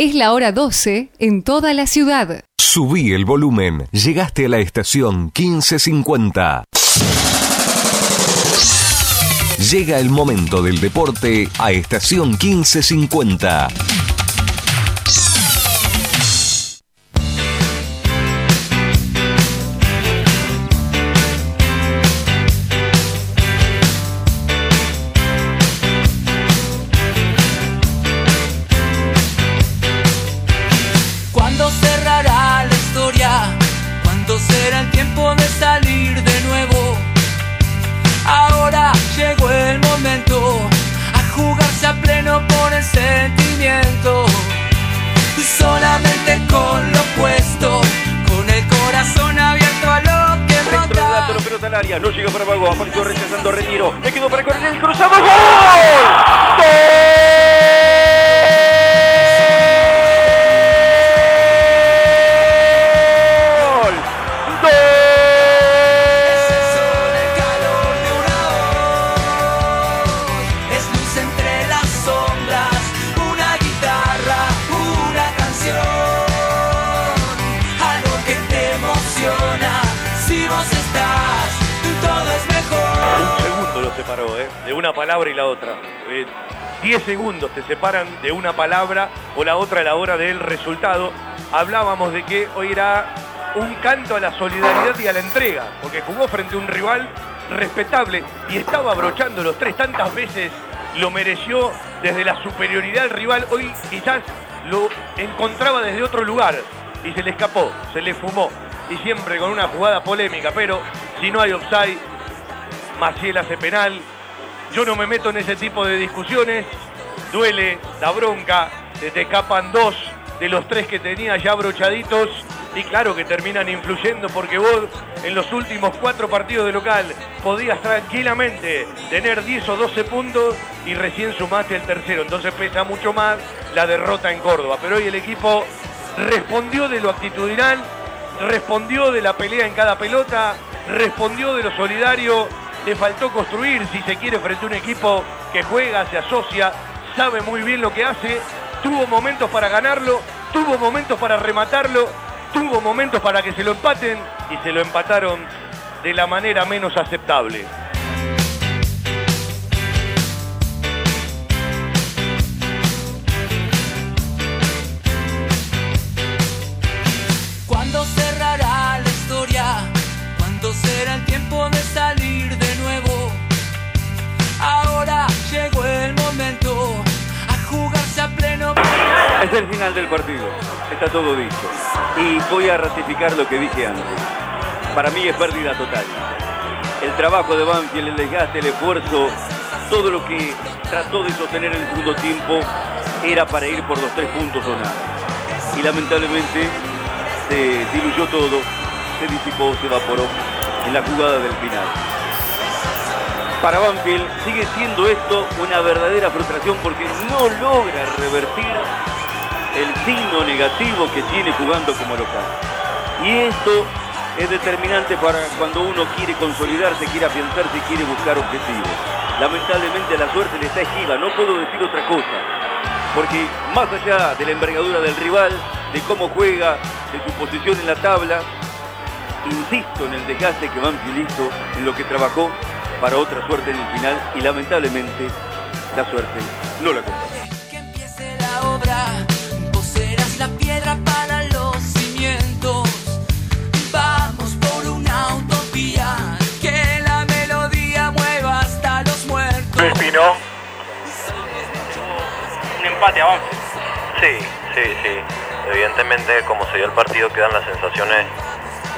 Es la hora 12 en toda la ciudad. Subí el volumen. Llegaste a la estación 1550. Llega el momento del deporte a estación 1550. Al área, no llega para Vago, apareció rechazando retiro, le quedó para correr el cruzado, ¡gol! ¡Gol! Una palabra y la otra. Eh, Diez segundos te separan de una palabra o la otra a la hora del resultado. Hablábamos de que hoy era un canto a la solidaridad y a la entrega, porque jugó frente a un rival respetable y estaba abrochando los tres tantas veces, lo mereció desde la superioridad del rival, hoy quizás lo encontraba desde otro lugar y se le escapó, se le fumó y siempre con una jugada polémica, pero si no hay offside, Maciel hace penal. Yo no me meto en ese tipo de discusiones. Duele, da bronca, se te escapan dos de los tres que tenía ya brochaditos y claro que terminan influyendo porque vos en los últimos cuatro partidos de local podías tranquilamente tener 10 o 12 puntos y recién sumaste el tercero. Entonces pesa mucho más la derrota en Córdoba. Pero hoy el equipo respondió de lo actitudinal, respondió de la pelea en cada pelota, respondió de lo solidario, le faltó construir, si se quiere, frente a un equipo que juega, se asocia, sabe muy bien lo que hace, tuvo momentos para ganarlo, tuvo momentos para rematarlo, tuvo momentos para que se lo empaten y se lo empataron de la manera menos aceptable. Es el final del partido, está todo dicho. Y voy a ratificar lo que dije antes. Para mí es pérdida total. El trabajo de Banfield, el desgaste, el esfuerzo, todo lo que trató de sostener en el segundo tiempo era para ir por los tres puntos o nada. Y lamentablemente se diluyó todo, se disipó, se evaporó en la jugada del final. Para Banfield sigue siendo esto una verdadera frustración porque no logra revertir el signo negativo que tiene jugando como local. Y esto es determinante para cuando uno quiere consolidarse, quiere afianzarse quiere buscar objetivos. Lamentablemente la suerte le está esquiva, no puedo decir otra cosa. Porque más allá de la envergadura del rival, de cómo juega, de su posición en la tabla, insisto en el desgaste que Banfield hizo, en lo que trabajó para otra suerte en el final y lamentablemente la suerte no la acompañó. Que empiece la obra, vos serás la piedra para los cimientos. Vamos por una utopía, que la melodía mueva hasta los muertos. Espino. Un empate a Banfield. Sí, sí, sí. Evidentemente, como se dio el partido, quedan las sensaciones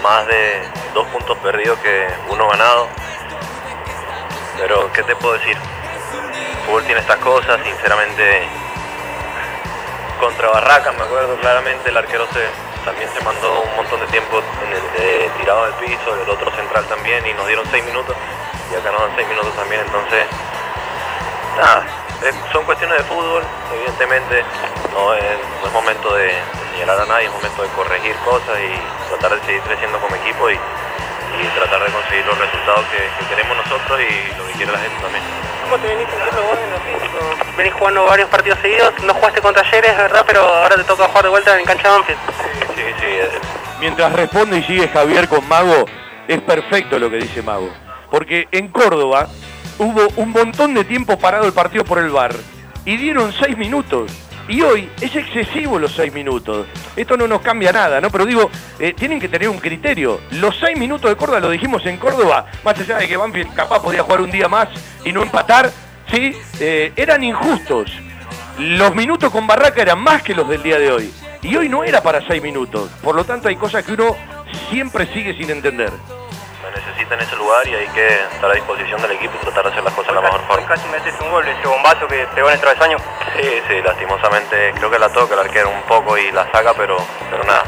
más de dos puntos perdidos que uno ganado. Pero, ¿qué te puedo decir? Fútbol tiene estas cosas, sinceramente. Contra Barracas, me acuerdo claramente, el arquero se, también se mandó un montón de tiempo en el- eh, tirado del piso, el otro central también, y nos dieron seis minutos, y acá nos dan seis minutos también, entonces nada, son cuestiones de fútbol, evidentemente no es, momento de, de señalar a nadie, es momento de corregir cosas y tratar de seguir creciendo como equipo y, y tratar de conseguir los resultados que, que queremos nosotros y lo que quiere la gente también. ¿Cómo te venís sintiendo vos en físico? Venís jugando varios partidos seguidos, no jugaste contra ayer, es verdad, pero ahora te toca jugar de vuelta en cancha de Banfield. Sí, sí, eh, Mientras responde y sigue Javier con Mago, es perfecto lo que dice Mago. Porque en Córdoba hubo un montón de tiempo parado el partido por el bar y dieron seis minutos. Y hoy es excesivo los seis minutos. Esto no nos cambia nada, ¿no? Pero digo, eh, tienen que tener un criterio. Los seis minutos de Córdoba, lo dijimos en Córdoba, más allá de que Banfield capaz podía jugar un día más y no empatar, ¿sí? Eh, eran injustos. Los minutos con Barraca eran más que los del día de hoy. Y hoy no era para seis minutos. Por lo tanto, hay cosas que uno siempre sigue sin entender. Me necesita en ese lugar y hay que estar a disposición del equipo y tratar de hacer las cosas de la mejor forma. Casi metes un gol, ese bombazo que pegó en el travesaño. Sí, sí, lastimosamente creo que la toca el arquero un poco y la saca, pero, pero nada.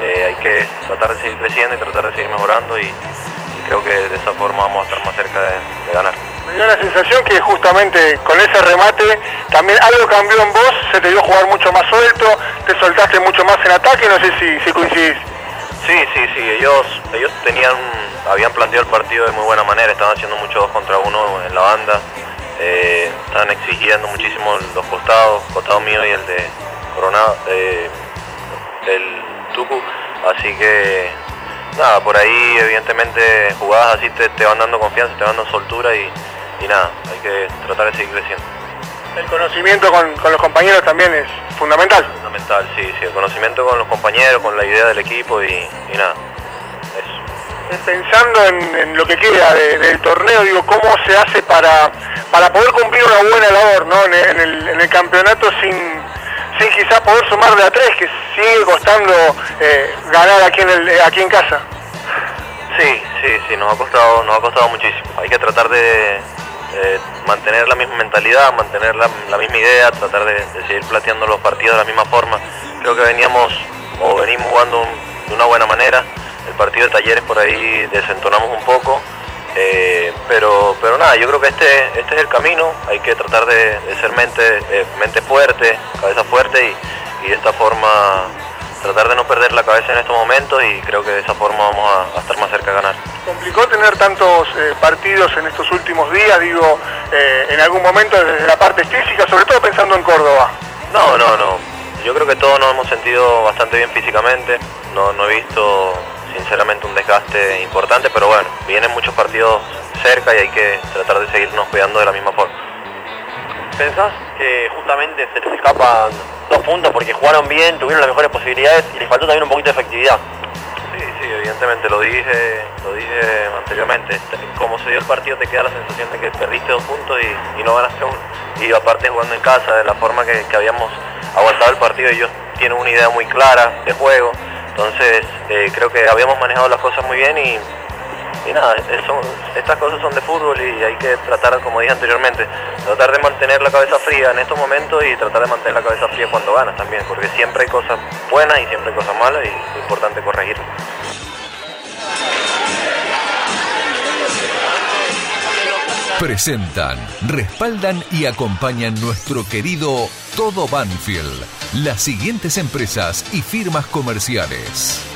Eh, hay que tratar de seguir creciendo y tratar de seguir mejorando y, y creo que de esa forma vamos a estar más cerca de, de ganar. Me dio la sensación que justamente con ese remate también algo cambió en vos, se te dio jugar mucho más suelto, te soltaste mucho más en ataque, no sé si, si coincidís. Sí, sí, sí, ellos, ellos tenían, habían planteado el partido de muy buena manera, estaban haciendo mucho dos contra uno en la banda, eh, estaban exigiendo muchísimo los costados, costado mío y el de Coronado, eh, del Tucu, así que nada, por ahí evidentemente jugadas así te, van dando confianza, te van dando soltura y nada, hay que tratar de seguir creciendo. El conocimiento con, con los compañeros también es fundamental. Fundamental, sí, sí, el conocimiento con los compañeros, con la idea del equipo y, y nada, eso. Eh, Pensando en, en lo que queda de- del torneo, digo, ¿cómo se hace para, para poder cumplir una buena labor ¿no? en, el, en el- en el campeonato sin, sin quizás poder sumar de a tres, que sigue costando eh, ganar aquí en, el, aquí en casa? Sí, sí, sí, nos ha costado, nos ha costado muchísimo. Hay que tratar de, de mantener la misma mentalidad, mantener la, la misma idea, tratar de, seguir plateando los partidos de la misma forma. Creo que veníamos o venimos jugando de una buena manera. El partido de talleres por ahí desentonamos un poco. eh, pero, pero nada, yo creo que este, este es el camino. Hay que tratar de, de ser mente, eh, mente fuerte, cabeza fuerte y, y de esta forma tratar de no perder la cabeza en estos momentos y creo que de esa forma vamos a, a estar más cerca de ganar. ¿Complicó tener tantos eh, partidos en estos últimos días, digo, eh, en algún momento desde la parte física, sobre todo pensando en Córdoba? No, no, no. Yo creo que todos nos hemos sentido bastante bien físicamente. No, no he visto sinceramente un desgaste importante, pero bueno, vienen muchos partidos cerca y hay que tratar de seguirnos cuidando de la misma forma. ¿Pensás que justamente se les escapan dos puntos porque jugaron bien, tuvieron las mejores posibilidades y les faltó también un poquito de efectividad? Sí, sí, evidentemente, lo dije, lo dije anteriormente. Como se dio el partido te queda la sensación de que perdiste dos puntos y, y no ganaste uno. Y aparte jugando en casa, de la forma que, que habíamos aguantado el partido, ellos tienen una idea muy clara de juego. Entonces eh, creo que habíamos manejado las cosas muy bien y, y nada, estas cosas son de fútbol y hay que tratar, como dije anteriormente, tratar de mantener la cabeza fría en estos momentos y tratar de mantener la cabeza fría cuando ganas también, porque siempre hay cosas buenas y siempre hay cosas malas y es importante corregirlas. Presentan, respaldan y acompañan nuestro querido Todo Banfield, las siguientes empresas y firmas comerciales.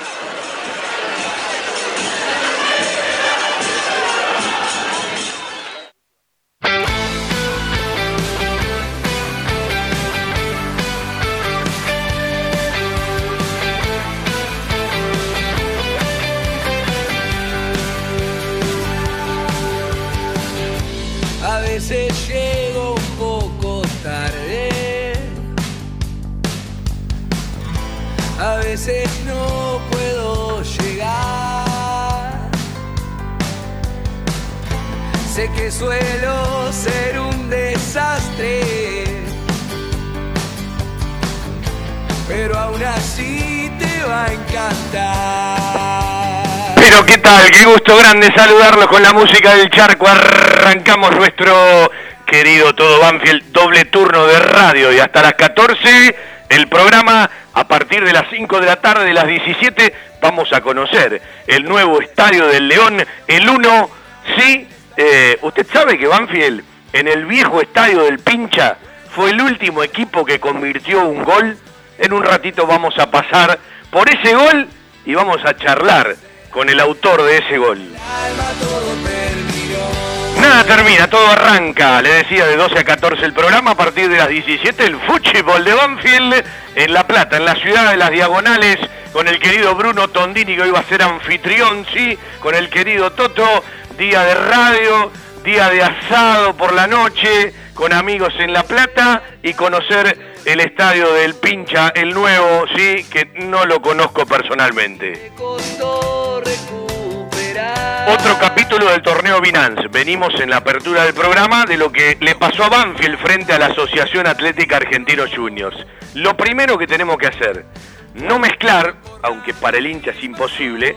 Veces llego un poco tarde. A veces no puedo llegar. Sé que suelo ser un desastre. Pero aún así te va a encantar. Pero qué tal, qué gusto grande saludarlos con la música del charco. Arrancamos nuestro querido Todo Banfield doble turno de radio y hasta las 14 el programa a partir de las 5 de la tarde, de las 17, vamos a conocer el nuevo estadio del León, el 1. Sí, eh, usted sabe que Banfield en el viejo estadio del Pincha fue el último equipo que convirtió un gol. En un ratito vamos a pasar por ese gol y vamos a charlar con el autor de ese gol. Nada termina, todo arranca. Le decía de 12 a 14 el programa, a partir de las 17 el fútbol de Banfield en La Plata, en la ciudad de las Diagonales, con el querido Bruno Tondini que hoy va a ser anfitrión, sí, con el querido Toto, día de radio, día de asado por la noche, con amigos en La Plata y conocer el estadio del Pincha, el nuevo, sí, que no lo conozco personalmente. Otro capítulo del torneo Binance. Venimos en la apertura del programa de lo que le pasó a Banfield frente a la Asociación Atlética Argentino Juniors. Lo primero que tenemos que hacer, no mezclar, aunque para el hincha es imposible,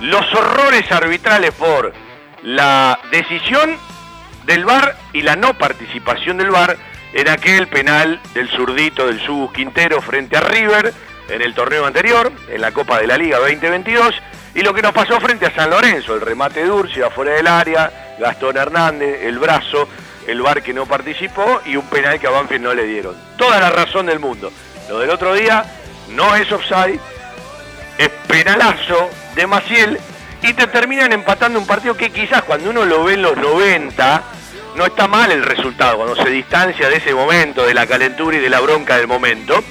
los horrores arbitrales por la decisión del VAR y la no participación del VAR en aquel penal del zurdito del Subus Quintero frente a River en el torneo anterior, en la Copa de la Liga 2022, y lo que nos pasó frente a San Lorenzo, el remate de Ursi afuera del área, Gastón Hernández, el brazo, el VAR que no participó y un penal que a Banfield no le dieron. Toda la razón del mundo. Lo del otro día no es offside, es penalazo de Maciel y te terminan empatando un partido que quizás cuando uno lo ve en los 90 no está mal el resultado, cuando se distancia de ese momento, de la calentura y de la bronca del momento.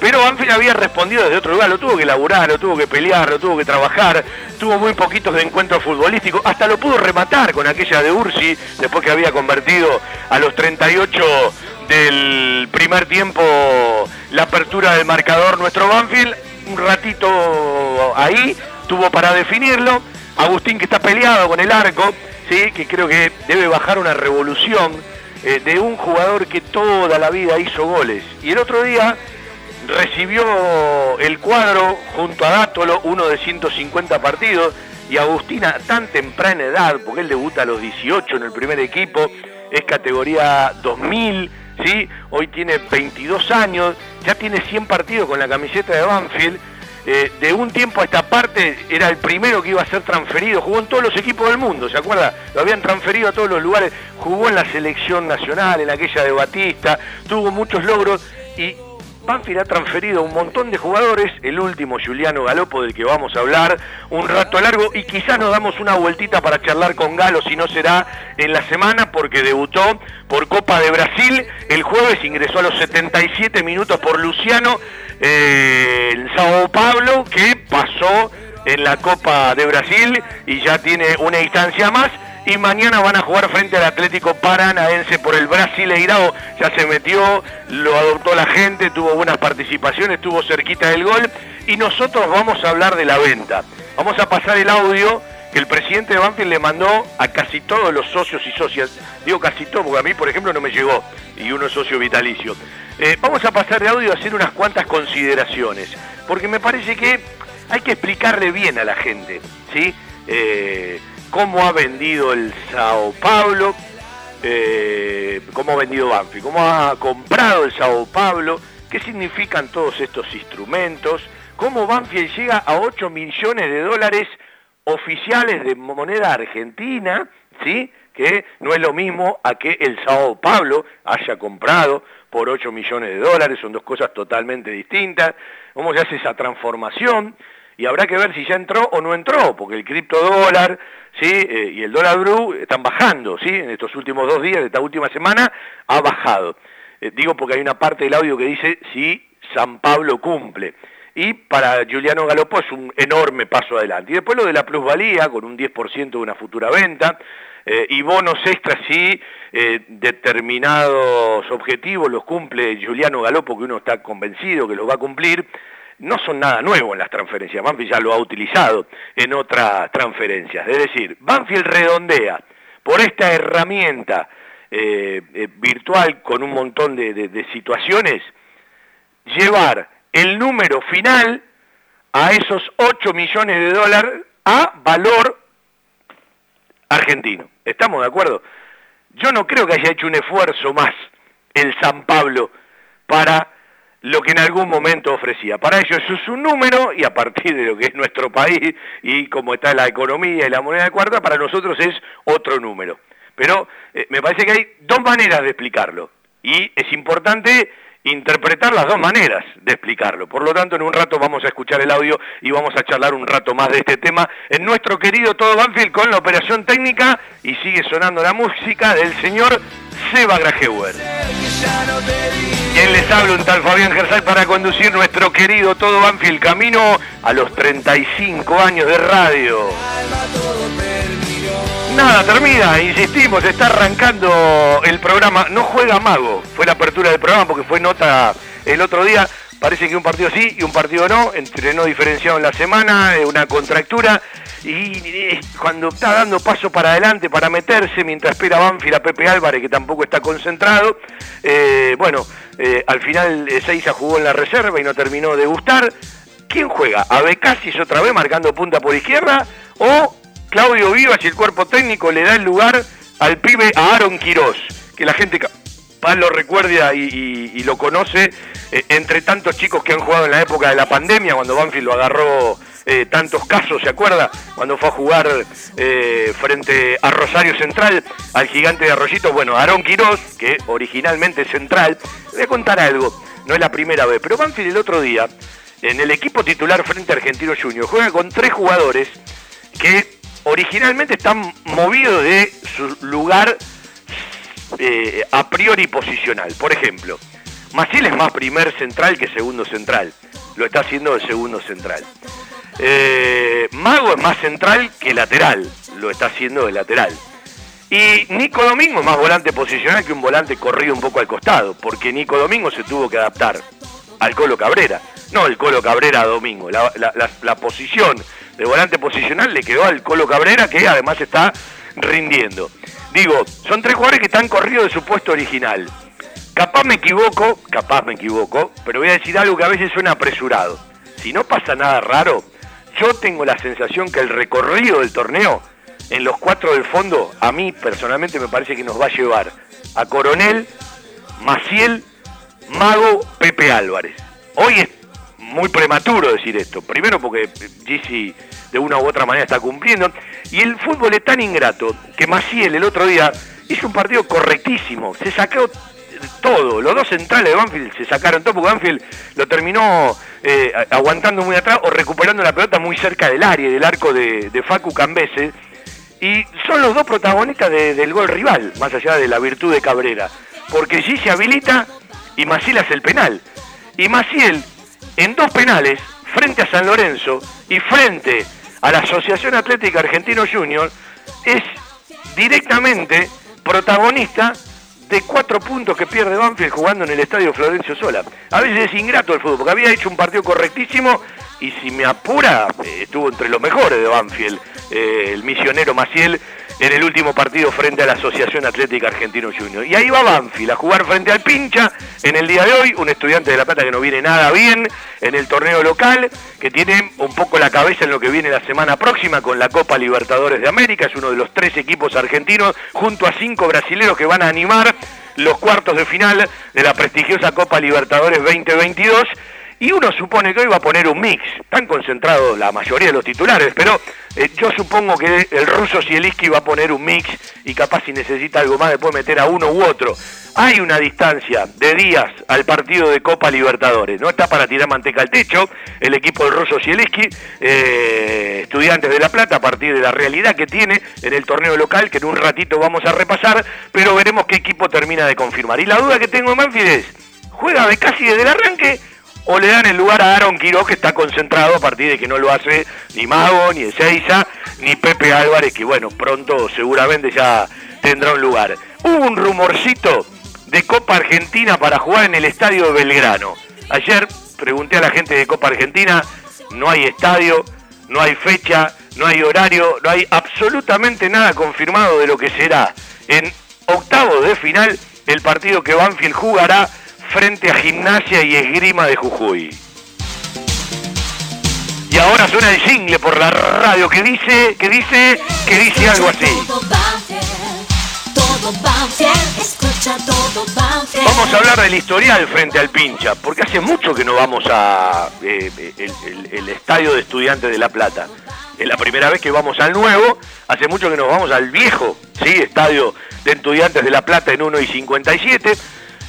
Pero Banfield había respondido desde otro lugar, lo tuvo que laburar, lo tuvo que pelear, lo tuvo que trabajar, tuvo muy poquitos de encuentro futbolístico, hasta lo pudo rematar con aquella de Ursi, después que había convertido a los 38 del primer tiempo la apertura del marcador nuestro Banfield, un ratito ahí, tuvo para definirlo, Agustín que está peleado con el arco, ¿sí? que creo que debe bajar una revolución eh, de un jugador que toda la vida hizo goles. Y el otro día recibió el cuadro junto a Dátolo, uno de 150 partidos, y Agustina tan temprana edad, porque él debuta a los 18 en el primer equipo, es categoría 2000, ¿sí? hoy tiene 22 años, ya tiene 100 partidos con la camiseta de Banfield, eh, de un tiempo a esta parte era el primero que iba a ser transferido, jugó en todos los equipos del mundo, ¿se acuerda? Lo habían transferido a todos los lugares, jugó en la selección nacional, en aquella de Batista, tuvo muchos logros y Banfield ha transferido un montón de jugadores, el último Juliano Galopo del que vamos a hablar un rato largo y quizás nos damos una vueltita para charlar con Galo si no será en la semana porque debutó por Copa de Brasil, el jueves ingresó a los 77 minutos por Luciano eh, en Sao Paulo que pasó en la Copa de Brasil y ya tiene una instancia más y mañana van a jugar frente al Atlético Paranaense por el Brasileirao. Ya se metió, lo adoptó la gente, tuvo buenas participaciones, estuvo cerquita del gol y nosotros vamos a hablar de la venta. Vamos a pasar el audio que el presidente de Banfield le mandó a casi todos los socios y socias. Digo casi todos, porque a mí, por ejemplo, no me llegó y uno es socio vitalicio. Eh, vamos a pasar el audio y hacer unas cuantas consideraciones, porque me parece que hay que explicarle bien a la gente, ¿sí? Eh, cómo ha vendido el Sao Paulo, eh, cómo ha vendido Banfield, cómo ha comprado el Sao Paulo, qué significan todos estos instrumentos, cómo Banfield llega a 8 millones de dólares oficiales de moneda argentina, ¿sí? que no es lo mismo a que el Sao Paulo haya comprado por 8 millones de dólares, son dos cosas totalmente distintas, cómo se hace esa transformación, y habrá que ver si ya entró o no entró, porque el criptodólar ¿sí? Eh, y el dólar blue están bajando, ¿sí? en estos últimos dos días, de esta última semana, ha bajado. Eh, digo porque hay una parte del audio que dice si San Pablo cumple. Y para Juliano Galopo es un enorme paso adelante. Y después lo de la plusvalía, con un 10% de una futura venta, eh, y bonos extras si determinados objetivos los cumple Juliano Galopo, que uno está convencido que los va a cumplir, no son nada nuevo en las transferencias. Banfield ya lo ha utilizado en otras transferencias. Es decir, Banfield redondea por esta herramienta eh, eh, virtual con un montón de, situaciones, llevar el número final a esos 8 millones de dólares a valor argentino. ¿Estamos de acuerdo? Yo no creo que haya hecho un esfuerzo más el San Pablo para lo que en algún momento ofrecía. Para ellos eso es un número y a partir de lo que es nuestro país y cómo está la economía y la moneda de cuarta, para nosotros es otro número. Pero eh, me parece que hay dos maneras de explicarlo y es importante interpretar las dos maneras de explicarlo. Por lo tanto, en un rato vamos a escuchar el audio y vamos a charlar un rato más de este tema en nuestro querido Todo Banfield con la operación técnica y sigue sonando la música del señor Seba Grajeuer. Quien les habla un tal Fabián Gersal para conducir nuestro querido Todo Banfield camino a los 35 años de radio. Nada, termina, insistimos, está arrancando el programa. No juega Mago, fue la apertura del programa porque fue nota el otro día. Parece que un partido sí y un partido no, entrenó diferenciado en la semana, eh, una contractura, y cuando está dando paso para adelante para meterse, mientras espera Banfield a Pepe Álvarez, que tampoco está concentrado, eh, bueno, eh, al final Seiza jugó en la reserva y no terminó de gustar. ¿Quién juega? ¿A Becasis otra vez marcando punta por izquierda? ¿O Claudio Vivas y el cuerpo técnico le da el lugar al pibe a Aaron Quirós? Que la gente lo recuerda y, lo conoce eh, entre tantos chicos que han jugado en la época de la pandemia, cuando Banfield lo agarró eh, tantos casos, ¿se acuerda? Cuando fue a jugar eh, frente a Rosario Central, al gigante de Arroyito. Bueno, Aarón Quirós, que originalmente es central, le voy a contar algo, no es la primera vez, pero Banfield el otro día, en el equipo titular frente a Argentino Junior, juega con tres jugadores que originalmente están movidos de su lugar eh, a priori posicional. Por ejemplo, Maciel es más primer central que segundo central. Lo está haciendo de segundo central. Eh, Mago es más central que lateral. Lo está haciendo de lateral. Y Nico Domingo es más volante posicional que un volante corrido un poco al costado. Porque Nico Domingo se tuvo que adaptar al Colo Cabrera. No el Colo Cabrera a Domingo. La, la posición de volante posicional le quedó al Colo Cabrera que además está rindiendo. Digo, son tres jugadores que están corridos de su puesto original. Capaz me equivoco, capaz me equivoco, pero voy a decir algo que a veces suena apresurado. Si no pasa nada raro, yo tengo la sensación que el recorrido del torneo, en los cuatro del fondo, a mí personalmente me parece que nos va a llevar a Coronel, Maciel, Mago, Pepe Álvarez. Hoy es muy prematuro decir esto. Primero porque Gigi de una u otra manera está cumpliendo. Y el fútbol es tan ingrato que Maciel el otro día hizo un partido correctísimo. Se sacó todo. Los dos centrales de Banfield se sacaron todo porque Banfield lo terminó eh, aguantando muy atrás o recuperando la pelota muy cerca del área, del arco de, Facu Cambese. Y son los dos protagonistas del gol rival, más allá de la virtud de Cabrera. Porque Gigi se habilita y Maciel hace el penal. Y Maciel, en dos penales, frente a San Lorenzo y frente a la Asociación Atlética Argentino Junior, es directamente protagonista de cuatro puntos que pierde Banfield jugando en el estadio Florencio Sola. A veces es ingrato el fútbol, porque había hecho un partido correctísimo y si me apura, eh, estuvo entre los mejores de Banfield, eh, el misionero Maciel, en el último partido frente a la Asociación Atlética Argentino Junior. Y ahí va Banfield a jugar frente al Pincha en el día de hoy, un estudiante de La Plata que no viene nada bien en el torneo local, que tiene un poco la cabeza en lo que viene la semana próxima con la Copa Libertadores de América, es uno de los tres equipos argentinos junto a cinco brasileños que van a animar los cuartos de final de la prestigiosa Copa Libertadores 2022 y uno supone que hoy va a poner un mix. Están concentrados la mayoría de los titulares, pero eh, yo supongo que el ruso Sieliski va a poner un mix y capaz si necesita algo más después meter a uno u otro. Hay una distancia de días al partido de Copa Libertadores. No está para tirar manteca al techo el equipo del ruso Sieliski, eh, estudiantes de La Plata, a partir de la realidad que tiene en el torneo local, que en un ratito vamos a repasar, pero veremos qué equipo termina de confirmar. Y la duda que tengo en Manfield es, ¿juega de casi desde el arranque? O le dan el lugar a Aaron Quiroz que está concentrado a partir de que no lo hace ni Mago, ni Ezeiza, ni Pepe Álvarez, que bueno, pronto seguramente ya tendrá un lugar. Hubo un rumorcito de Copa Argentina para jugar en el estadio Belgrano. Ayer pregunté a la gente de Copa Argentina, no hay estadio, no hay fecha, no hay horario, no hay absolutamente nada confirmado de lo que será en octavo de final el partido que Banfield jugará frente a Gimnasia y Esgrima de Jujuy. Y ahora suena el jingle por la radio que dice, que dice, que dice algo así. Vamos a hablar del historial frente al pincha, porque hace mucho que no vamos a eh, el, estadio de estudiantes de La Plata. Es la primera vez que vamos al nuevo, hace mucho que nos vamos al viejo, ¿sí? estadio de estudiantes de La Plata en 1 y 57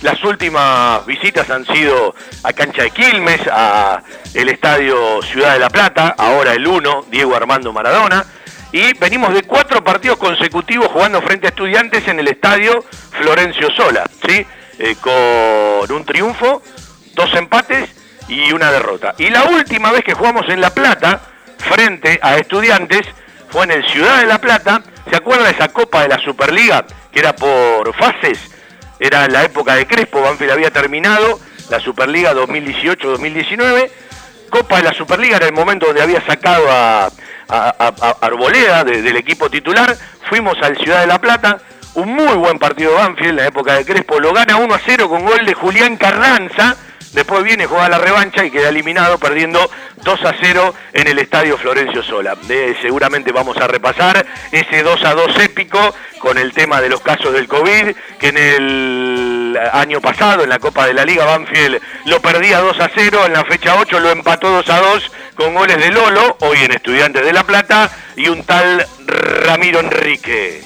las últimas visitas han sido a Cancha de Quilmes, a el Estadio Ciudad de la Plata, ahora el 1, Diego Armando Maradona. Y venimos de cuatro partidos consecutivos jugando frente a estudiantes en el Estadio Florencio Sola, ¿sí? Eh, con un triunfo, dos empates y una derrota. Y la última vez que jugamos en La Plata, frente a estudiantes, fue en el Ciudad de La Plata. ¿Se acuerda de esa Copa de la Superliga que era por fases? Era la época de Crespo, Banfield había terminado la Superliga 2018-2019. Copa de la Superliga era el momento donde había sacado a, Arboleda del equipo titular. Fuimos al Ciudad de la Plata, un muy buen partido Banfield en la época de Crespo. Lo gana 1 a 0 con gol de Julián Carranza Después viene, juega la revancha y queda eliminado perdiendo 2 a 0 en el estadio Florencio Sola. seguramente vamos a repasar ese 2 a 2 épico con el tema de los casos del COVID, que en el año pasado en la Copa de la Liga Banfield lo perdía 2 a 0, en la fecha 8 lo empató 2 a 2 con goles de Lolo, hoy en Estudiantes de La Plata, y un tal Ramiro Enrique.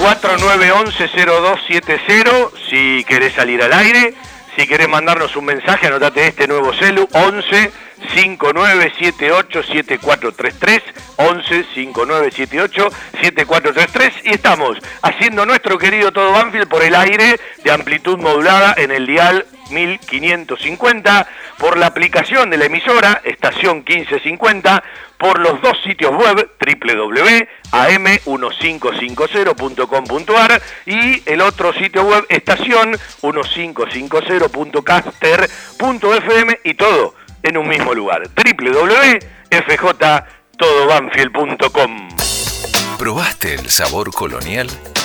4911-0270 si querés salir al aire. Si querés mandarnos un mensaje, anotate este nuevo celu 11 5978 7433 11 5978 7433 y estamos haciendo nuestro querido Todo Banfield por el aire de amplitud modulada en el dial 1550 por la aplicación de la emisora estación 1550 por los dos sitios web www.am1550.com.ar y el otro sitio web estación 1550.caster.fm y todo en un mismo lugar www.fjtodobanfield.com ¿Probaste el sabor colonial?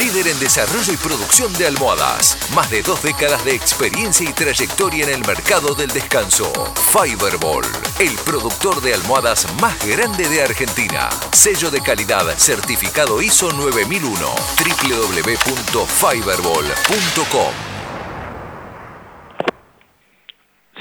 Líder en desarrollo y producción de almohadas. Más de dos décadas de experiencia y trayectoria en el mercado del descanso. Fiberball, el productor de almohadas más grande de Argentina. Sello de calidad certificado ISO 9001. www.fiberball.com.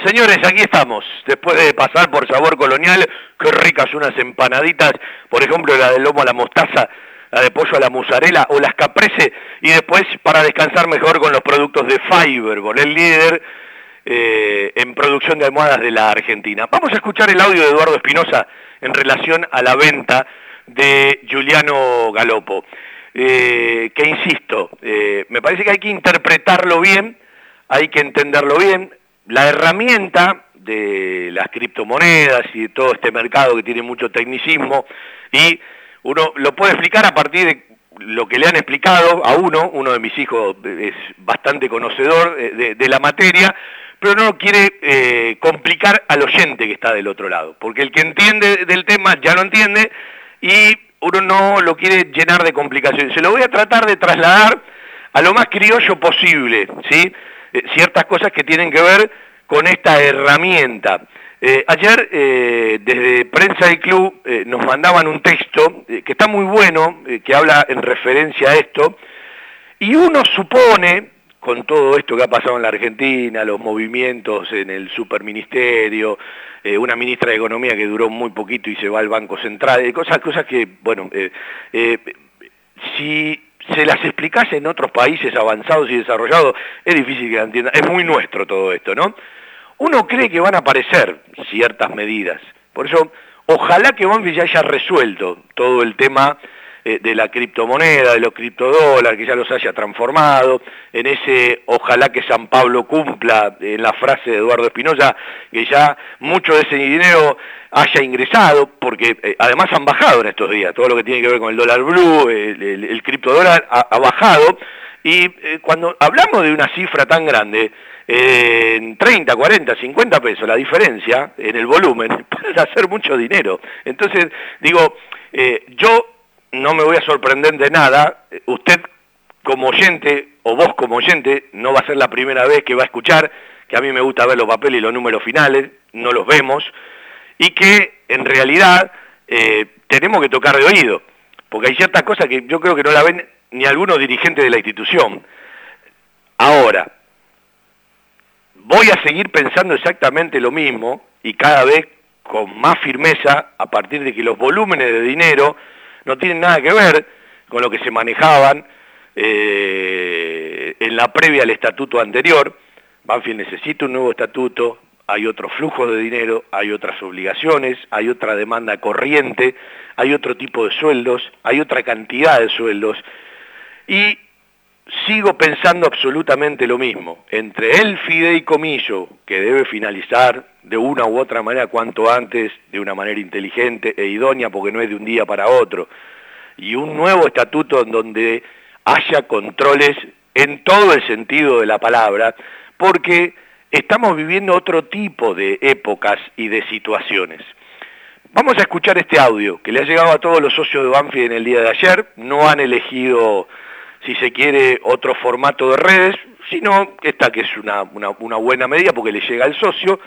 Señores, aquí estamos. Después de pasar por sabor colonial, qué ricas unas empanaditas, por ejemplo la del lomo a la mostaza, la de pollo a la mozzarella o las caprese, y después para descansar mejor con los productos de Fiberball, el líder eh, en producción de almohadas de la Argentina. Vamos a escuchar el audio de Eduardo Espinosa en relación a la venta de Giuliano Galopo. Eh, que insisto, eh, me parece que hay que interpretarlo bien, hay que entenderlo bien, la herramienta de las criptomonedas y de todo este mercado que tiene mucho tecnicismo y uno lo puede explicar a partir de lo que le han explicado a uno, uno de mis hijos es bastante conocedor de, la materia, pero no quiere eh, complicar al oyente que está del otro lado, porque el que entiende del tema ya lo entiende y uno no lo quiere llenar de complicaciones. Se lo voy a tratar de trasladar a lo más criollo posible, ¿sí? Eh, ciertas cosas que tienen que ver con esta herramienta. Eh, ayer eh, desde Prensa y Club nos mandaban un texto que está muy bueno, que habla en referencia a esto, y uno supone, con todo esto que ha pasado en la Argentina, los movimientos en el superministerio, una ministra de Economía que duró muy poquito y se va al Banco Central, cosas, cosas que, bueno, si se las explicase en otros países avanzados y desarrollados, es difícil que la entiendan. Es muy nuestro todo esto, ¿no? Uno cree que van a aparecer ciertas medidas. Por eso, ojalá que Banfield ya haya resuelto todo el tema eh, de la criptomoneda, de los criptodólares, que ya los haya transformado, en ese ojalá que San Pablo cumpla, en la frase de Eduardo Espinosa, que ya mucho de ese dinero haya ingresado, porque eh, además han bajado en estos días, todo lo que tiene que ver con el dólar blue, el, criptodólar ha, bajado, y eh, cuando hablamos de una cifra tan grande, en 30, 40, 50 pesos la diferencia en el volumen, puede hacer mucho dinero. Entonces, digo, yo no me voy a sorprender de nada. Usted como oyente, o vos como oyente, no va a ser la primera vez que va a escuchar, que a mí me gusta ver los papeles y los números finales, no los vemos, y que en realidad eh, tenemos que tocar de oído, porque hay ciertas cosas que yo creo que no la ven ni algunos dirigentes de la institución. Ahora, voy a seguir pensando exactamente lo mismo y cada vez con más firmeza a partir de que los volúmenes de dinero no tienen nada que ver con lo que se manejaban eh, en la previa al estatuto anterior. Banfield necesita un nuevo estatuto, hay otro flujo de dinero, hay otras obligaciones, hay otra demanda corriente, hay otro tipo de sueldos, hay otra cantidad de sueldos. Y sigo pensando absolutamente lo mismo. Entre el fideicomiso, que debe finalizar de una u otra manera cuanto antes, de una manera inteligente e idónea, porque no es de un día para otro, y un nuevo estatuto en donde haya controles en todo el sentido de la palabra, porque estamos viviendo otro tipo de épocas y de situaciones. Vamos a escuchar este audio que le ha llegado a todos los socios de Banfield en el día de ayer. No han elegido si se quiere, otro formato de redes, sino esta que es una, buena medida porque le llega al socio.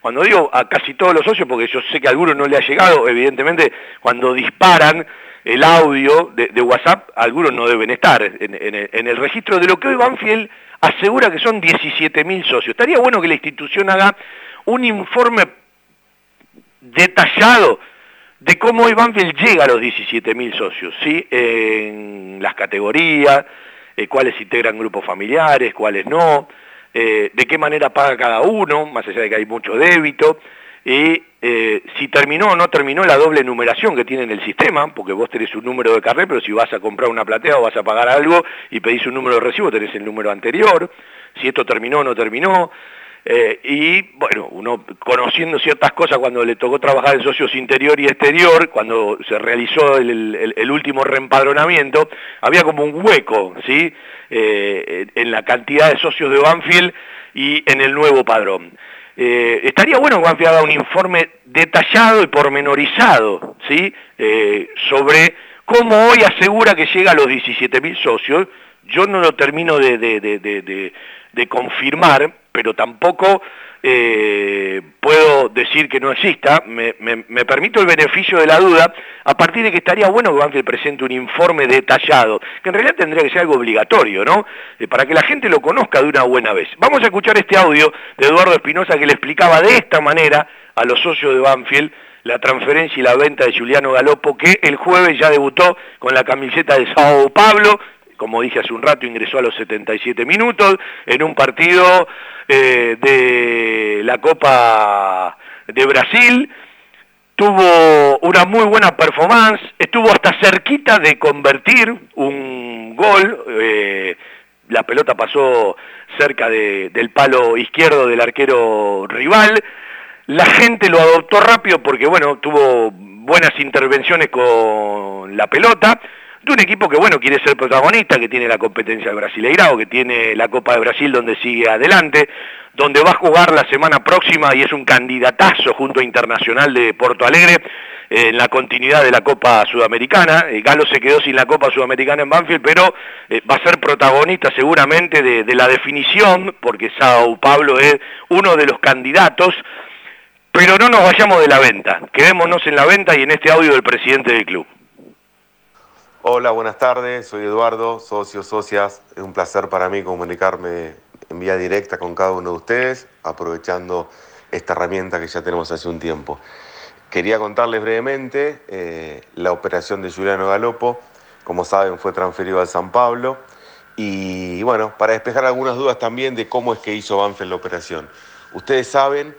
Cuando digo a casi todos los socios, porque yo sé que a algunos no le ha llegado, evidentemente cuando disparan el audio de, WhatsApp, algunos no deben estar en, el, registro de lo que hoy Banfield asegura que son 17.000 socios. Estaría bueno que la institución haga un informe detallado de cómo Banfield llega a los 17.000 socios, ¿sí? En las categorías, eh, cuáles integran grupos familiares, cuáles no, eh, de qué manera paga cada uno, más allá de que hay mucho débito, y eh, si terminó o no terminó la doble numeración que tiene en el sistema, porque vos tenés un número de carnet, pero si vas a comprar una platea o vas a pagar algo y pedís un número de recibo, tenés el número anterior, si esto terminó o no terminó, eh, y bueno, uno conociendo ciertas cosas cuando le tocó trabajar en socios interior y exterior, cuando se realizó el, último reempadronamiento, había como un hueco, ¿sí? Eh, en la cantidad de socios de Banfield y en el nuevo padrón. Eh, estaría bueno que Banfield haga un informe detallado y pormenorizado, ¿sí? sobre como hoy asegura que llega a los 17.000 socios, yo no lo termino de, confirmar, pero tampoco eh, puedo decir que no exista, me, permito el beneficio de la duda, a partir de que estaría bueno que Banfield presente un informe detallado, que en realidad tendría que ser algo obligatorio, ¿no? Eh, para que la gente lo conozca de una buena vez. Vamos a escuchar este audio de Eduardo Espinosa que le explicaba de esta manera a los socios de Banfield la transferencia y la venta de Juliano Galopo, que el jueves ya debutó con la camiseta de Sao Pablo, como dije hace un rato, ingresó a los 77 minutos en un partido eh, de la Copa de Brasil. Tuvo una muy buena performance, estuvo hasta cerquita de convertir un gol. Eh, la pelota pasó cerca del palo izquierdo del arquero rival. La gente lo adoptó rápido porque, bueno, tuvo buenas intervenciones con la pelota, un equipo que, bueno, quiere ser protagonista, que tiene la competencia de Brasileirao, que tiene la Copa de Brasil donde sigue adelante, donde va a jugar la semana próxima y es un candidatazo junto a Internacional de Porto Alegre en la continuidad de la Copa Sudamericana. Eh, Galo se quedó sin la Copa Sudamericana en Banfield, pero eh, va a ser protagonista seguramente de, de la definición, porque Sao Pablo es uno de los candidatos pero no nos vayamos de la venta, quedémonos en la venta y en este audio del presidente del club. Hola, buenas tardes, soy Eduardo, socios, socias. Es un placer para mí comunicarme en vía directa con cada uno de ustedes, aprovechando esta herramienta que ya tenemos hace un tiempo. Quería contarles brevemente eh, la operación de Juliano Galopo. Como saben, fue transferido al San Pablo. Y bueno, para despejar algunas dudas también de cómo es que hizo Banfield la operación. Ustedes saben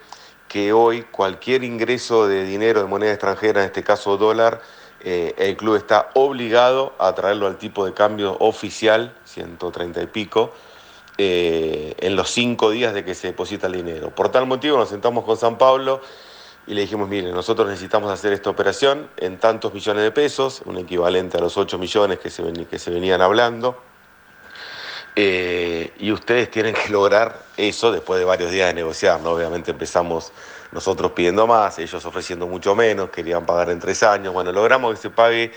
que hoy cualquier ingreso de dinero de moneda extranjera, en este caso dólar, eh, el club está obligado a traerlo al tipo de cambio oficial, 130 y pico, eh, en los cinco días de que se deposita el dinero. Por tal motivo nos sentamos con San Pablo y le dijimos, mire, nosotros necesitamos hacer esta operación en tantos millones de pesos, un equivalente a los 8 millones que se, que se venían hablando. Eh, y ustedes tienen que lograr eso después de varios días de negociar, ¿no? Obviamente empezamos nosotros pidiendo más, ellos ofreciendo mucho menos, querían pagar en tres años. Bueno, logramos que se pague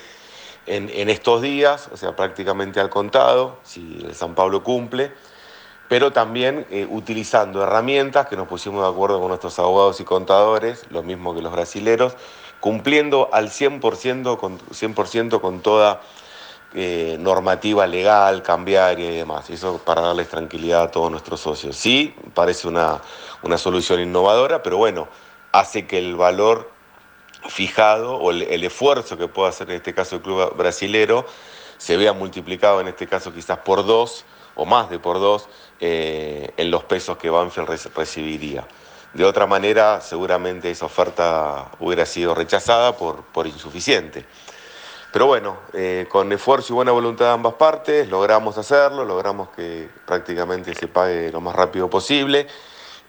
en, estos días, o sea, prácticamente al contado, si el San Pablo cumple, pero también eh, utilizando herramientas que nos pusimos de acuerdo con nuestros abogados y contadores, lo mismo que los brasileros, cumpliendo al 100% con, 100 con toda eh, normativa legal, cambiaria y demás. eso para darles tranquilidad a todos nuestros socios. Sí, parece una, una solución innovadora, pero bueno, hace que el valor fijado o el, esfuerzo que pueda hacer en este caso el club brasilero se vea multiplicado en este caso quizás por dos o más de por dos eh, en los pesos que Banfield recibiría. De otra manera, seguramente esa oferta hubiera sido rechazada por, por insuficiente. Pero bueno, eh, con esfuerzo y buena voluntad de ambas partes logramos hacerlo, logramos que prácticamente se pague lo más rápido posible.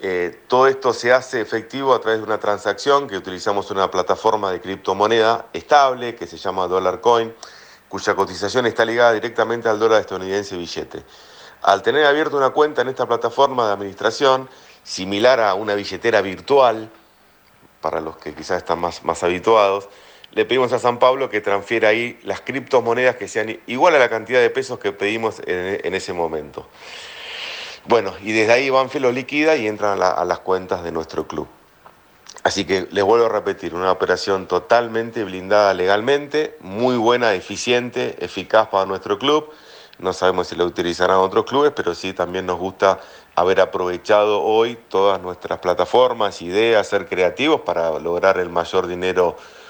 Eh, todo esto se hace efectivo a través de una transacción que utilizamos una plataforma de criptomoneda estable que se llama Dollar Coin, cuya cotización está ligada directamente al dólar estadounidense billete. Al tener abierta una cuenta en esta plataforma de administración, similar a una billetera virtual, para los que quizás están más, más habituados, le pedimos a San Pablo que transfiera ahí las criptomonedas que sean igual a la cantidad de pesos que pedimos en, ese momento. Bueno, y desde ahí Banfield lo liquida y entran a, las cuentas de nuestro club. Así que les vuelvo a repetir, una operación totalmente blindada legalmente, muy buena, eficiente, eficaz para nuestro club. No sabemos si la utilizarán otros clubes, pero sí también nos gusta haber aprovechado hoy todas nuestras plataformas, ideas, ser creativos para lograr el mayor dinero posible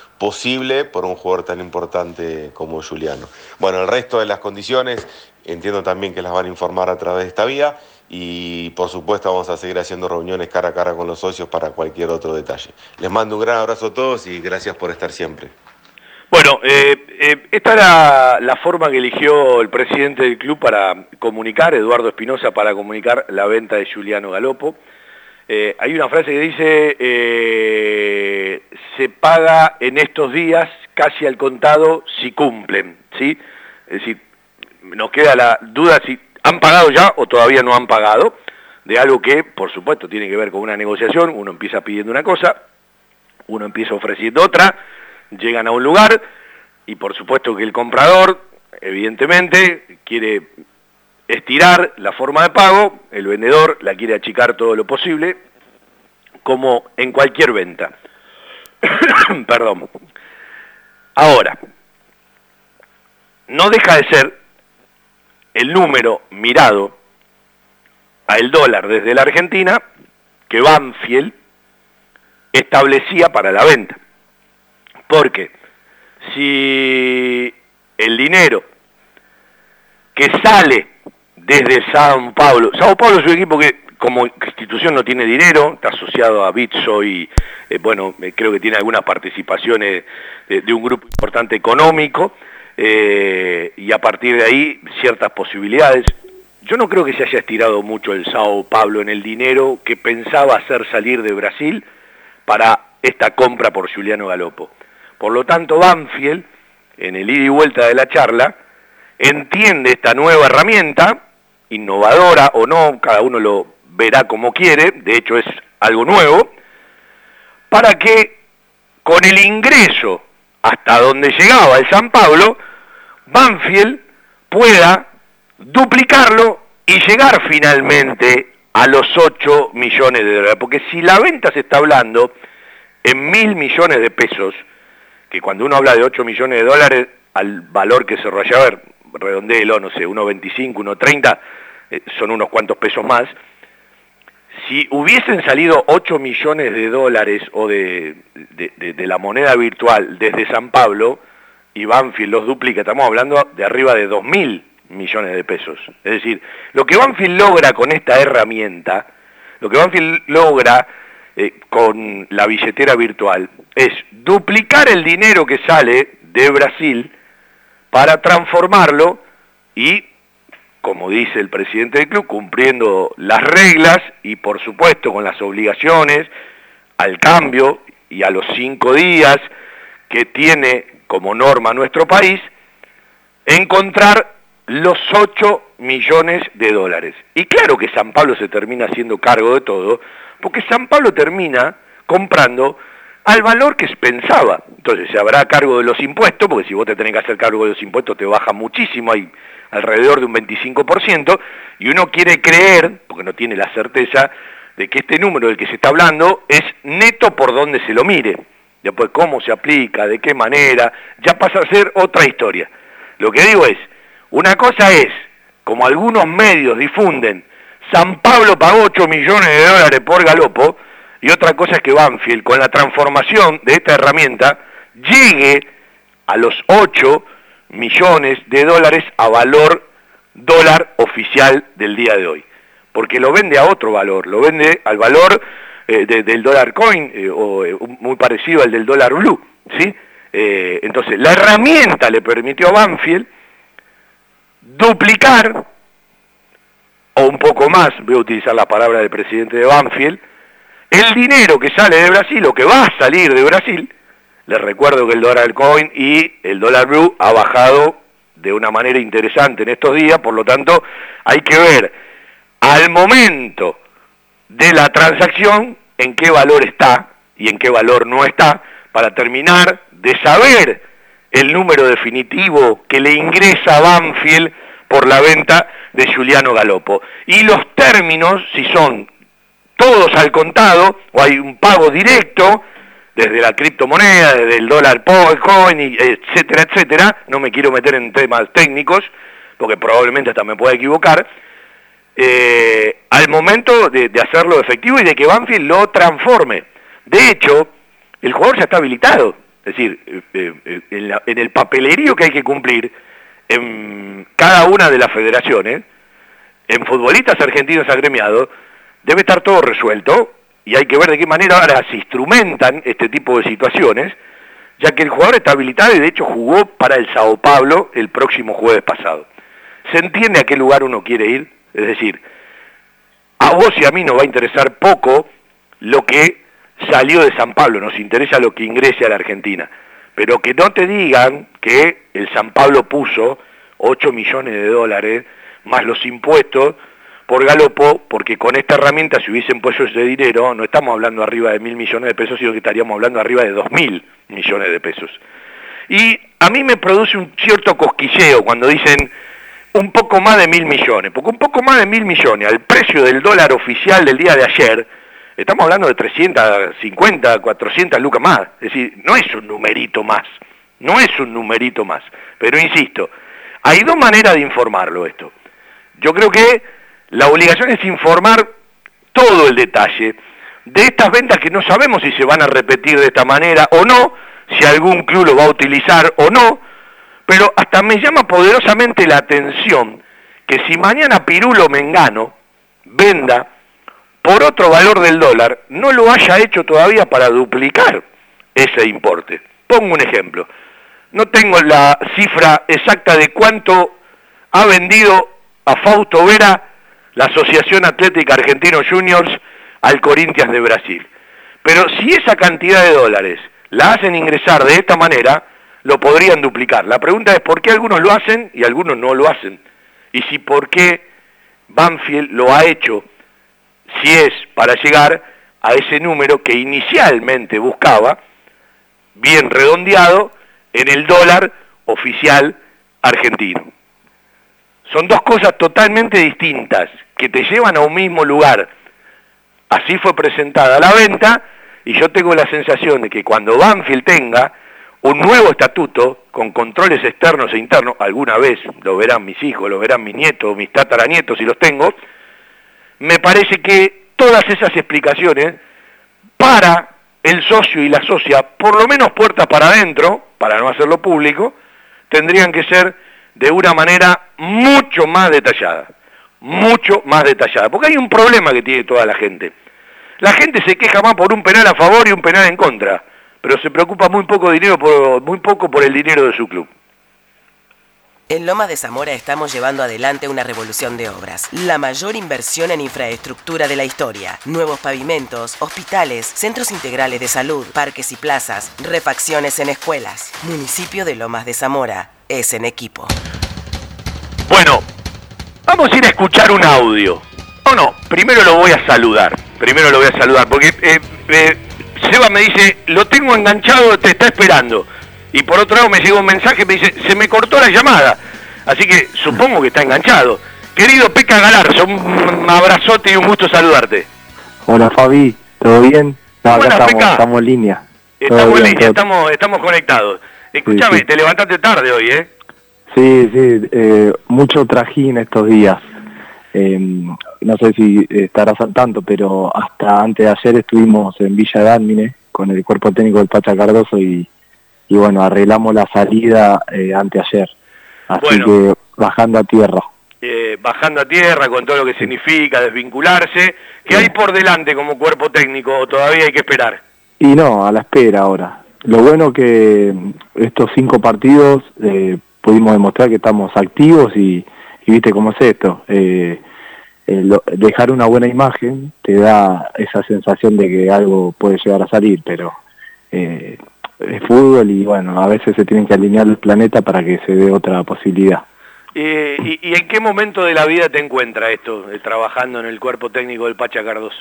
por un jugador tan importante como Juliano. Bueno, el resto de las condiciones entiendo también que las van a informar a través de esta vía y por supuesto vamos a seguir haciendo reuniones cara a cara con los socios para cualquier otro detalle. Les mando un gran abrazo a todos y gracias por estar siempre. Bueno, eh, eh, esta era la forma que eligió el presidente del club para comunicar, Eduardo Espinosa, para comunicar la venta de Juliano Galopo. Eh, hay una frase que dice, eh, se paga en estos días casi al contado si cumplen, ¿sí? Es decir, nos queda la duda si han pagado ya o todavía no han pagado, de algo que, por supuesto, tiene que ver con una negociación, uno empieza pidiendo una cosa, uno empieza ofreciendo otra, llegan a un lugar y por supuesto que el comprador, evidentemente, quiere estirar la forma de pago, el vendedor la quiere achicar todo lo posible, como en cualquier venta. Perdón. Ahora, no deja de ser el número mirado al dólar desde la Argentina que Banfield establecía para la venta. Porque si el dinero que sale desde Sao Paulo, Sao Paulo es un equipo que como institución no tiene dinero, está asociado a Bitso y, eh, bueno, eh, creo que tiene algunas participaciones de, un grupo importante económico, eh, y a partir de ahí ciertas posibilidades. Yo no creo que se haya estirado mucho el Sao Paulo en el dinero que pensaba hacer salir de Brasil para esta compra por Juliano Galopo. Por lo tanto, Banfield, en el ida y vuelta de la charla, entiende esta nueva herramienta, innovadora o no, cada uno lo verá como quiere, de hecho es algo nuevo, para que con el ingreso hasta donde llegaba el San Pablo, Banfield pueda duplicarlo y llegar finalmente a los 8 millones de dólares. Porque si la venta se está hablando en mil millones de pesos, que cuando uno habla de 8 millones de dólares, al valor que se raya, a ver, redondelo, no sé, 1.25, 1.30, eh, son unos cuantos pesos más, si hubiesen salido 8 millones de dólares o de, la moneda virtual desde San Pablo y Banfield los duplica, estamos hablando de arriba de 2 mil millones de pesos. Es decir, lo que Banfield logra con esta herramienta, lo que Banfield logra eh, con la billetera virtual es duplicar el dinero que sale de Brasil para transformarlo y como dice el presidente del club, cumpliendo las reglas y por supuesto con las obligaciones al cambio y a los cinco días que tiene como norma nuestro país, encontrar los 8 millones de dólares. Y claro que San Pablo se termina haciendo cargo de todo, porque San Pablo termina comprando al valor que pensaba. Entonces se habrá cargo de los impuestos, porque si vos te tenés que hacer cargo de los impuestos te baja muchísimo, hay alrededor de un 25%, y uno quiere creer, porque no tiene la certeza, de que este número del que se está hablando es neto por donde se lo mire. Después cómo se aplica, de qué manera, ya pasa a ser otra historia. Lo que digo es, una cosa es, como algunos medios difunden, San Pablo pagó 8 millones de dólares por Galopo, y otra cosa es que Banfield, con la transformación de esta herramienta, llegue a los 8 millones de dólares a valor dólar oficial del día de hoy. Porque lo vende a otro valor, lo vende al valor eh, del dólar coin, eh, o eh, muy parecido al del dólar blue. ¿sí? entonces, la herramienta le permitió a Banfield duplicar, o un poco más, voy a utilizar la palabra del presidente de Banfield, el dinero que sale de Brasil o que va a salir de Brasil, les recuerdo que el dólar coin y el dólar blue ha bajado de una manera interesante en estos días, por lo tanto hay que ver al momento de la transacción en qué valor está y en qué valor no está, para terminar de saber el número definitivo que le ingresa a Banfield por la venta de Juliano Galopo. Y los términos, si son todos al contado o hay un pago directo, desde la criptomoneda, desde el dólar coin, etcétera, etcétera. No me quiero meter en temas técnicos, porque probablemente hasta me pueda equivocar. Eh, al momento de, hacerlo efectivo y de que Banfield lo transforme. De hecho, el jugador ya está habilitado. Es decir, eh, eh, en, en, el papelerío que hay que cumplir en cada una de las federaciones, en futbolistas argentinos agremiados, debe estar todo resuelto y hay que ver de qué manera ahora se instrumentan este tipo de situaciones, ya que el jugador está habilitado y de hecho jugó para el Sao Paulo el próximo jueves pasado. ¿Se entiende a qué lugar uno quiere ir? Es decir, a vos y a mí nos va a interesar poco lo que salió de San Pablo, nos interesa lo que ingrese a la Argentina. Pero que no te digan que el San Pablo puso 8 millones de dólares más los impuestos por Galopo, porque con esta herramienta si hubiesen puesto ese dinero, no estamos hablando arriba de mil millones de pesos, sino que estaríamos hablando arriba de dos mil millones de pesos. Y a mí me produce un cierto cosquilleo cuando dicen un poco más de mil millones, porque un poco más de mil millones al precio del dólar oficial del día de ayer, estamos hablando de 350, 400 lucas más, es decir, no es un numerito más, no es un numerito más, pero insisto, hay dos maneras de informarlo esto. Yo creo que la obligación es informar todo el detalle de estas ventas que no sabemos si se van a repetir de esta manera o no, si algún club lo va a utilizar o no, pero hasta me llama poderosamente la atención que si mañana Pirulo Mengano venda por otro valor del dólar, no lo haya hecho todavía para duplicar ese importe. Pongo un ejemplo. No tengo la cifra exacta de cuánto ha vendido a Fausto Vera la Asociación Atlética Argentino Juniors al Corinthians de Brasil. Pero si esa cantidad de dólares la hacen ingresar de esta manera, lo podrían duplicar. La pregunta es por qué algunos lo hacen y algunos no lo hacen. Y si por qué Banfield lo ha hecho, si es para llegar a ese número que inicialmente buscaba, bien redondeado, en el dólar oficial argentino. Son dos cosas totalmente distintas que te llevan a un mismo lugar. Así fue presentada la venta y yo tengo la sensación de que cuando Banfield tenga un nuevo estatuto con controles externos e internos, alguna vez lo verán mis hijos, lo verán mis nietos, mis tataranietos si los tengo, me parece que todas esas explicaciones para el socio y la socia, por lo menos puertas para adentro, para no hacerlo público, tendrían que ser de una manera mucho más detallada, mucho más detallada, porque hay un problema que tiene toda la gente. La gente se queja más por un penal a favor y un penal en contra pero se preocupa muy poco, dinero por, muy poco por el dinero de su club. En Lomas de Zamora estamos llevando adelante una revolución de obras. La mayor inversión en infraestructura de la historia. Nuevos pavimentos, hospitales, centros integrales de salud, parques y plazas, refacciones en escuelas. Municipio de Lomas de Zamora es en equipo. Bueno, vamos a ir a escuchar un audio. O no, primero lo voy a saludar. Primero lo voy a saludar porque eh, eh, Seba me dice, lo tengo enganchado, te está esperando. Y por otro lado me llega un mensaje, me dice, se me cortó la llamada. Así que supongo que está enganchado. Querido Peca Galarzo, un abrazote y un gusto saludarte. Hola Fabi, ¿todo bien? estamos, en línea. Estamos en línea, estamos, estamos conectados. Escúchame, te levantaste tarde hoy, ¿eh? Sí, sí, eh, mucho trajín estos días. Em, no sé si estarás al tanto, pero hasta antes de ayer estuvimos en Villa Dálmine con el cuerpo técnico del Pacha Cardoso y, bueno, arreglamos la salida eh, anteayer. Así que bajando a tierra. Eh, bajando a tierra con todo lo que significa desvincularse. ¿Qué hay por delante como cuerpo técnico todavía hay que esperar? Y no, a la espera ahora. Lo bueno que estos cinco partidos eh, pudimos demostrar que estamos activos y, y viste cómo es esto. Eh, eh, dejar una buena imagen te da esa sensación de que algo puede llegar a salir, pero eh, es fútbol y bueno, a veces se tienen que alinear el planeta para que se dé otra posibilidad. ¿y, en qué momento de la vida te encuentra esto, trabajando en el cuerpo técnico del Pacha Cardoso?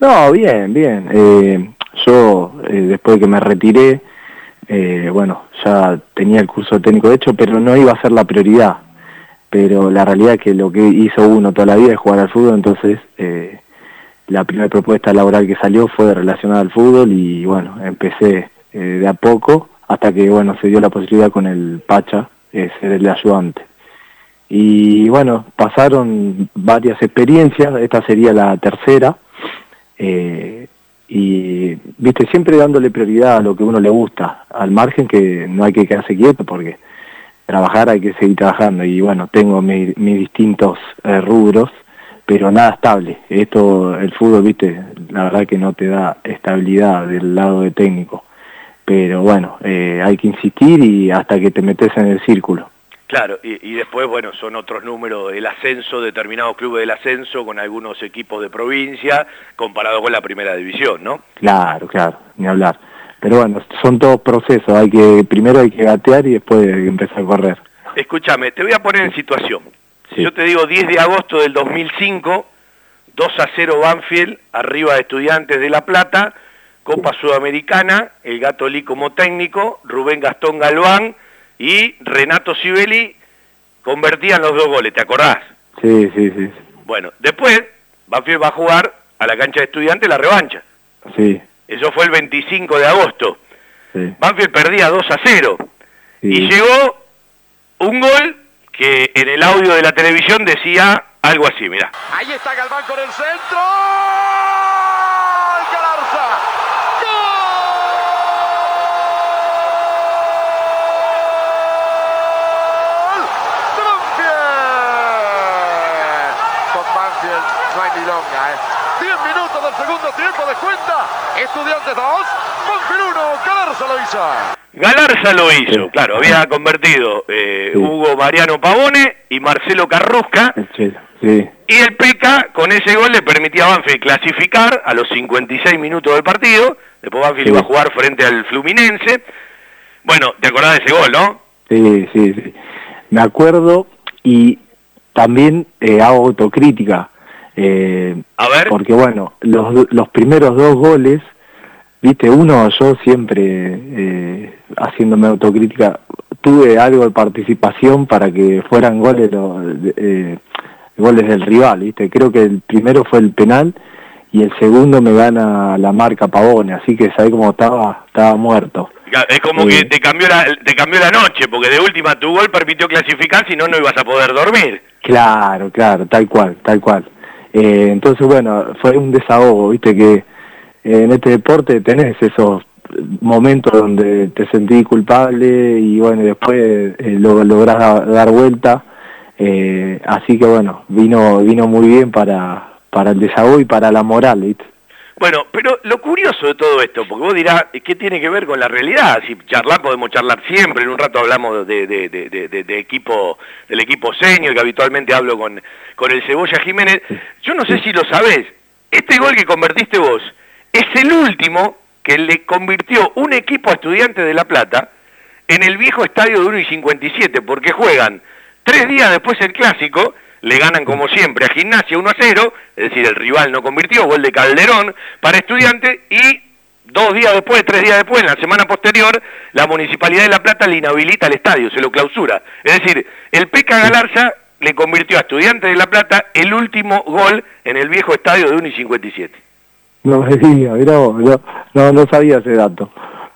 No, bien, bien. yo, después de que me retiré, bueno, ya tenía el curso técnico hecho, pero no iba a ser la prioridad pero la realidad es que lo que hizo uno toda la vida es jugar al fútbol, entonces eh, la primera propuesta laboral que salió fue relacionada al fútbol y bueno, empecé eh, de a poco hasta que bueno, se dio la posibilidad con el Pacha de ser el ayudante. Y bueno, pasaron varias experiencias, esta sería la tercera, eh, y viste, siempre dándole prioridad a lo que uno le gusta, al margen que no hay que quedarse quieto porque trabajar hay que seguir trabajando y bueno, tengo mis distintos eh, rubros, pero nada estable. Esto, el fútbol, viste, la verdad que no te da estabilidad del lado de técnico. Pero bueno, eh, hay que insistir y hasta que te metes en el círculo. Claro, y, después, bueno, son otros números, el ascenso, determinados clubes del ascenso con algunos equipos de provincia, comparado con la primera división, ¿no? Claro, claro, ni hablar. Pero bueno, son todos procesos, hay que primero hay que gatear y después hay que empezar a correr. Escúchame, te voy a poner en situación. Si yo te digo 10 de agosto del 2005, 2 a 0 Banfield, arriba de Estudiantes de La Plata, Copa Sudamericana, el Gato Lee como técnico, Rubén Gastón Galván y Renato Sibeli convertían los dos goles, ¿te acordás? Sí, sí, sí. Bueno, después Banfield va a jugar a la cancha de estudiantes la revancha. Sí. Eso fue el 25 de agosto. Sí. Banfield perdía 2 a 0. Y llegó un gol que en el audio de la televisión decía algo así, mira. Ahí está Galván con el centro. Galarza. ¡Gol! ¡De Banfield! Con Banfield no hay milonga, ¿eh? 10 minutos del segundo tiempo de cuenta. Estudiantes 2, Banfield 1. Galarza lo hizo. Galarza lo hizo, claro, había convertido eh, Hugo Mariano Pavone y Marcelo Carrusca. Sí. Y el PK con ese gol le permitía a Banfield clasificar a los 56 minutos del partido. Después Banfield iba a jugar frente al Fluminense. Bueno, ¿te acordás de ese gol, no? Sí, sí, sí. Me acuerdo y también eh, hago autocrítica. Eh, a ver. Porque bueno, los, los primeros dos goles, viste, uno yo siempre eh, haciéndome autocrítica, tuve algo de participación para que fueran goles los, eh, goles del rival, ¿viste? Creo que el primero fue el penal y el segundo me gana la marca Pavone, así que sabés cómo estaba, estaba muerto. Es como que te cambió, la, te cambió la noche, porque de última tu gol permitió clasificar, si no, no ibas a poder dormir. Claro, claro, tal cual, tal cual. Eh, entonces, bueno, fue un desahogo, viste que eh, en este deporte tenés esos momentos donde te sentís culpable y bueno, después eh, lo, lográs da, dar vuelta. Eh, así que bueno, vino vino muy bien para, para el desahogo y para la moral, ¿viste? Bueno, pero lo curioso de todo esto, porque vos dirás, ¿qué tiene que ver con la realidad? Si charlar podemos charlar siempre, en un rato hablamos de, de, equipo, del equipo senior, que habitualmente hablo con, con el Cebolla Jiménez. Yo no sé si lo sabés, este gol que convertiste vos es el último que le convirtió un equipo a estudiantes de La Plata en el viejo estadio de 1 y 57, porque juegan tres días después el clásico, le ganan como siempre a Gimnasia 1 a 0, es decir, el rival no convirtió, gol de Calderón para estudiantes, y dos días después, tres días después, en la semana posterior, la Municipalidad de La Plata le inhabilita el estadio, se lo clausura. Es decir, el Peca Galarza le convirtió a Estudiantes de La Plata el último gol en el viejo estadio de 1 y 57. No me diga, mirá vos, no, no, no sabía ese dato.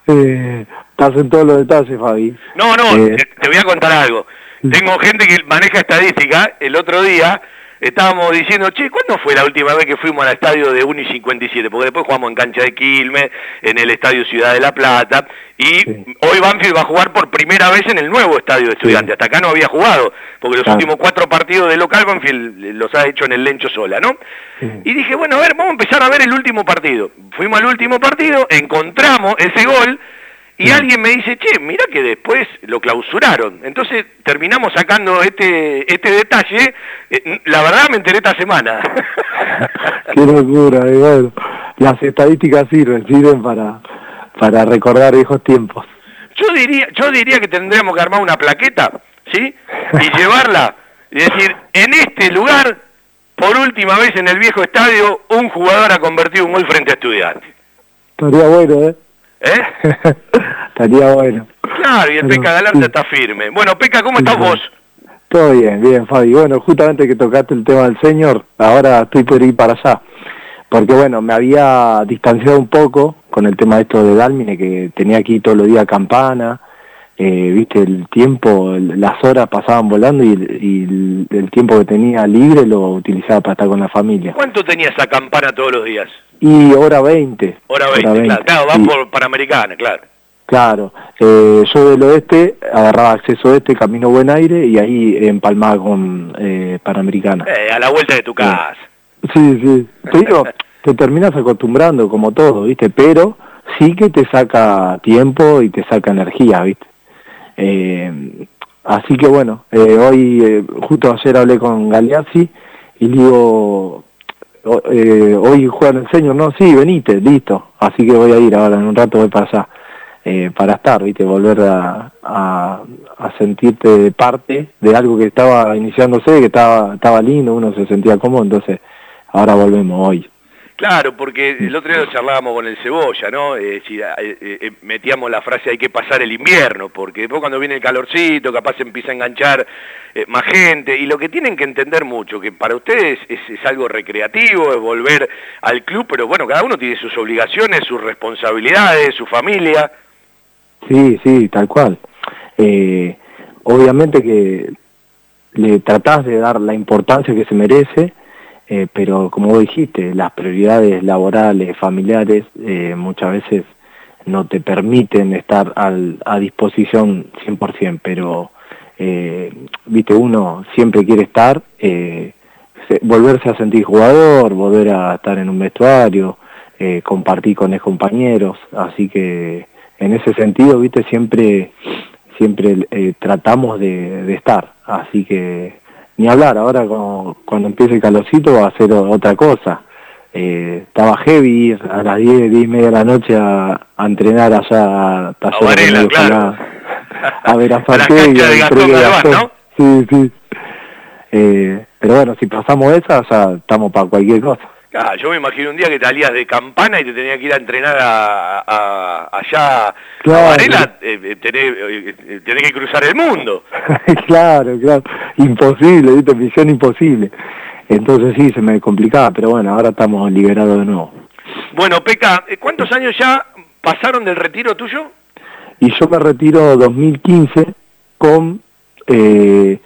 Eh, estás en todos los detalles, Fabi. No, no, eh, te voy a contar algo. Tengo gente que maneja estadística. El otro día estábamos diciendo, che, ¿cuándo fue la última vez que fuimos al estadio de 1 y 57? Porque después jugamos en cancha de Quilmes, en el estadio Ciudad de la Plata, y sí. hoy Banfield va a jugar por primera vez en el nuevo estadio de estudiantes. Sí. Hasta acá no había jugado, porque los claro. últimos cuatro partidos de local Banfield los ha hecho en el Lencho Sola, ¿no? Sí. Y dije, bueno, a ver, vamos a empezar a ver el último partido. Fuimos al último partido, encontramos ese gol, y alguien me dice, che, mira que después lo clausuraron. Entonces terminamos sacando este este detalle. Eh, la verdad me enteré esta semana. Qué locura, y bueno, las estadísticas sirven, sirven para, para recordar viejos tiempos. Yo diría, yo diría que tendríamos que armar una plaqueta, ¿sí? Y llevarla, y decir, en este lugar, por última vez en el viejo estadio, un jugador ha convertido un gol frente a estudiantes. Estaría bueno, ¿eh? ¿Eh? Estaría bueno. Claro, y el Peca Galante sí. está firme. Bueno, Peca, ¿cómo estás vos? Todo bien, bien, Fabi. Bueno, justamente que tocaste el tema del señor, ahora estoy por ir para allá. Porque bueno, me había distanciado un poco con el tema de esto de Dalmine, que tenía aquí todos los días campana, eh, viste, el tiempo, las horas pasaban volando y, y el, el, tiempo que tenía libre lo utilizaba para estar con la familia. ¿Cuánto tenía esa campana todos los días? Y hora 20. Hora 20, hora 20. claro, claro, van sí. por Panamericana, claro. Claro, eh, yo del oeste agarraba acceso este, camino Buen Aire, y ahí empalmaba con eh, Panamericana. Eh, a la vuelta de tu casa. Sí, sí. Te digo, te terminas acostumbrando como todo, ¿viste? Pero sí que te saca tiempo y te saca energía, ¿viste? Eh, así que bueno, eh, hoy, eh, justo ayer hablé con Galeazzi y le digo, eh, hoy juegan el señor, no, sí, venite, listo. Así que voy a ir ahora, en un rato voy para allá. Para estar, ¿viste? volver a, a, a, sentirte parte de algo que estaba iniciándose, que estaba, estaba lindo, uno se sentía cómodo, entonces ahora volvemos hoy. Claro, porque el otro día lo charlábamos con el Cebolla, ¿no? Eh, eh, eh, metíamos la frase hay que pasar el invierno, porque después cuando viene el calorcito, capaz empieza a enganchar más gente, y lo que tienen que entender mucho, que para ustedes es, es, algo recreativo, es volver al club, pero bueno, cada uno tiene sus obligaciones, sus responsabilidades, su familia. Sí, sí, tal cual. obviamente que le tratás de dar la importancia que se merece, eh, pero como vos dijiste, las prioridades laborales, familiares, eh, muchas veces no te permiten estar al, a disposición 100%, pero, eh, viste, uno siempre quiere estar, volverse a sentir jugador, volver a estar en un vestuario, compartir con los compañeros, así que en ese sentido, viste, siempre, siempre tratamos de, de estar, así que ni hablar, ahora cuando, empiece el calorcito va a ser otra cosa. Eh, estaba heavy a las 10, 10 y media de la noche a, entrenar allá a Taller claro. a, ver a ¿no? Sí, sí. Eh, pero bueno, si pasamos esa, ya estamos para cualquier cosa. Ah, yo me imagino un día que te salías de campana y te tenía que ir a entrenar a, allá a Varela, eh, eh, eh, tenés, que cruzar el mundo. claro, claro, imposible, ¿viste? misión imposible. Entonces sí, se me complicaba, pero bueno, ahora estamos liberados de nuevo. Bueno, Peca, ¿cuántos años ya pasaron del retiro tuyo? Y yo me retiro 2015 con... Eh,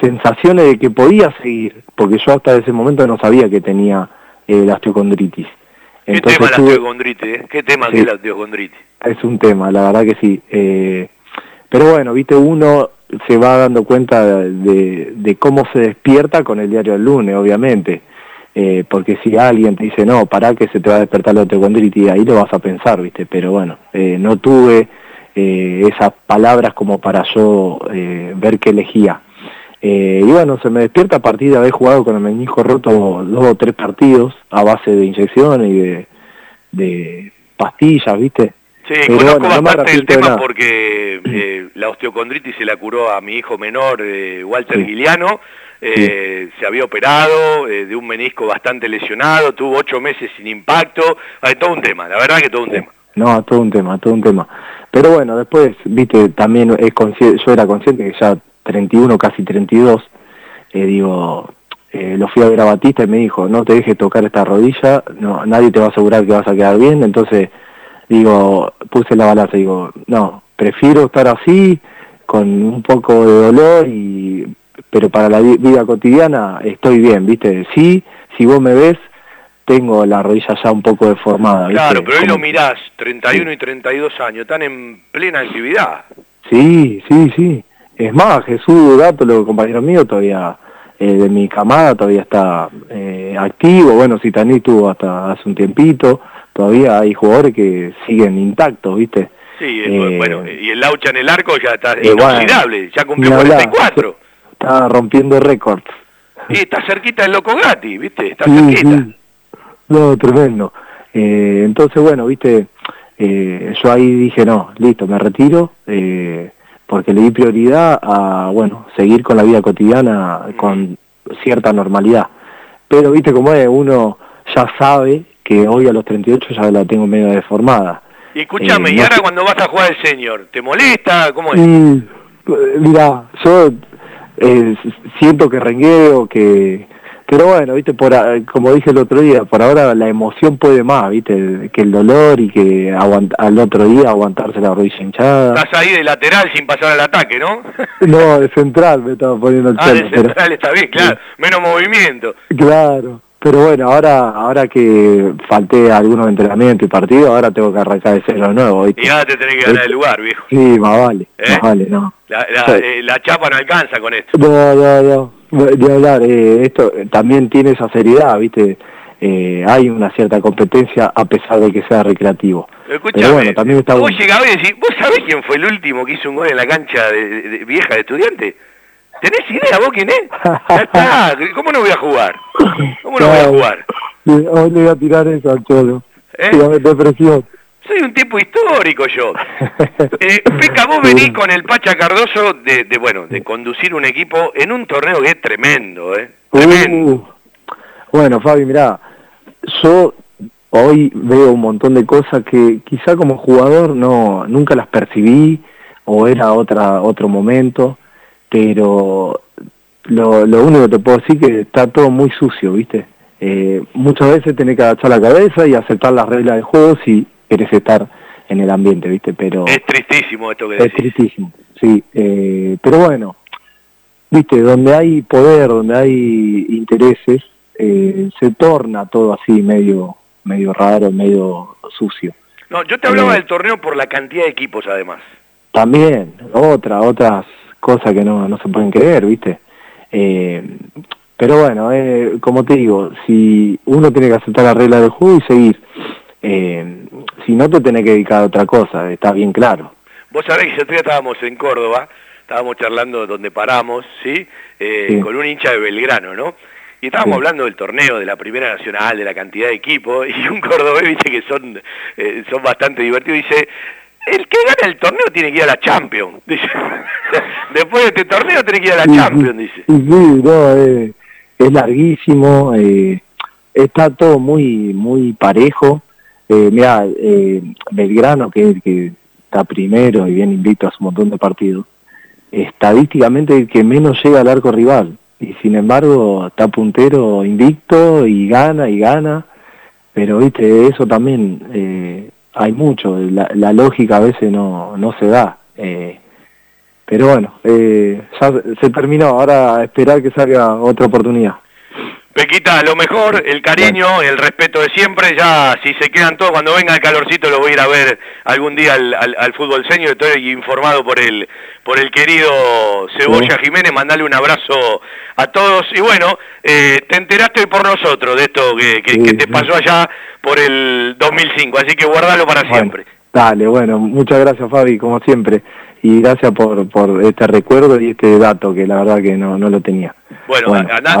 sensaciones de que podía seguir, porque yo hasta ese momento no sabía que tenía eh, la osteocondritis. ¿Qué tema la osteocondritis? Eh? ¿Qué tema es la osteocondritis? Es un tema, la verdad que sí. Eh, pero bueno, viste, uno se va dando cuenta de, de, cómo se despierta con el diario del lunes, obviamente. Eh, porque si alguien te dice, no, para que se te va a despertar la osteocondritis, ahí lo vas a pensar, ¿viste? Pero bueno, no tuve esas palabras como para yo ver qué elegía. Eh, y bueno, se me despierta a partir de haber jugado con el menisco roto dos o tres partidos a base de inyecciones y de, de pastillas, ¿viste? Sí, conozco bastante el tema porque eh, la osteocondritis se la curó a mi hijo menor, eh, Walter Guiliano, se había operado de un menisco bastante lesionado, tuvo ocho meses sin impacto, todo un tema, la verdad que todo un tema. No, todo un tema, todo un tema. Pero bueno, después, viste, también es yo era consciente que ya 31, casi 32, eh, digo, eh, lo fui a ver a Batista y me dijo, no te dejes tocar esta rodilla, no, nadie te va a asegurar que vas a quedar bien, entonces, digo, puse la balanza, digo, no, prefiero estar así, con un poco de dolor, y pero para la vida cotidiana estoy bien, ¿viste? Sí, si vos me ves, tengo la rodilla ya un poco deformada. Claro, pero hoy lo mirás, 31 y 32 años, están en plena actividad. Sí, sí, sí. Es más, Jesús Gato, los compañeros míos, todavía eh, de mi camada todavía está eh, activo. Bueno, Citaní tuvo hasta hace un tiempito. Todavía hay jugadores que siguen intactos, ¿viste? Sí, eh, bueno, y el Laucha en el arco ya está inoxidable, ya cumplió 44. Está rompiendo récords. Y está cerquita el Loco Gatti, ¿viste? Está cerquita. No, tremendo. entonces, bueno, ¿viste? yo ahí dije, no, listo, me retiro. Eh, porque le di prioridad a, bueno, seguir con la vida cotidiana con cierta normalidad. Pero viste cómo es, uno ya sabe que hoy a los 38 ya la tengo medio deformada. Y escúchame, eh, ¿y ahora cuando vas a jugar el señor, te molesta? ¿Cómo es? mira, yo eh, siento que rengueo, que pero bueno, viste, por, como dije el otro día, por ahora la emoción puede más, viste, que el dolor y que al otro día aguantarse la rodilla hinchada. Estás ahí de lateral sin pasar al ataque, ¿no? no, de central me estaba poniendo el Ah, de central está bien, claro, menos movimiento. Claro, pero bueno, ahora ahora que falté algunos entrenamientos y partidos, ahora tengo que arrancar de cero de nuevo. ¿viste? Y ahora te tenés que ganar el lugar, viejo. Sí, más vale, ¿Eh? más vale, no. La, eh, la chapa no alcanza con esto. No, no, no de hablar, eh, esto también tiene esa seriedad, ¿viste? Eh, hay una cierta competencia a pesar de que sea recreativo. Pero bueno, también está vos llegabas y decís, ¿vos sabés quién fue el último que hizo un gol en la cancha de, vieja de estudiante? ¿Tenés idea vos quién es? Ya está, ¿cómo no voy a jugar? ¿Cómo no voy a jugar? Hoy le voy a tirar eso al cholo. ¿Eh? Depresión. Soy un tipo histórico yo. Eh, Peca, vos venís con el Pacha Cardoso de, bueno, de conducir un equipo en un torneo que es tremendo, ¿eh? Tremendo. Uh, bueno, Fabi, mirá, yo hoy veo un montón de cosas que quizá como jugador no nunca las percibí o era otra otro momento, pero lo, lo único que te puedo decir que está todo muy sucio, ¿viste? Eh, muchas veces tenés que agachar la cabeza y aceptar las reglas del juego si querés estar en el ambiente, ¿viste? Pero Es tristísimo esto que es decís. tristísimo, sí. Eh, pero bueno, ¿viste? Donde hay poder, donde hay intereses, eh, se torna todo así medio medio raro, medio sucio. No, yo te hablaba Eh. del torneo por la cantidad de equipos además. También, otra, otras cosas que no, no se pueden creer, ¿viste? Eh, pero bueno, eh, como te digo, si uno tiene que aceptar la regla del juego y seguir, eh, si no te tenés que dedicar a otra cosa, está bien claro. Vos sabés que el otro día estábamos en Córdoba, estábamos charlando donde paramos, ¿sí? Eh, Sí. Con un hincha de Belgrano, ¿no? Y estábamos Sí. hablando del torneo, de la Primera Nacional, de la cantidad de equipos, y un cordobés, viste, que son, eh, son bastante divertidos, dice, el que gana el torneo tiene que ir a la Champions, dice. Después de este torneo tiene que ir a la Sí, Champions, dice. Sí, sí, no, eh, es larguísimo, eh, está todo muy muy parejo. Eh, mira, eh, Belgrano, que es el que está primero y bien invicto a un montón de partidos, estadísticamente el que menos llega al arco rival. Y sin embargo está puntero invicto y gana y gana. Pero viste, eso también eh, hay mucho, la, la lógica a veces no, no se da. Eh, pero bueno, eh, ya se terminó, ahora esperar que salga otra oportunidad. Pequita, lo mejor, el cariño, el respeto de siempre, ya si se quedan todos, cuando venga el calorcito lo voy a ir a ver algún día al, al, al fútbol seño, estoy informado por el, por el querido Cebolla Jiménez, mandale un abrazo a todos. Y bueno, eh, te enteraste por nosotros de esto que, que- que te pasó allá por el 2005, así que guardalo para siempre. Dale, bueno, muchas gracias Fabi, como siempre, y gracias por, por este recuerdo y este dato que la verdad que no, no lo tenía. Bueno, Bueno, andá,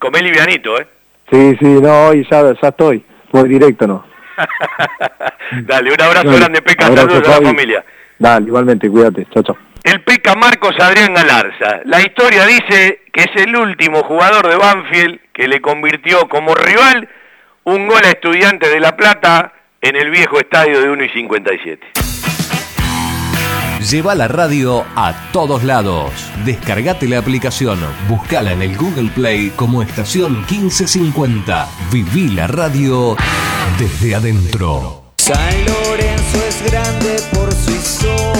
comé, livianito, ¿eh? Sí, sí, no, hoy ya, ya estoy, voy directo, ¿no? Dale, un abrazo Dale, grande, Peca, saludos a la familia. Dale, igualmente, cuídate, chao, chao. El Peca Marcos Adrián Galarza. La historia dice que es el último jugador de Banfield que le convirtió como rival un gol a Estudiantes de La Plata en el viejo estadio de 1 y 57. Lleva la radio a todos lados. Descargate la aplicación, buscala en el Google Play como estación 1550. Viví la radio desde adentro. San Lorenzo es grande por su historia.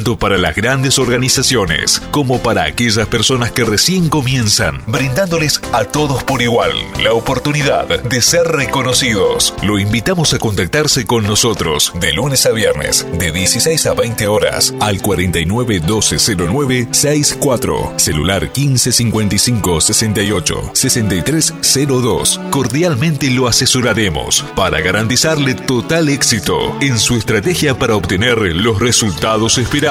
tanto para las grandes organizaciones como para aquellas personas que recién comienzan, brindándoles a todos por igual la oportunidad de ser reconocidos. Lo invitamos a contactarse con nosotros de lunes a viernes de 16 a 20 horas al 49 1209 64, celular 1555 68 6302. Cordialmente lo asesoraremos para garantizarle total éxito en su estrategia para obtener los resultados esperados.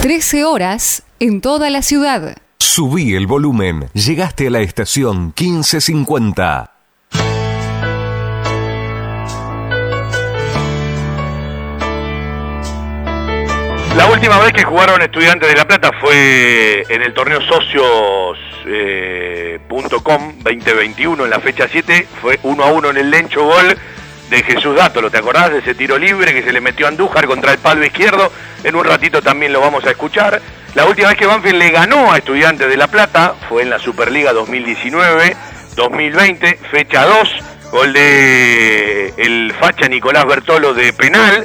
13 horas en toda la ciudad. Subí el volumen. Llegaste a la estación 1550. La última vez que jugaron Estudiantes de La Plata fue en el torneo socios.com eh, 2021 en la fecha 7, fue 1 a 1 en el Lencho Gol de Jesús Dátolo, ¿te acordás de ese tiro libre que se le metió a Andújar contra el palo izquierdo? En un ratito también lo vamos a escuchar. La última vez que Banfield le ganó a Estudiantes de La Plata fue en la Superliga 2019-2020, fecha 2, gol de el facha Nicolás Bertolo de penal.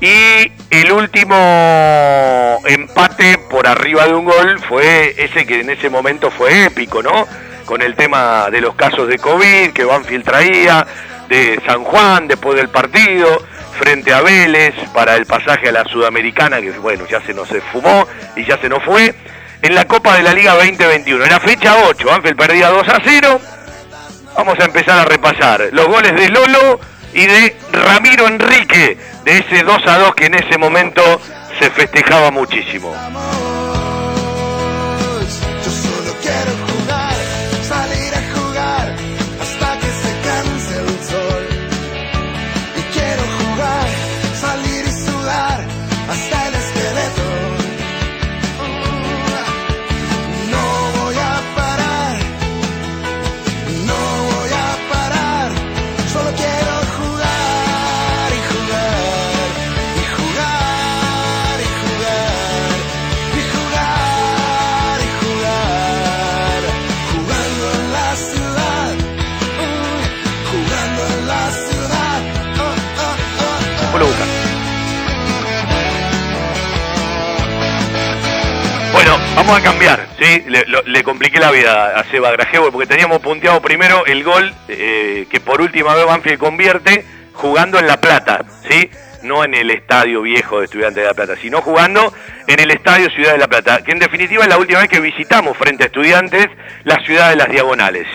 Y el último empate por arriba de un gol fue ese que en ese momento fue épico, ¿no? Con el tema de los casos de COVID que Banfield traía, de San Juan después del partido, frente a Vélez para el pasaje a la Sudamericana, que bueno, ya se nos fumó y ya se nos fue. En la Copa de la Liga 2021, en la fecha 8, Banfield perdía 2 a 0. Vamos a empezar a repasar los goles de Lolo y de Ramiro Enrique, de ese 2 a 2 que en ese momento se festejaba muchísimo. Vamos a cambiar, ¿sí? Le, lo- le compliqué la vida a Seba Grajevo porque teníamos punteado primero el gol eh, que por última vez Banfield convierte jugando en La Plata, ¿sí? No en el estadio viejo de Estudiantes de La Plata, sino jugando en el estadio Ciudad de La Plata, que en definitiva es la última vez que visitamos frente a Estudiantes la ciudad de las Diagonales.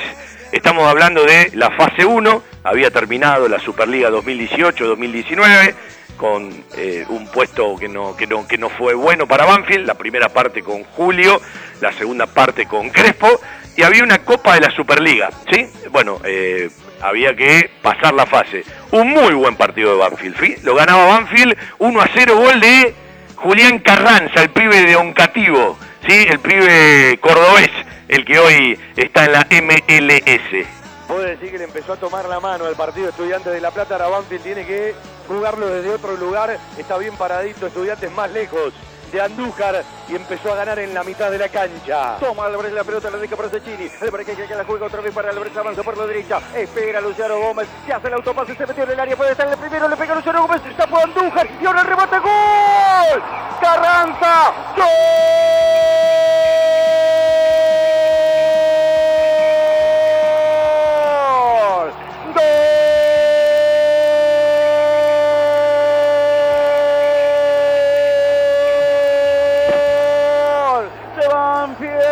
Estamos hablando de la fase 1, había terminado la Superliga 2018-2019 con eh, un puesto que no, que, no, que no fue bueno para Banfield, la primera parte con Julio, la segunda parte con Crespo, y había una Copa de la Superliga, ¿sí? Bueno, eh, había que pasar la fase. Un muy buen partido de Banfield. Lo ganaba Banfield 1 a 0, gol de Julián Carranza, el pibe de Oncativo, ¿sí? El pibe cordobés, el que hoy está en la MLS. Puedo decir que le empezó a tomar la mano al partido Estudiantes de La Plata. Ahora tiene que jugarlo desde otro lugar. Está bien paradito, Estudiantes más lejos de Andújar y empezó a ganar en la mitad de la cancha. Toma Álvarez la pelota, la deja para Cecchini. Álvarez que, la juega otra vez para Álvarez, avanza por la derecha. Espera Luciano Gómez, se hace el autopase, se metió en el área, puede estar el primero, le pega Luciano Gómez, está por Andújar y ahora el remate, ¡gol! Carranza, ¡gol! ¡Gol!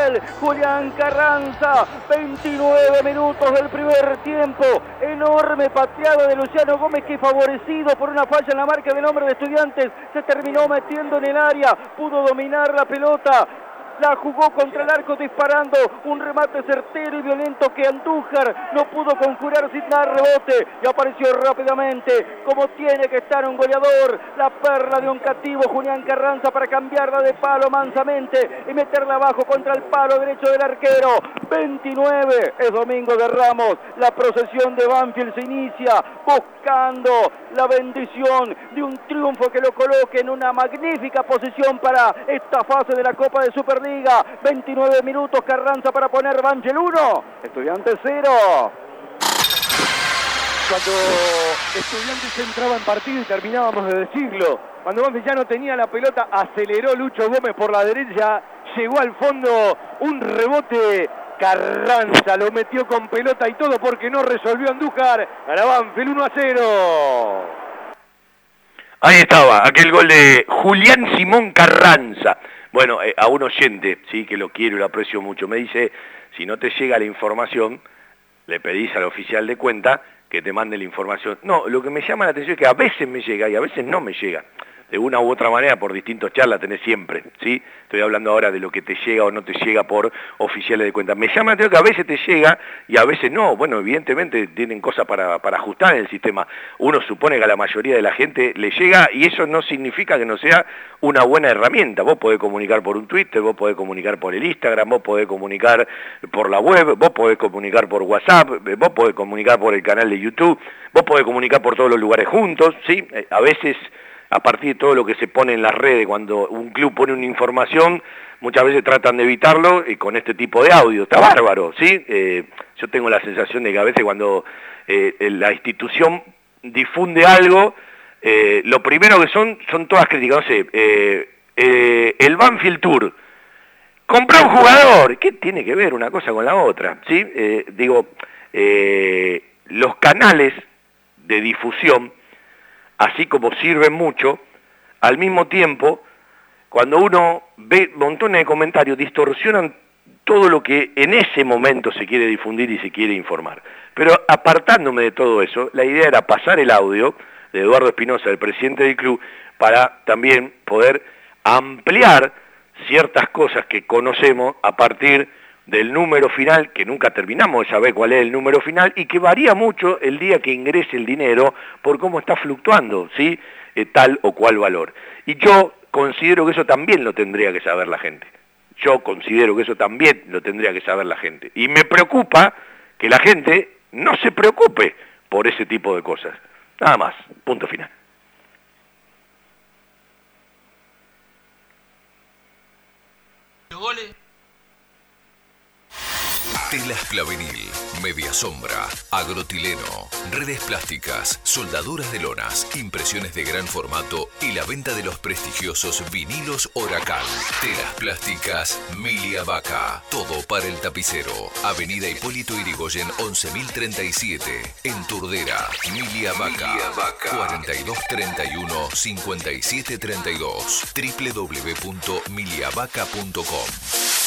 Banfield, Julián Carranza, 29 minutos del primer tiempo, enorme pateada de Luciano Gómez que favorecido por una falla en la marca del hombre de estudiantes, se terminó metiendo en el área, pudo dominar la pelota, la jugó contra el arco disparando. Un remate certero y violento que Andújar no pudo conjurar sin dar rebote. Y apareció rápidamente como tiene que estar un goleador la perla de un cativo Julián Carranza para cambiarla de palo mansamente y meterla abajo contra el palo derecho del arquero. 29 es Domingo de Ramos. La procesión de Banfield se inicia buscando la bendición de un triunfo que lo coloque en una magnífica posición para esta fase de la Copa de Superliga 29 minutos Carranza para poner Banfield 1 Estudiantes 0 cuando Estudiantes entraba en partido y terminábamos de decirlo. Cuando Banfield ya no tenía la pelota, aceleró Lucho Gómez por la derecha, llegó al fondo un rebote Carranza lo metió con pelota y todo porque no resolvió Andújar. Gana Banfield 1 a 0. Ahí estaba, aquel gol de Julián Simón Carranza. Bueno, eh, a un oyente, sí, que lo quiero y lo aprecio mucho, me dice, si no te llega la información, le pedís al oficial de cuenta que te mande la información. No, lo que me llama la atención es que a veces me llega y a veces no me llega de una u otra manera por distintos charlas tenés siempre, ¿sí? Estoy hablando ahora de lo que te llega o no te llega por oficiales de cuenta. Me llama la que a veces te llega y a veces no. Bueno, evidentemente tienen cosas para, ajustar en el sistema. Uno supone que a la mayoría de la gente le llega y eso no significa que no sea una buena herramienta. Vos podés comunicar por un Twitter, vos podés comunicar por el Instagram, vos podés comunicar por la web, vos podés comunicar por WhatsApp, vos podés comunicar por el canal de YouTube, vos podés comunicar por todos los lugares juntos, ¿sí? Eh, a veces a partir de todo lo que se pone en las redes, cuando un club pone una información, muchas veces tratan de evitarlo y con este tipo de audio. Está bárbaro, ¿sí? Eh, yo tengo la sensación de que a veces cuando eh, la institución difunde algo, eh, lo primero que son, son todas críticas. No sé, el Banfield Tour. Compró un jugador. ¿Qué tiene que ver una cosa con la otra? ¿Sí? digo, los canales de difusión así como sirven mucho, al mismo tiempo, cuando uno ve montones de comentarios, distorsionan todo lo que en ese momento se quiere difundir y se quiere informar. Pero apartándome de todo eso, la idea era pasar el audio de Eduardo Espinosa, el presidente del club, para también poder ampliar ciertas cosas que conocemos a partir del número final, que nunca terminamos de saber cuál es el número final, y que varía mucho el día que ingrese el dinero por cómo está fluctuando, ¿sí? Eh, tal o cual valor. Y yo considero que eso también lo tendría que saber la gente. Yo considero que eso también lo tendría que saber la gente. Y me preocupa que la gente no se preocupe por ese tipo de cosas. Nada más, punto final. Telas Clavenil, Media Sombra, Agrotileno, redes plásticas, soldaduras de lonas, impresiones de gran formato y la venta de los prestigiosos vinilos Oracal. Telas plásticas Milia Vaca, todo para el tapicero. Avenida Hipólito Irigoyen 11037, en Turdera. Milia Vaca, 4231 5732 www.miliavaca.com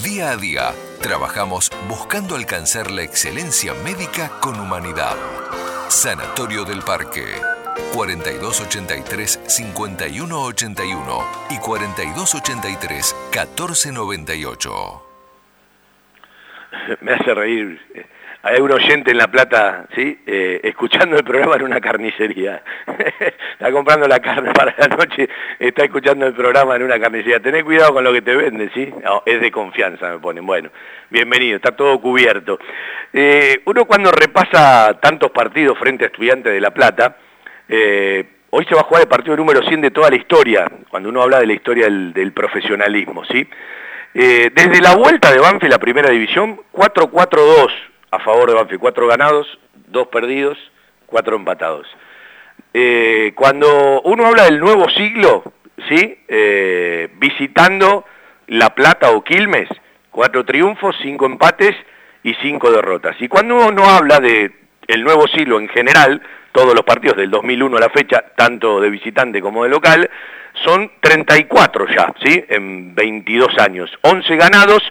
Día a día, trabajamos buscando alcanzar la excelencia médica con humanidad. Sanatorio del Parque. 4283-5181 y 4283-1498. Me hace reír hay un oyente en La Plata, ¿sí? Eh, escuchando el programa en una carnicería. está comprando la carne para la noche, está escuchando el programa en una carnicería. Tenés cuidado con lo que te venden, ¿sí? es de confianza, me ponen. Bueno, bienvenido, está todo cubierto. Eh, uno cuando repasa tantos partidos frente a estudiantes de La Plata, eh, hoy se va a jugar el partido número 100 de toda la historia, cuando uno habla de la historia del, del profesionalismo, ¿sí? desde la vuelta de Banfield a Primera División, 4-4-2 a favor de Banfield, cuatro ganados, dos perdidos, cuatro empatados. Eh, cuando uno habla del nuevo siglo, ¿sí? Eh, visitando La Plata o Quilmes, cuatro triunfos, cinco empates y cinco derrotas. Y cuando uno habla de el nuevo siglo en general, todos los partidos del 2001 a la fecha, tanto de visitante como de local, son 34 ya, ¿sí? En 22 años. 11 ganados,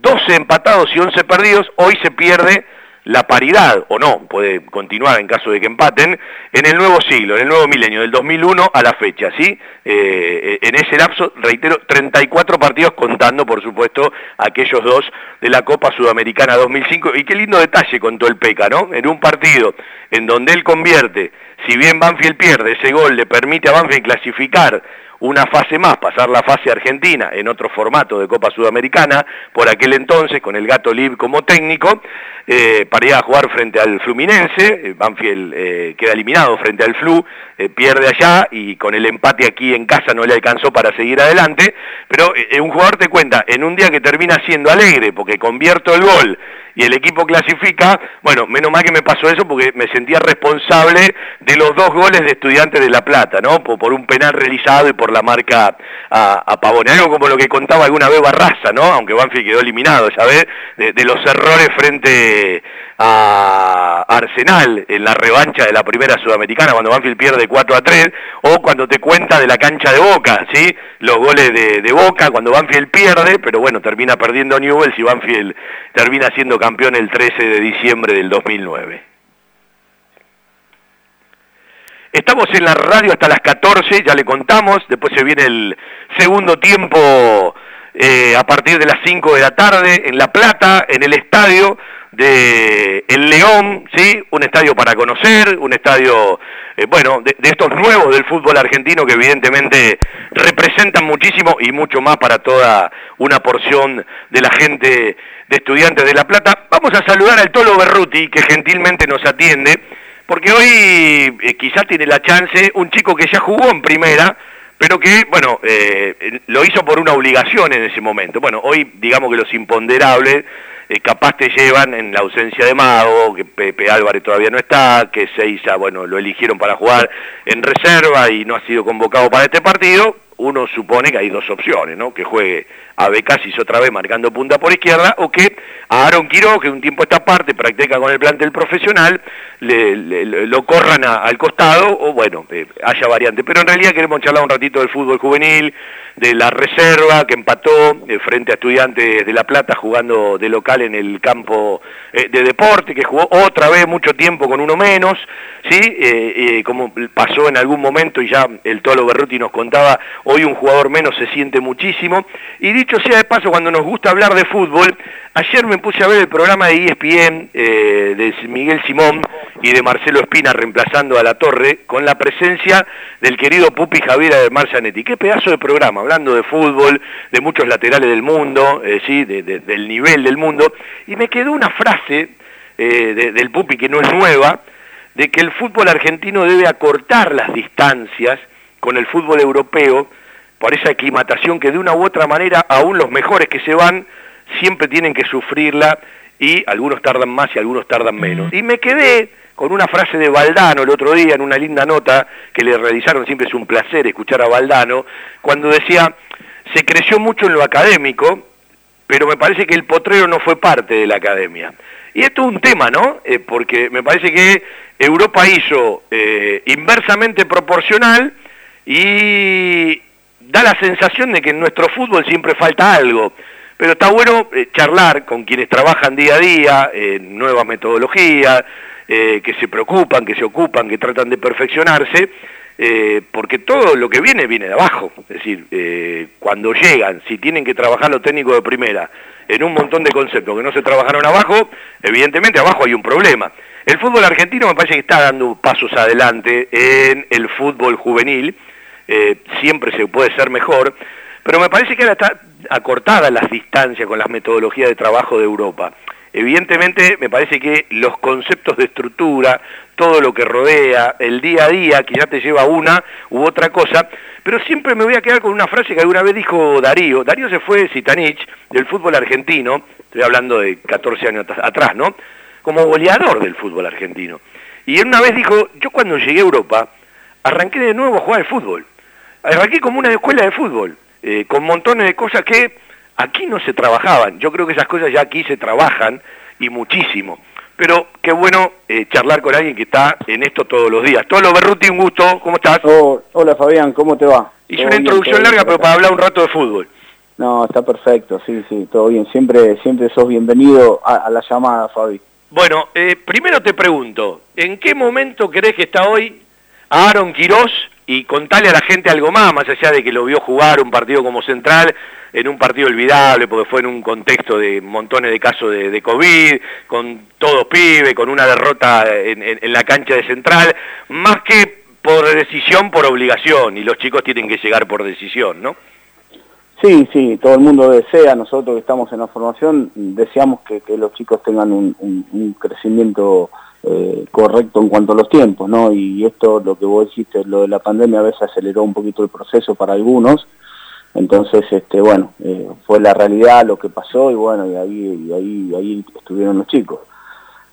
12 empatados y 11 perdidos. Hoy se pierde la paridad, o no, puede continuar en caso de que empaten, en el nuevo siglo, en el nuevo milenio, del 2001 a la fecha, ¿sí? Eh, en ese lapso, reitero, 34 partidos contando, por supuesto, aquellos dos de la Copa Sudamericana 2005. Y qué lindo detalle contó el Peca, ¿no? En un partido en donde él convierte, si bien Banfield pierde, ese gol le permite a Banfield clasificar una fase más, pasar la fase argentina en otro formato de Copa Sudamericana, por aquel entonces con el Gato Lib como técnico, eh, para ir a jugar frente al Fluminense, eh, Banfield eh, queda eliminado frente al Flu, pierde allá y con el empate aquí en casa no le alcanzó para seguir adelante, pero un jugador te cuenta, en un día que termina siendo alegre porque convierto el gol y el equipo clasifica, bueno, menos mal que me pasó eso porque me sentía responsable de los dos goles de Estudiantes de La Plata, ¿no? Por, un penal realizado y por la marca a, a Pavone, algo como lo que contaba alguna vez Barraza, ¿no? Aunque Banfield quedó eliminado, ¿sabes? De, de los errores frente a Arsenal en la revancha de la primera sudamericana cuando Banfield pierde 4 a 3 o cuando te cuenta de la cancha de Boca, ¿sí? Los goles de, Boca cuando Banfield pierde, pero bueno, termina perdiendo Newell's y Banfield termina siendo campeón el 13 de diciembre del 2009. Estamos en la radio hasta las 14, ya le contamos, después se viene el segundo tiempo eh, a partir de las 5 de la tarde en La Plata, en el estadio de El León, ¿sí? Un estadio para conocer, un estadio, eh, bueno, de, estos nuevos del fútbol argentino que evidentemente representan muchísimo y mucho más para toda una porción de la gente de estudiantes de La Plata. Vamos a saludar al Tolo Berruti, que gentilmente nos atiende, porque hoy eh, quizás tiene la chance un chico que ya jugó en primera, pero que, bueno, eh, lo hizo por una obligación en ese momento. Bueno, hoy digamos que los imponderables eh, capaz te llevan en la ausencia de Mago, que Pepe Álvarez todavía no está, que Seiza, bueno, lo eligieron para jugar en reserva y no ha sido convocado para este partido, uno supone que hay dos opciones, ¿no? Que juegue a Becasis otra vez marcando punta por izquierda o que a Aaron Quiro, que un tiempo esta parte practica con el plantel profesional, le, lo corran al costado o bueno, eh, haya variante. Pero en realidad queremos charlar un ratito del fútbol juvenil, de la reserva que empató eh, frente a estudiantes de La Plata jugando de local en el campo eh, de deporte, que jugó otra vez mucho tiempo con uno menos, ¿sí? como pasó en algún momento y ya el Tolo Berruti nos contaba, hoy un jugador menos se siente muchísimo. Y dicho sea de paso, cuando nos gusta hablar de fútbol, ayer me puse a ver el programa de ESPN eh, de Miguel Simón y de Marcelo Espina reemplazando a La Torre, con la presencia del querido Pupi Javier de Marzanetti. Qué pedazo de programa, hablando de fútbol, de muchos laterales del mundo, eh, ¿sí? del nivel del mundo. Y me quedó una frase eh, del Pupi que no es nueva, de que el fútbol argentino debe acortar las distancias con el fútbol europeo por esa aclimatación que de una u otra manera aún los mejores que se van siempre tienen que sufrirla y algunos tardan más y algunos tardan menos. Y me quedé con una frase de Valdano el otro día en una linda nota que le realizaron, siempre es un placer escuchar a Valdano, cuando decía, se creció mucho en lo académico, pero me parece que el potrero no fue parte de la academia. Y esto es un tema, ¿no? Eh, porque me parece que Europa hizo eh, inversamente proporcional y da la sensación de que en nuestro fútbol siempre falta algo. Pero está bueno eh, charlar con quienes trabajan día a día en nuevas metodologías, eh, que se preocupan, que se ocupan, que tratan de perfeccionarse, eh, porque todo lo que viene viene de abajo. Es decir, cuando llegan, si tienen que trabajar los técnicos de primera en un montón de conceptos que no se trabajaron abajo, evidentemente abajo hay un problema. El fútbol argentino me parece que está dando pasos adelante en el fútbol juvenil, eh, siempre se puede ser mejor, pero me parece que ahora está acortada las distancias con las metodologías de trabajo de Europa. Evidentemente me parece que los conceptos de estructura, todo lo que rodea, el día a día, que ya te lleva una u otra cosa, pero siempre me voy a quedar con una frase que alguna vez dijo Darío. Darío se fue de Sitanich, del fútbol argentino, estoy hablando de 14 años atrás, ¿no? Como goleador del fútbol argentino. Y él una vez dijo, yo cuando llegué a Europa, arranqué de nuevo a jugar al fútbol arranqué como una escuela de fútbol, eh, con montones de cosas que aquí no se trabajaban. Yo creo que esas cosas ya aquí se trabajan y muchísimo. Pero qué bueno eh, charlar con alguien que está en esto todos los días. Tolo Berruti, un gusto, ¿cómo estás? Oh, hola Fabián, ¿cómo te va? Hice una introducción larga, pero para hablar un rato de fútbol. No, está perfecto, sí, sí, todo bien. Siempre siempre sos bienvenido a, la llamada, Fabi. Bueno, eh, primero te pregunto, ¿en qué momento crees que está hoy Aaron Quirós y contale a la gente algo más, más allá de que lo vio jugar un partido como central, en un partido olvidable, porque fue en un contexto de montones de casos de, COVID, con todos pibes, con una derrota en, la cancha de central, más que por decisión, por obligación, y los chicos tienen que llegar por decisión, ¿no? Sí, sí, todo el mundo desea, nosotros que estamos en la formación, deseamos que, los chicos tengan un crecimiento eh, correcto en cuanto a los tiempos, ¿no? Y esto, lo que vos dijiste, lo de la pandemia a veces aceleró un poquito el proceso para algunos, entonces, este, bueno, eh, fue la realidad lo que pasó y bueno, y ahí, y ahí, ahí estuvieron los chicos.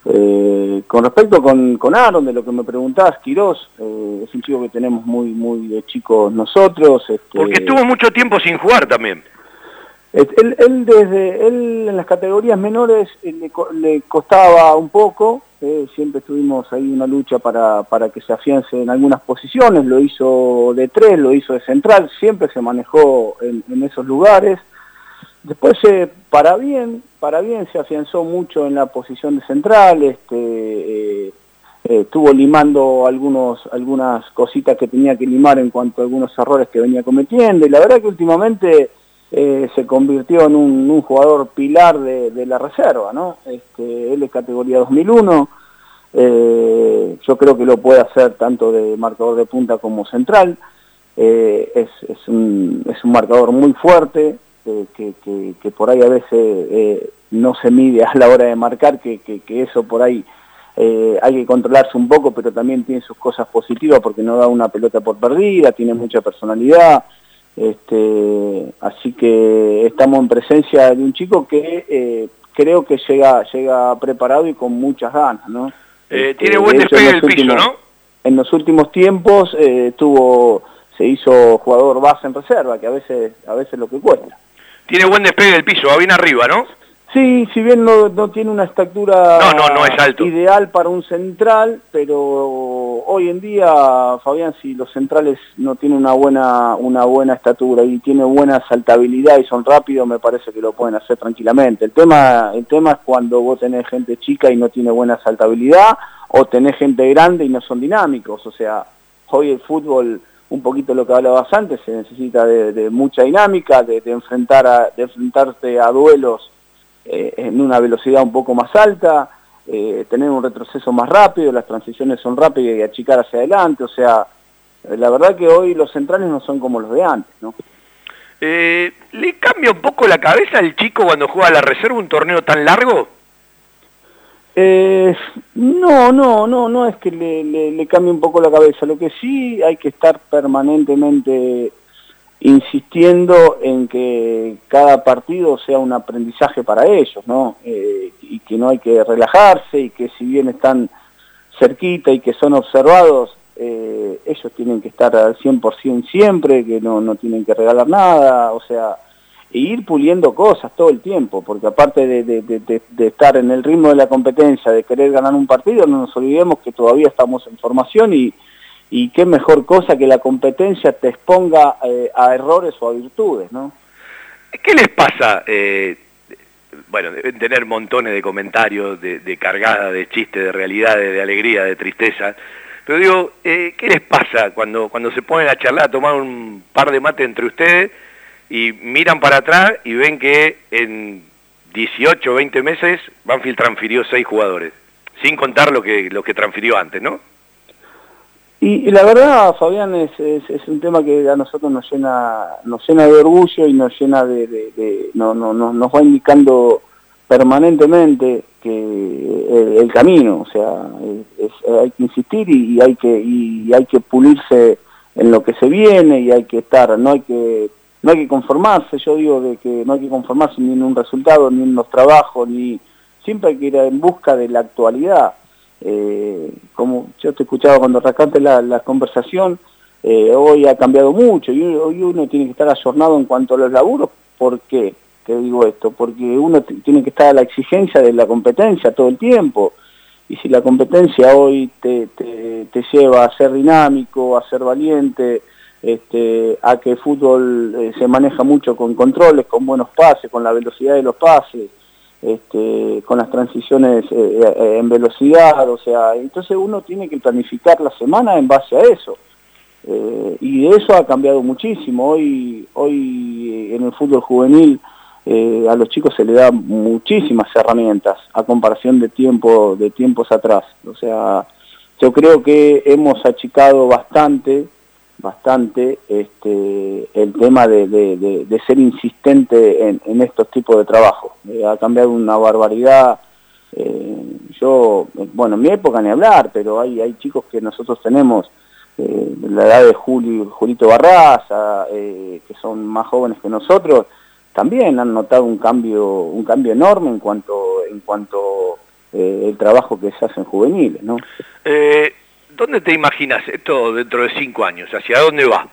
Eh, con respecto con, con Aaron, de lo que me preguntás, Quirós, eh, es un chico que tenemos muy muy de chicos nosotros. Este, Porque estuvo mucho tiempo sin jugar también. Él, él, desde él en las categorías menores le, le costaba un poco, eh, siempre estuvimos ahí una lucha para, para que se afiance en algunas posiciones, lo hizo de tres, lo hizo de central, siempre se manejó en, esos lugares. Después, eh, para bien, para bien se afianzó mucho en la posición de central, este, eh, estuvo limando algunos, algunas cositas que tenía que limar en cuanto a algunos errores que venía cometiendo, y la verdad que últimamente eh, se convirtió en un, jugador pilar de, la reserva, ¿no? Este, él es categoría 2001, eh, yo creo que lo puede hacer tanto de marcador de punta como central, eh, es, un, es un marcador muy fuerte, que, que, que, por ahí a veces no se mide a la hora de marcar, que, que eso por ahí hay que controlarse un poco, pero también tiene sus cosas positivas porque no da una pelota por perdida, tiene mucha personalidad, este, así que estamos en presencia de un chico que eh, creo que llega, llega preparado y con muchas ganas, ¿no? Eh, este, tiene buen despegue del piso, ¿no? En los últimos tiempos eh, tuvo, se hizo jugador base en reserva, que a veces, a veces lo que cuesta. Tiene buen despegue del piso, va bien arriba, ¿no? Sí, si bien no, no tiene una estatura no, no, no es alto. ideal para un central, pero hoy en día, Fabián, si los centrales no tienen una buena, una buena estatura y tienen buena saltabilidad y son rápidos, me parece que lo pueden hacer tranquilamente. El tema, el tema es cuando vos tenés gente chica y no tiene buena saltabilidad, o tenés gente grande y no son dinámicos. O sea, hoy el fútbol un poquito lo que hablabas antes, se necesita de, de mucha dinámica, de, de, enfrentar a, de enfrentarte a duelos eh, en una velocidad un poco más alta, eh, tener un retroceso más rápido, las transiciones son rápidas y achicar hacia adelante, o sea, la verdad que hoy los centrales no son como los de antes, ¿no? Eh, ¿Le cambia un poco la cabeza al chico cuando juega a la reserva un torneo tan largo? Eh, no, no, no, no es que le, le, le cambie un poco la cabeza, lo que sí hay que estar permanentemente insistiendo en que cada partido sea un aprendizaje para ellos, ¿no? Eh, y que no hay que relajarse y que si bien están cerquita y que son observados, eh, ellos tienen que estar al 100% siempre, que no, no tienen que regalar nada, o sea, e ir puliendo cosas todo el tiempo, porque aparte de, de, estar en el ritmo de la competencia, de querer ganar un partido, no nos olvidemos que todavía estamos en formación y, y qué mejor cosa que la competencia te exponga eh, a errores o a virtudes, ¿no? ¿Qué les pasa? Eh, bueno, deben tener montones de comentarios, de, de cargada, de chistes, de realidades, de alegría, de tristeza. Pero digo, eh, ¿qué les pasa cuando, cuando se ponen a charlar, a tomar un par de mate entre ustedes y miran para atrás y ven que en 18 o 20 meses Banfield transfirió seis jugadores? Sin contar lo que, lo que transfirió antes, ¿no? Y, la verdad, Fabián, es, es, un tema que a nosotros nos llena, nos llena de orgullo y nos llena de, no, no, no, nos va indicando permanentemente que el, el camino, o sea, hay que insistir y, y hay que y, hay que pulirse en lo que se viene y hay que estar, no hay que no hay que conformarse, yo digo de que no hay que conformarse ni en un resultado, ni en los trabajos, ni siempre hay que ir en busca de la actualidad eh, como yo te escuchaba cuando arrancaste la, conversación, eh, hoy ha cambiado mucho y hoy uno tiene que estar ayornado en cuanto a los laburos. ¿Por qué? Te digo esto, porque uno tiene que estar a la exigencia de la competencia todo el tiempo. Y si la competencia hoy te, te, te lleva a ser dinámico, a ser valiente, este, a que el fútbol eh, se maneja mucho con controles, con buenos pases, con la velocidad de los pases, este, con las transiciones eh, eh, en velocidad, o sea, entonces uno tiene que planificar la semana en base a eso. Eh, y eso ha cambiado muchísimo. Hoy, hoy en el fútbol juvenil a los chicos se le da muchísimas herramientas a comparación de tiempo de tiempos atrás. O sea, yo creo que hemos achicado bastante bastante este, el tema de, ser insistente en, estos tipos de trabajo. Eh, ha cambiado una barbaridad. Eh, yo, bueno, en mi época ni hablar, pero hay, hay chicos que nosotros tenemos, eh, la edad de Julio, Julito Barraza, que son más jóvenes que nosotros, también han notado un cambio, un cambio enorme en cuanto, en cuanto el trabajo que se hace en juveniles, ¿no? ¿Dónde te imaginas esto dentro de cinco años? ¿Hacia dónde va?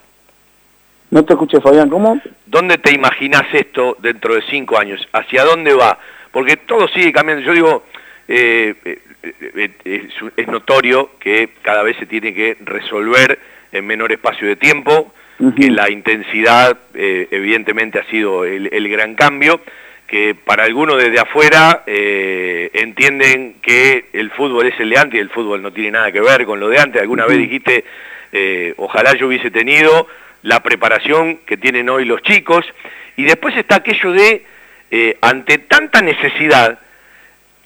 No te escuché, Fabián, ¿cómo? ¿Dónde te imaginas esto dentro de cinco años? ¿Hacia dónde va? Porque todo sigue cambiando. Yo digo, eh, eh, eh, es, notorio que cada vez se tiene que resolver en menor espacio de tiempo, que la intensidad evidentemente ha sido el gran cambio, que para algunos desde afuera eh, entienden que el fútbol es el de antes y el fútbol no tiene nada que ver con lo de antes. Alguna vez dijiste, eh, ojalá yo hubiese tenido la preparación que tienen hoy los chicos. Y después está aquello de, eh, ante tanta necesidad,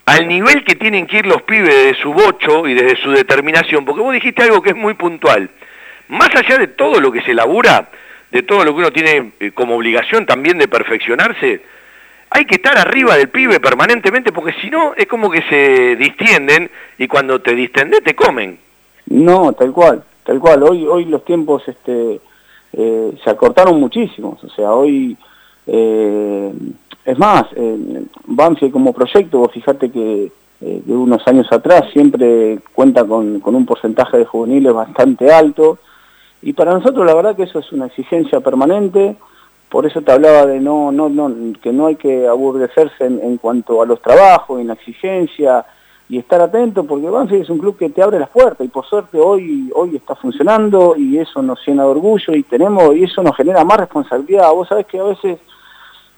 al nivel que tienen que ir los pibes desde su bocho y desde su determinación, porque vos dijiste algo que es muy puntual. Más allá de todo lo que se labura, de todo lo que uno tiene como obligación también de perfeccionarse, hay que estar arriba del pibe permanentemente porque si no es como que se distienden y cuando te distendes te comen. No, tal cual, tal cual. Hoy, hoy los tiempos este, eh, se acortaron muchísimo. O sea, hoy, eh, es más, eh, como proyecto, vos fijate que de unos años atrás siempre cuenta con, con un porcentaje de juveniles bastante alto. Y para nosotros la verdad que eso es una exigencia permanente por eso te hablaba de no, no, no, que no hay que aburrecerse en, cuanto a los trabajos, en la exigencia y estar atento, porque Banfield es un club que te abre las puertas y por suerte hoy, hoy está funcionando y eso nos llena de orgullo y tenemos, y eso nos genera más responsabilidad. Vos sabés que a veces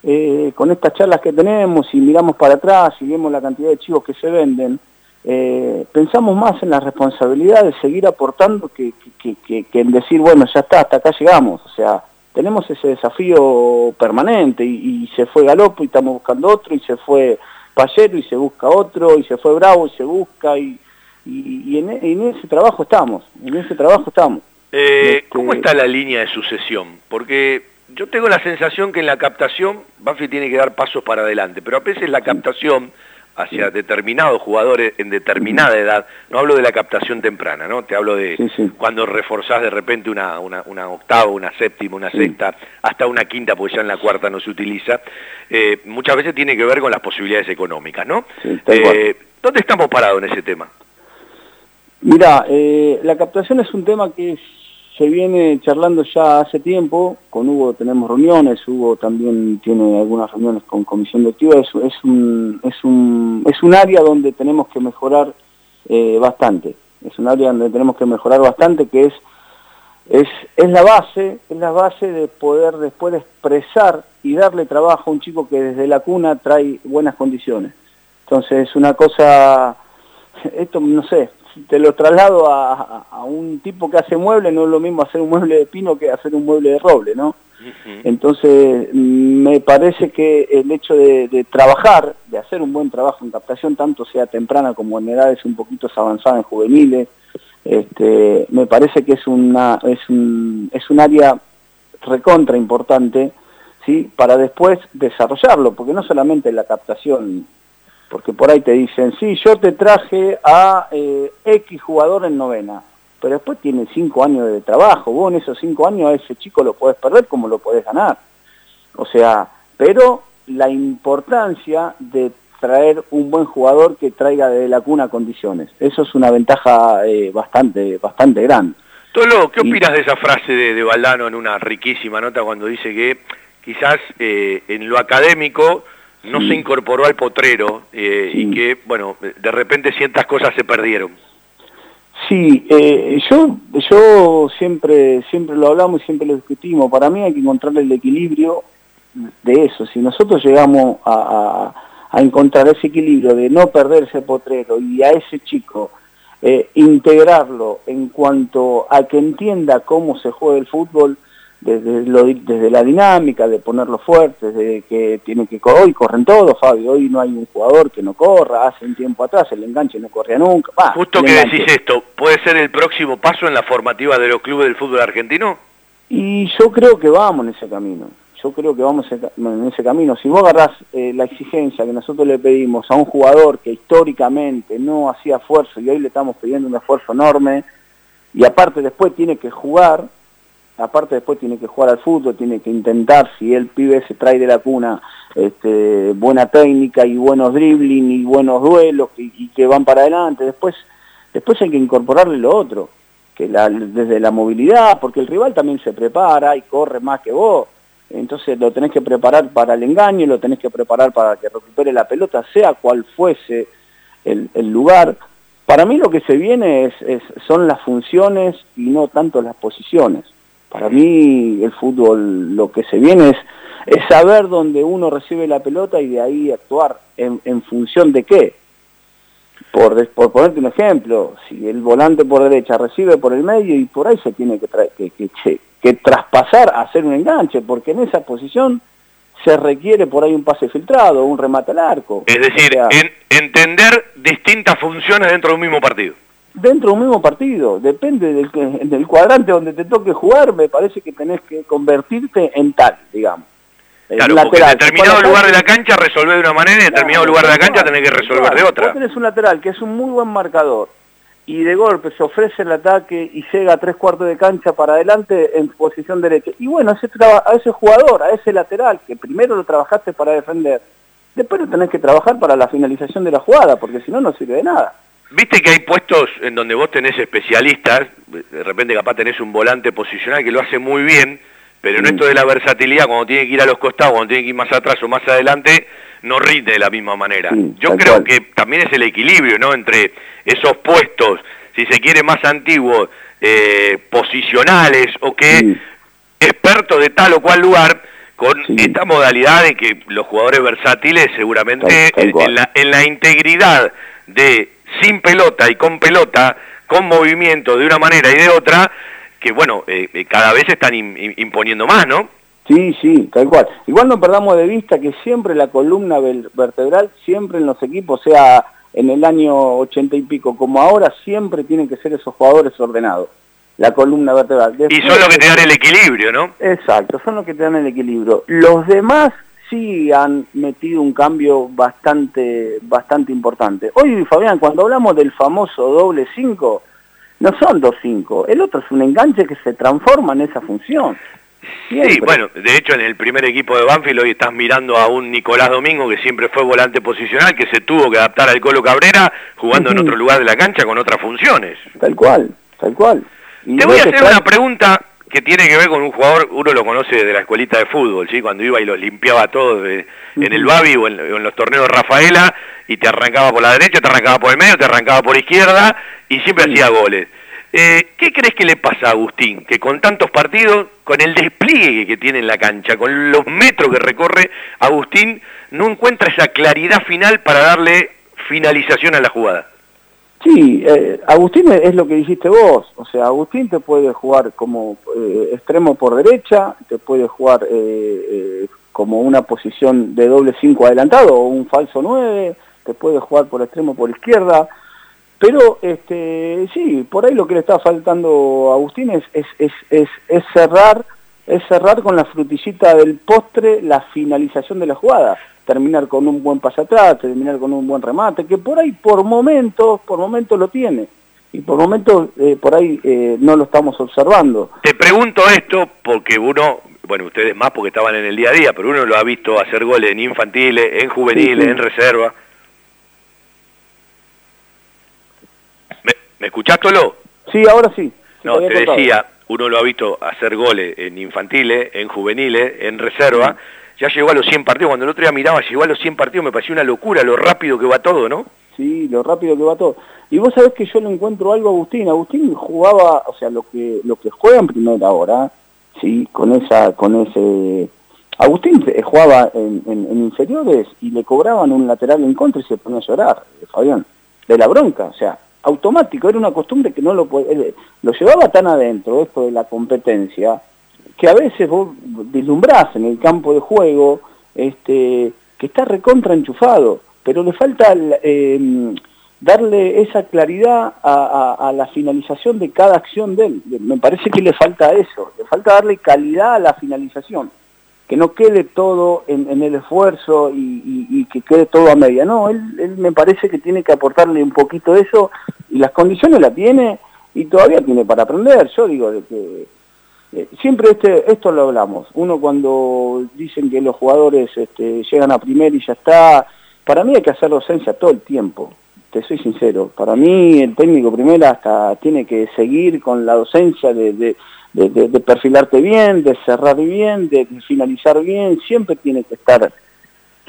eh, con estas charlas que tenemos y miramos para atrás y vemos la cantidad de chivos que se venden, eh, pensamos más en la responsabilidad de seguir aportando que, que, que en decir, bueno, ya está, hasta acá llegamos. O sea, tenemos ese desafío permanente y, se fue Galopo y estamos buscando otro y se fue Payero y se busca otro y se fue Bravo y se busca y, en, ese trabajo estamos, en ese trabajo estamos. Eh, este, ¿Cómo está la línea de sucesión? Porque yo tengo la sensación que en la captación Banfield tiene que dar pasos para adelante, pero a veces la captación hacia determinados jugadores en determinada edad, no hablo de la captación temprana, ¿no? Te hablo de cuando reforzás de repente una, una, octava, una séptima, una sexta, hasta una quinta, porque ya en la cuarta no se utiliza, eh, muchas veces tiene que ver con las posibilidades económicas, ¿no? Eh, ¿Dónde estamos parados en ese tema? Mira, eh, la captación es un tema que es se viene charlando ya hace tiempo, con Hugo tenemos reuniones, Hugo también tiene algunas reuniones con comisión directiva, es, es, un, es, un, es un área donde tenemos que mejorar eh, bastante, es un área donde tenemos que mejorar bastante, que es, es, es la base, es la base de poder después expresar y darle trabajo a un chico que desde la cuna trae buenas condiciones. Entonces es una cosa, esto no sé, te lo traslado a, un tipo que hace mueble, no es lo mismo hacer un mueble de pino que hacer un mueble de roble, ¿no? Entonces, me parece que el hecho de, trabajar, de hacer un buen trabajo en captación, tanto sea temprana como en edades un poquito avanzadas en juveniles, este, me parece que es, una, es, un, es un área recontra importante, ¿sí? Para después desarrollarlo, porque no solamente la captación porque por ahí te dicen, sí, yo te traje a eh, X jugador en novena, pero después tiene cinco años de trabajo, vos en esos cinco años a ese chico lo podés perder como lo podés ganar. O sea, pero la importancia de traer un buen jugador que traiga de la cuna condiciones, eso es una ventaja eh, bastante, bastante grande. Tolo, ¿qué opinas de esa frase de, de, Valdano en una riquísima nota cuando dice que quizás eh, en lo académico no se incorporó al potrero eh, y que, bueno, de repente ciertas cosas se perdieron. Sí, eh, yo, yo siempre, siempre lo hablamos y siempre lo discutimos. Para mí hay que encontrar el equilibrio de eso. Si nosotros llegamos a, a encontrar ese equilibrio de no perder ese potrero y a ese chico eh, integrarlo en cuanto a que entienda cómo se juega el fútbol, desde, lo, desde la dinámica, de ponerlo fuerte, desde que tiene que hoy corren todos, Fabio, hoy no hay un jugador que no corra, hace un tiempo atrás el enganche no corría nunca. Justo que decís esto, ¿puede ser el próximo paso en la formativa de los clubes del fútbol argentino? Y yo creo que vamos en ese camino, yo creo que vamos en ese camino. Si vos agarrás eh, la exigencia que nosotros le pedimos a un jugador que históricamente no hacía esfuerzo y hoy le estamos pidiendo un esfuerzo enorme, y aparte después tiene que jugar, aparte después tiene que jugar al fútbol, tiene que intentar, si el pibe se trae de la cuna este, buena técnica y buenos dribbling y buenos duelos y, que van para adelante, después, después hay que incorporarle lo otro, que desde la movilidad, porque el rival también se prepara y corre más que vos, entonces lo tenés que preparar para el engaño, lo tenés que preparar para que recupere la pelota, sea cual fuese el, lugar. Para mí lo que se viene son las funciones y no tanto las posiciones. Para mí el fútbol lo que se viene es, es saber dónde uno recibe la pelota y de ahí actuar en, en función de qué. Por, por, ponerte un ejemplo, si el volante por derecha recibe por el medio y por ahí se tiene que, que, que, que, traspasar a hacer un enganche, porque en esa posición se requiere por ahí un pase filtrado, un remate al arco. Es decir, entender distintas funciones dentro de un mismo partido dentro de un mismo partido, depende del, del cuadrante donde te toque jugar, me parece que tenés que convertirte en tal, digamos. Claro, porque en determinado lugar de la cancha resolver de una manera y en determinado lugar de la cancha tenés que resolver de otra. Vos tenés un lateral que es un muy buen marcador y de golpe se ofrece el ataque y llega a tres cuartos de cancha para adelante en posición derecha. Y bueno, a ese, a ese jugador, a ese lateral, que primero lo trabajaste para defender, después lo tenés que trabajar para la finalización de la jugada, porque si no, no sirve de nada. Viste que hay puestos en donde vos tenés especialistas, de repente capaz tenés un volante posicional que lo hace muy bien, pero en esto de la versatilidad, cuando tiene que ir a los costados, cuando tiene que ir más atrás o más adelante, no rinde de la misma manera. Yo creo que también es el equilibrio, ¿no? Entre esos puestos, si se quiere más antiguos, eh, posicionales o que expertos de tal o cual lugar, con esta modalidad de que los jugadores versátiles seguramente la, en la integridad de sin pelota y con pelota, con movimiento de una manera y de otra, que bueno, eh, eh, cada vez están imponiendo más, ¿no? Sí, sí, tal cual. Igual no perdamos de vista que siempre la columna vertebral, siempre en los equipos, sea en el año ochenta y pico como ahora, siempre tienen que ser esos jugadores ordenados. La columna vertebral. y son los que te dan el equilibrio, ¿no? Exacto, son los que te dan el equilibrio. Los demás sí han metido un cambio bastante, bastante importante. Hoy, Fabián, cuando hablamos del famoso doble 5, no son dos 5, el otro es un enganche que se transforma en esa función. Sí, bueno, de hecho en el primer equipo de Banfield hoy estás mirando a un Nicolás Domingo que siempre fue volante posicional, que se tuvo que adaptar al Colo Cabrera jugando en otro lugar de la cancha con otras funciones. Tal cual, tal cual. Te voy a hacer una pregunta que tiene que ver con un jugador, uno lo conoce de la escuelita de fútbol, ¿sí? cuando iba y los limpiaba todos en el Babi o en, los torneos de Rafaela, y te arrancaba por la derecha, te arrancaba por el medio, te arrancaba por izquierda, y siempre hacía goles. Eh, ¿Qué crees que le pasa a Agustín? Que con tantos partidos, con el despliegue que tiene en la cancha, con los metros que recorre, Agustín no encuentra esa claridad final para darle finalización a la jugada. Sí, eh, Agustín es lo que dijiste vos, o sea, Agustín te puede jugar como eh, extremo por derecha, te puede jugar eh, como una posición de doble 5 adelantado o un falso 9, te puede jugar por extremo por izquierda, pero este, sí, por ahí lo que le está faltando a Agustín es, es, es, es cerrar es cerrar con la frutillita del postre la finalización de la jugada terminar con un buen pase atrás, terminar con un buen remate, que por ahí por momentos, por momentos lo tiene. Y por momentos eh, por ahí eh, no lo estamos observando. Te pregunto esto porque uno, bueno, ustedes más porque estaban en el día a día, pero uno lo ha visto hacer goles en infantiles, en juveniles, en reserva. ¿Me, ¿Me escuchaste, Sí, ahora sí. no, te, decía, uno lo ha visto hacer goles en infantiles, en juveniles, en reserva, ya llegó a los 100 partidos, cuando el otro día miraba, llegó a los 100 partidos, me pareció una locura lo rápido que va todo, ¿no? Sí, lo rápido que va todo. Y vos sabés que yo le encuentro algo a Agustín. Agustín jugaba, o sea, lo que lo que juega en primera hora, sí, con esa con ese Agustín eh, jugaba en, en- inferiores y le cobraban un lateral en contra y se ponía a llorar, eh, Fabián, de la bronca, o sea, automático, era una costumbre que no lo eh, lo llevaba tan adentro esto de la competencia, que a veces vos vislumbrás en el campo de juego este, que está recontra enchufado, pero le falta eh, darle esa claridad a, la finalización de cada acción de él. Me parece que le falta eso, le falta darle calidad a la finalización, que no quede todo en, el esfuerzo y, que quede todo a media. No, él, me parece que tiene que aportarle un poquito eso y las condiciones la tiene y todavía tiene para aprender. Yo digo de que siempre este, esto lo hablamos. Uno cuando dicen que los jugadores este, llegan a primer y ya está, para mí hay que hacer docencia todo el tiempo. Te soy sincero. Para mí el técnico primero hasta tiene que seguir con la docencia de, de- de- perfilarte bien, de cerrar bien, de, finalizar bien. Siempre tiene que estar,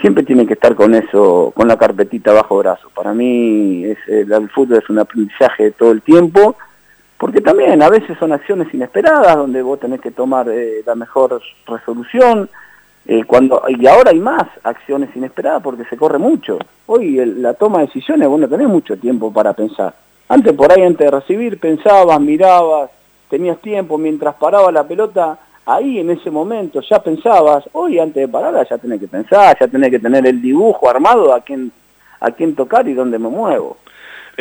siempre tiene que estar con eso, con la carpetita bajo brazo. Para mí es, el, el fútbol es un aprendizaje todo el tiempo porque también a veces son acciones inesperadas donde vos tenés que tomar eh, la mejor resolución eh, cuando y ahora hay más acciones inesperadas porque se corre mucho. Hoy la toma de decisiones vos no tenés mucho tiempo para pensar. Antes por ahí antes de recibir pensabas mirabas tenías tiempo mientras paraba la pelota ahí en ese momento ya pensabas hoy antes de pararla ya tenés que pensar ya tenés que tener el dibujo armado a quién a quién tocar y dónde me muevo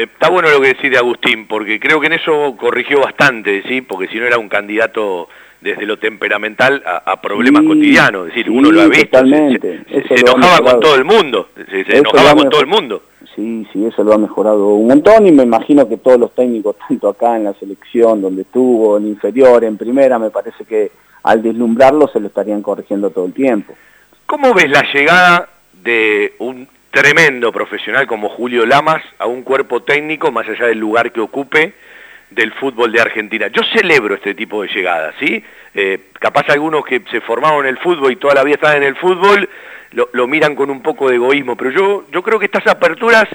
está bueno lo que decís de Agustín, porque creo que en eso corrigió bastante, ¿sí? Porque si no era un candidato desde lo temperamental a, a problemas Sí, cotidianos, es decir, sí, uno lo ha visto, totalmente. se, enojaba con todo el mundo, se, enojaba con todo el mundo. Sí, sí, eso lo ha mejorado un montón y me imagino que todos los técnicos, tanto acá en la selección, donde estuvo, en inferior, en primera, me parece que al deslumbrarlo se lo estarían corrigiendo todo el tiempo. ¿Cómo ves la llegada de un tremendo profesional como Julio Lamas a un cuerpo técnico, más allá del lugar que ocupe, del fútbol de Argentina? Yo celebro este tipo de llegadas, ¿sí? Eh, capaz algunos que se formaron en el fútbol y toda la vida están en el fútbol, lo, lo miran con un poco de egoísmo, pero yo, yo creo que estas aperturas,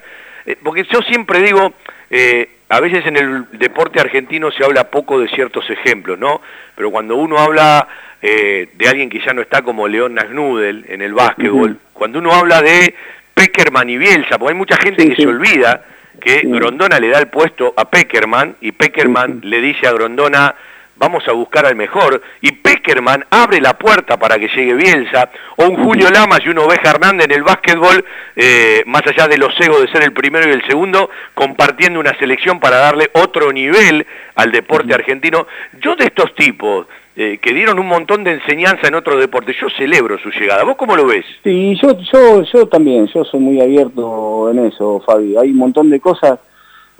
eh, porque yo siempre digo, eh, a veces en el deporte argentino se habla poco de ciertos ejemplos, ¿no? Pero cuando uno habla eh, de alguien que ya no está como León Nagnudel en el básquetbol, cuando uno habla de Peckerman y Bielsa, porque hay mucha gente que se olvida que Grondona le da el puesto a Peckerman y Peckerman le dice a Grondona vamos a buscar al mejor y Peckerman abre la puerta para que llegue Bielsa o un Julio Lamas y un Oveja Hernández en el básquetbol eh, más allá de los egos de ser el primero y el segundo compartiendo una selección para darle otro nivel al deporte argentino yo de estos tipos eh, que dieron un montón de enseñanza en otros deportes yo celebro su llegada ¿vos cómo lo ves? Sí, yo, yo, yo también, yo soy muy abierto en eso, Fabi. Hay un montón de cosas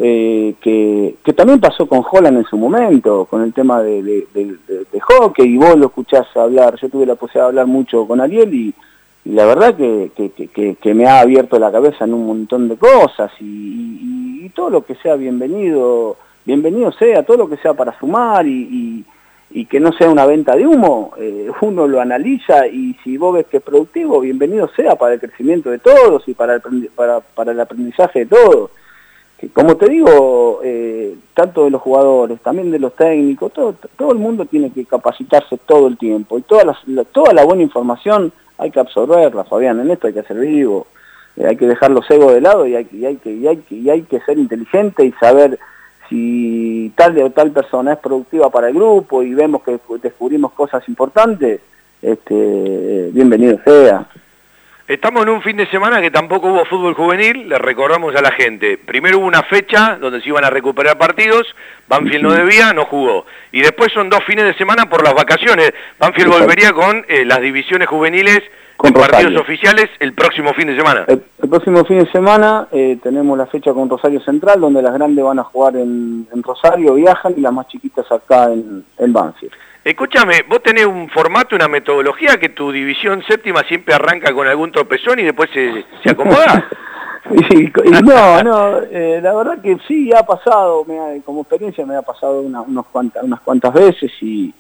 eh, que, también pasó con Holland en su momento, con el tema de, hockey, y vos lo escuchás hablar, yo tuve la posibilidad de hablar mucho con Ariel y, la verdad que, que- me ha abierto la cabeza en un montón de cosas y, todo lo que sea bienvenido, bienvenido sea, todo lo que sea para sumar y, que no sea una venta de humo, eh, uno lo analiza y si vos ves que es productivo, bienvenido sea para el crecimiento de todos y para el, para el aprendizaje de todos. Como te digo, eh, tanto de los jugadores, también de los técnicos, todo, el mundo tiene que capacitarse todo el tiempo y toda la, toda la buena información hay que absorberla, Fabián, en esto hay que ser vivo, eh, hay que dejar los egos de lado y hay, y hay que, hay que, y hay que ser inteligente y saber si tal o tal persona es productiva para el grupo y vemos que descubrimos cosas importantes, este, bienvenido sea. Estamos en un fin de semana que tampoco hubo fútbol juvenil, le recordamos a la gente. Primero hubo una fecha donde se iban a recuperar partidos, Banfield no debía, no jugó. Y después son dos fines de semana por las vacaciones. Banfield Exacto. volvería con eh, las divisiones juveniles Con en partidos oficiales el próximo fin de semana. El, el próximo fin de semana eh, tenemos la fecha con Rosario Central, donde las grandes van a jugar en, en Rosario, viajan, y las más chiquitas acá en, en Banfield. Escúchame, vos tenés un formato, una metodología que tu división séptima siempre arranca con algún tropezón y después se, se acomoda. Y, no, no, eh, la verdad que sí, ha pasado, como experiencia me ha pasado una- unos cuantas, unas cuantas veces y,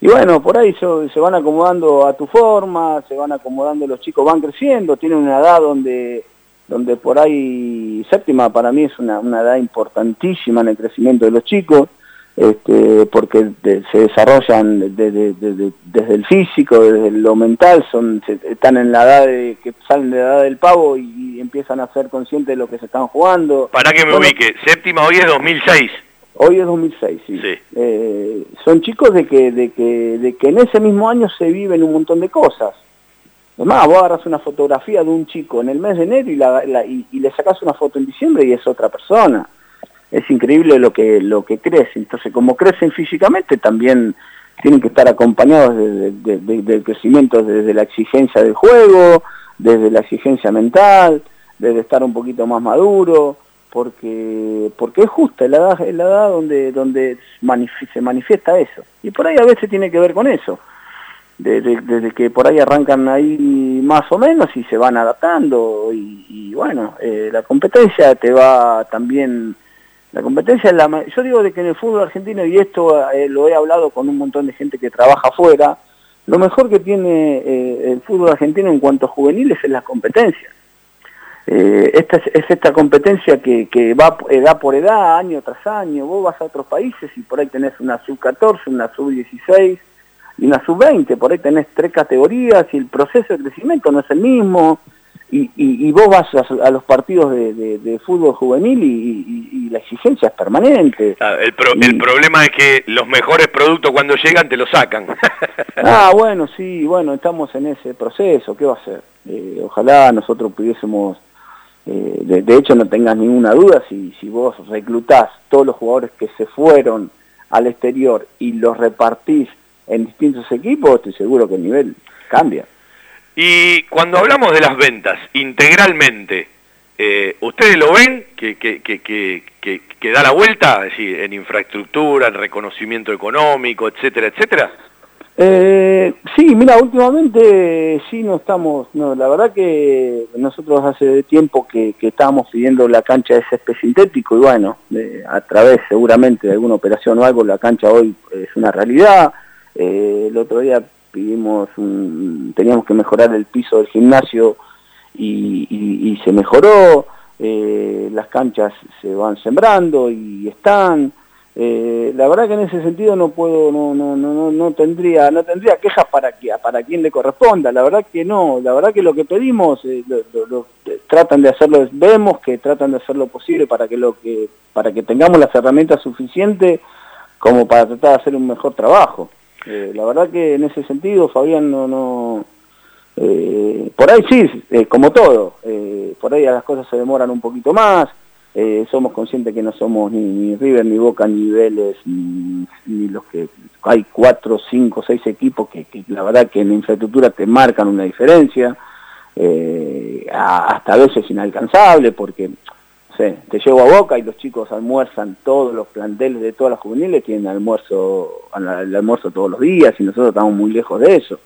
y bueno, por ahí se, se van acomodando a tu forma, se van acomodando los chicos, van creciendo, tienen una edad donde donde por ahí séptima para mí es una, una edad importantísima en el crecimiento de los chicos, este, porque se desarrollan de- de- de- de- desde el físico, desde lo mental, son se- están en la edad de que salen de la edad del pavo y, y empiezan a ser conscientes de lo que se están jugando. Para que me Bueno, ubique, séptima hoy es 2006. Hoy es 2006, sí. Eh, son chicos de que, de, que, de que en ese mismo año se viven un montón de cosas. Es más, vos agarras una fotografía de un chico en el mes de enero y, la, la- y, y le sacas una foto en diciembre y es otra persona. Es increíble lo que, lo que crece. Entonces, como crecen físicamente, también tienen que estar acompañados de- de- de- del crecimiento desde la exigencia del juego, desde la exigencia mental, desde estar un poquito más maduro, porque porque es justa la edad, la edad donde donde se manifiesta eso. Y por ahí a veces tiene que ver con eso. de- de- desde que por ahí arrancan ahí más o menos y se van adaptando y, y bueno, eh, la competencia te va también, la competencia es la, yo digo de que en el fútbol argentino, y esto eh, lo he hablado con un montón de gente que trabaja afuera, lo mejor que tiene eh, el fútbol argentino en cuanto a juveniles es la competencia. Eh, esta es, es esta competencia que, que va edad por edad, año tras año. Vos vas a otros países y por ahí tenés una sub-14, una sub-16 y una sub-20. Por ahí tenés tres categorías y el proceso de crecimiento no es el mismo. Y, y- y vos vas a, a los partidos de, de- de fútbol juvenil y, y- la exigencia es permanente. Ah, El, pro- el problema es que los mejores productos cuando llegan te los sacan. Ah, bueno, sí, bueno, estamos en ese proceso, ¿qué va a ser? Eh, ojalá nosotros pudiésemos, eh, de, de hecho no tengas ninguna duda, si, si vos reclutás todos los jugadores que se fueron al exterior y los repartís en distintos equipos, estoy seguro que el nivel cambia. Y cuando hablamos de las ventas, integralmente, eh, ¿ustedes lo ven que, que, que, que, da la vuelta? Es decir, en infraestructura, en reconocimiento económico, etcétera, etcétera. Eh, sí, mira, últimamente sí no estamos, no, la verdad que nosotros hace tiempo que, que estábamos pidiendo la cancha de césped sintético y bueno, eh, a través seguramente de alguna operación o algo, la cancha hoy es una realidad. Eh, el otro día pidimos, teníamos que mejorar el piso del gimnasio y, se mejoró, eh, las canchas se van sembrando y están. Eh, la verdad que en ese sentido no puedo, no, no, no, no, no tendría, no tendría quejas para que, para quien le corresponda, la verdad que no, la verdad que lo que pedimos, eh, tratan de hacerlo, vemos que tratan de hacer lo posible para que lo que, para que tengamos las herramientas suficientes como para tratar de hacer un mejor trabajo. Eh, la verdad que en ese sentido, Fabián, no, eh, por ahí sí, eh, como todo, por ahí las cosas se demoran un poquito más, somos conscientes que no somos ni, River, ni Boca, ni Vélez, ni, los que hay cuatro, cinco, seis equipos que, que la verdad que en la infraestructura te marcan una diferencia, hasta a veces inalcanzable, porque sé, te llevo a Boca y los chicos almuerzan, todos los planteles de todas las juveniles tienen almuerzo, al- el almuerzo todos los días y nosotros estamos muy lejos de eso.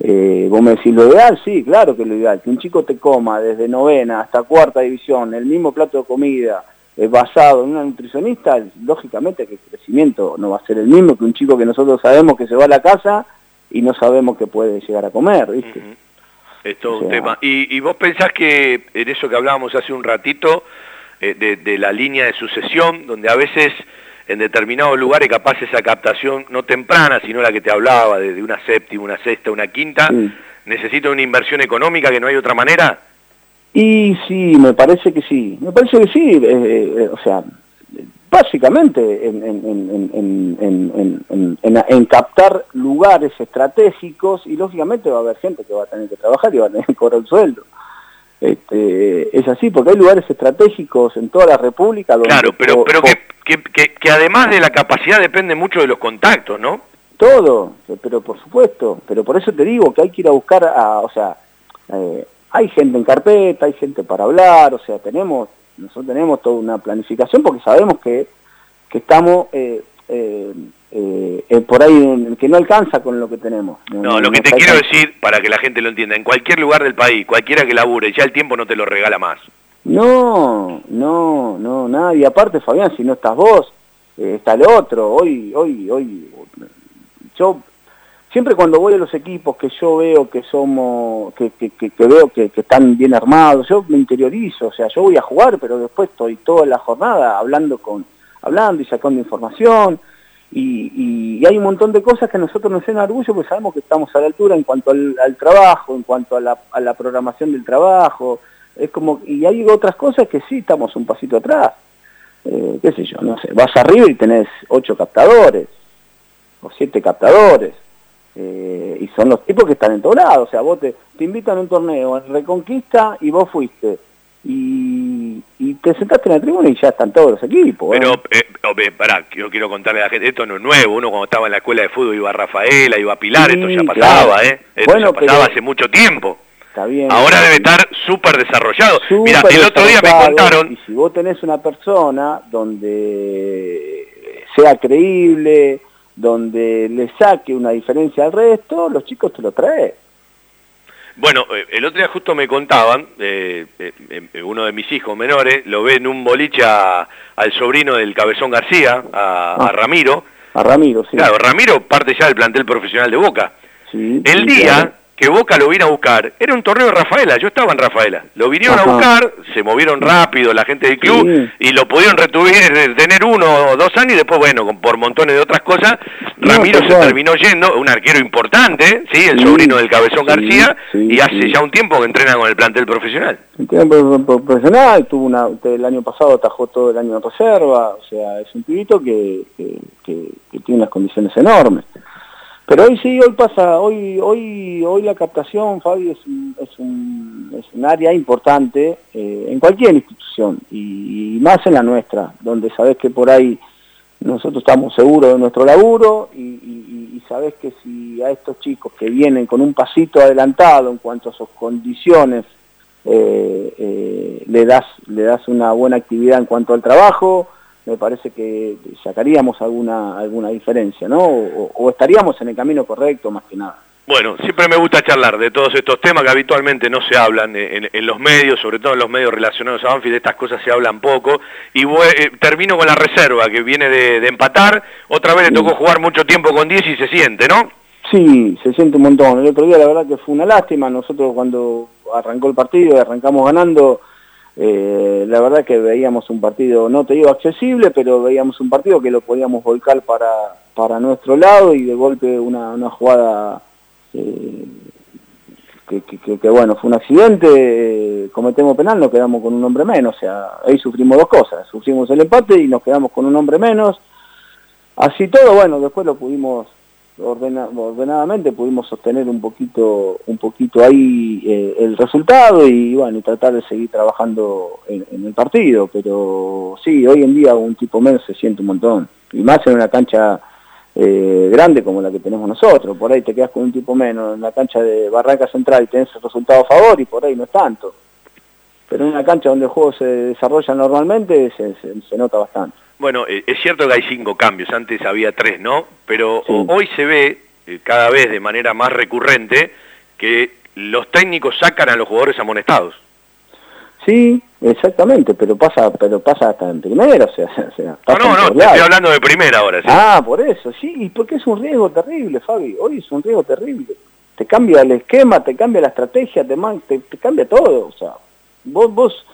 Eh, vos me decís lo ideal, sí, claro que lo ideal, que un chico te coma desde novena hasta cuarta división el mismo plato de comida eh, basado en una nutricionista, lógicamente que el crecimiento no va a ser el mismo que un chico que nosotros sabemos que se va a la casa y no sabemos que puede llegar a comer, ¿viste? Es todo O un tema. Y, y vos pensás que en eso que hablábamos hace un ratito, eh, de, de la línea de sucesión, donde a veces en determinados lugares capaz esa captación no temprana, sino la que te hablaba, de, de una séptima, una sexta, una quinta, necesita una inversión económica que no hay otra manera. Y sí, me parece que sí, me parece que sí, eh, eh, o sea, básicamente en, en- captar lugares estratégicos y lógicamente va a haber gente que va a tener que trabajar y va a tener que cobrar el sueldo. Este, es así, porque hay lugares estratégicos en toda la República donde... Claro, pero, pero po- que, que, que- que además de la capacidad depende mucho de los contactos, ¿no? Todo, pero por supuesto, pero por eso te digo que hay que ir a buscar a, o sea, eh, hay gente en carpeta, hay gente para hablar, o sea, tenemos, nosotros tenemos toda una planificación porque sabemos que, que estamos eh, eh, eh, eh, por ahí, que no alcanza con lo que tenemos. No, lo que te quiero decir, para que la gente lo entienda, en cualquier lugar del país, cualquiera que labure, ya el tiempo no te lo regala más. No, no, no, nadie. Aparte, Fabián, si no estás vos, eh, está el otro. Hoy, hoy, hoy, yo siempre cuando voy a los equipos que yo veo que somos, que, que, que- que veo que, que están bien armados, yo me interiorizo, o sea, yo voy a jugar, pero después estoy toda la jornada hablando con, hablando y sacando información, y, hay un montón de cosas que a nosotros nos llenan orgullo porque sabemos que estamos a la altura en cuanto al, trabajo, en cuanto a la, a la programación del trabajo, es como, y hay otras cosas que sí estamos un pasito atrás, eh, qué sé yo, no sé, vas arriba y tenés ocho captadores, o siete captadores, eh, y son los tipos que están en todo lado, o sea, vos te, te invitan a un torneo en Reconquista y vos fuiste, y, y te sentaste en la tribuna y ya están todos los equipos. Pero, eh, pará, yo quiero contarle a la gente, esto no es nuevo, uno cuando estaba en la escuela de fútbol iba a Rafaela, iba a Pilar, Sí, esto ya pasaba, claro. ¿eh? Esto Bueno, ya pasaba pero- hace mucho tiempo. Está bien. Ahora debe estar súper desarrollado. Mira, el otro día me contaron, Y si vos tenés una persona donde sea creíble, donde le saque una diferencia al resto, los chicos te lo traen. Bueno, eh, el otro día justo me contaban, eh, eh, uno de mis hijos menores lo ve en un boliche a- al sobrino del Cabezón García, a, a Ah. Ramiro. A Ramiro, sí. Claro, Ramiro parte ya del plantel profesional de Boca. Sí, El sí, día claro. Que Boca lo vino a buscar, era un torneo de Rafaela, yo estaba en Rafaela. Lo vinieron Ajá. a buscar, se movieron rápido la gente del club y lo pudieron retuvir, eh, tener uno o dos años y después, bueno, por montones de otras cosas, Ramiro se terminó yendo, un arquero importante, ¿sí? El Sí, sobrino del Cabezón sí, García, y hace ya un tiempo que entrena con el plantel profesional. Pro- profesional, tuvo una, el año pasado atajó todo el año en reserva, o sea, es un pibito que, que, que- que tiene unas condiciones enormes. Pero hoy sí, hoy pasa, hoy hoy hoy la captación, Fabi, es un, es un, área importante eh, en cualquier institución y, más en la nuestra, donde sabes que por ahí nosotros estamos seguros de nuestro laburo y, y- y sabes que si a estos chicos que vienen con un pasito adelantado en cuanto a sus condiciones eh, eh, le das le das una buena actividad en cuanto al trabajo me parece que sacaríamos alguna alguna diferencia no o, o estaríamos en el camino correcto más que nada Bueno, siempre me gusta charlar de todos estos temas que habitualmente no se hablan en, en los medios, sobre todo en los medios relacionados a Banfield, estas cosas se hablan poco. Y eh, termino con la reserva, que viene de, de empatar. Otra vez le tocó jugar mucho tiempo con 10 y se siente, ¿no? Sí, se siente un montón. El otro día la verdad que fue una lástima. Nosotros cuando arrancó el partido y arrancamos ganando, eh, la verdad que veíamos un partido, no te digo accesible, pero veíamos un partido que lo podíamos volcar para, para nuestro lado y de golpe una, una jugada eh, que, bueno, fue un accidente, eh, cometemos penal, nos quedamos con un hombre menos. O sea, ahí sufrimos dos cosas. Sufrimos el empate y nos quedamos con un hombre menos. Así todo, bueno, después lo pudimos ordena- ordenadamente pudimos sostener un poquito un poquito ahí eh, el resultado y bueno y tratar de seguir trabajando en, el partido pero sí hoy en día un tipo menos se siente un montón. Y más en una cancha eh, grande como la que tenemos nosotros. Por ahí te quedas con un tipo menos en la cancha de Barranca Central y tenés el resultado a favor y por ahí no es tanto. Pero en una cancha donde el juego se desarrolla normalmente se nota bastante Bueno, eh, es cierto que hay cinco cambios, antes había tres, ¿no? Pero hoy se ve eh, cada vez de manera más recurrente que los técnicos sacan a los jugadores amonestados. Sí, exactamente, pero pasa, pero pasa hasta en primera, o sea, o sea, No, no, no, te estoy hablando de primera ahora, ¿sí? Ah, por eso, sí, y porque es un riesgo terrible, Fabi, hoy es un riesgo terrible. Te cambia el esquema, te cambia la estrategia, te, man- te, te cambia todo, o sea, vos, vos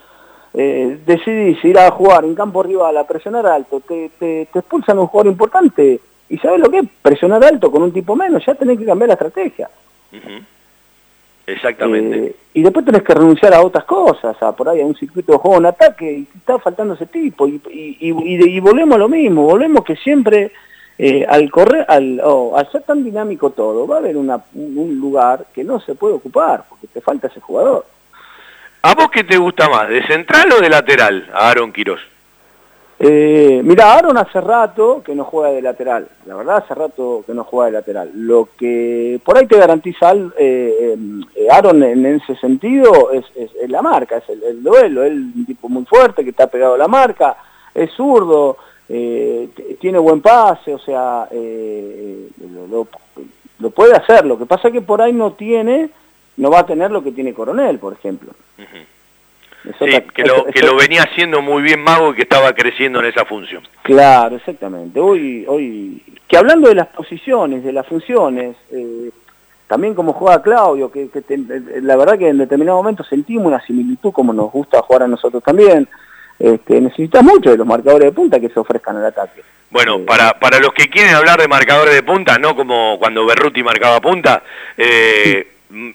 eh, decidís ir a jugar en campo rival a presionar alto, te, te, te expulsan un jugador importante, y ¿sabes lo que es? Presionar alto con un tipo menos, ya tenés que cambiar la estrategia. Exactamente. Eh, y después tenés que renunciar a otras cosas, a por ahí a un circuito de juego en ataque, y está faltando ese tipo. Y, y, y- volvemos a lo mismo, volvemos que siempre eh, al correr, al, oh, al ser tan dinámico todo, va a haber una- un lugar que no se puede ocupar, porque te falta ese jugador. ¿A vos qué te gusta más, de central o de lateral, Aaron Quirós? Eh, mira, Aaron hace rato que no juega de lateral, la verdad hace rato que no juega de lateral. Lo que por ahí te garantiza eh, eh, Aaron en ese sentido es, la marca, es el, el duelo, él es un tipo muy fuerte que está pegado a la marca, es zurdo, tiene buen pase, o sea, lo- lo puede hacer, lo que pasa es que por ahí no tiene, no va a tener lo que tiene Coronel, por ejemplo. Sí, otra- que lo, es- que es- lo venía haciendo muy bien Mago y que estaba creciendo en esa función. Claro, exactamente. Hoy, hoy, que hablando de las posiciones, de las funciones, eh, también como juega Claudio, que, que te- la verdad que en determinado momento sentimos una similitud como nos gusta jugar a nosotros también. este, necesitas mucho de los marcadores de punta que se ofrezcan al ataque. Bueno, para, para los que quieren hablar de marcadores de punta, no como cuando Berruti marcaba punta, eh,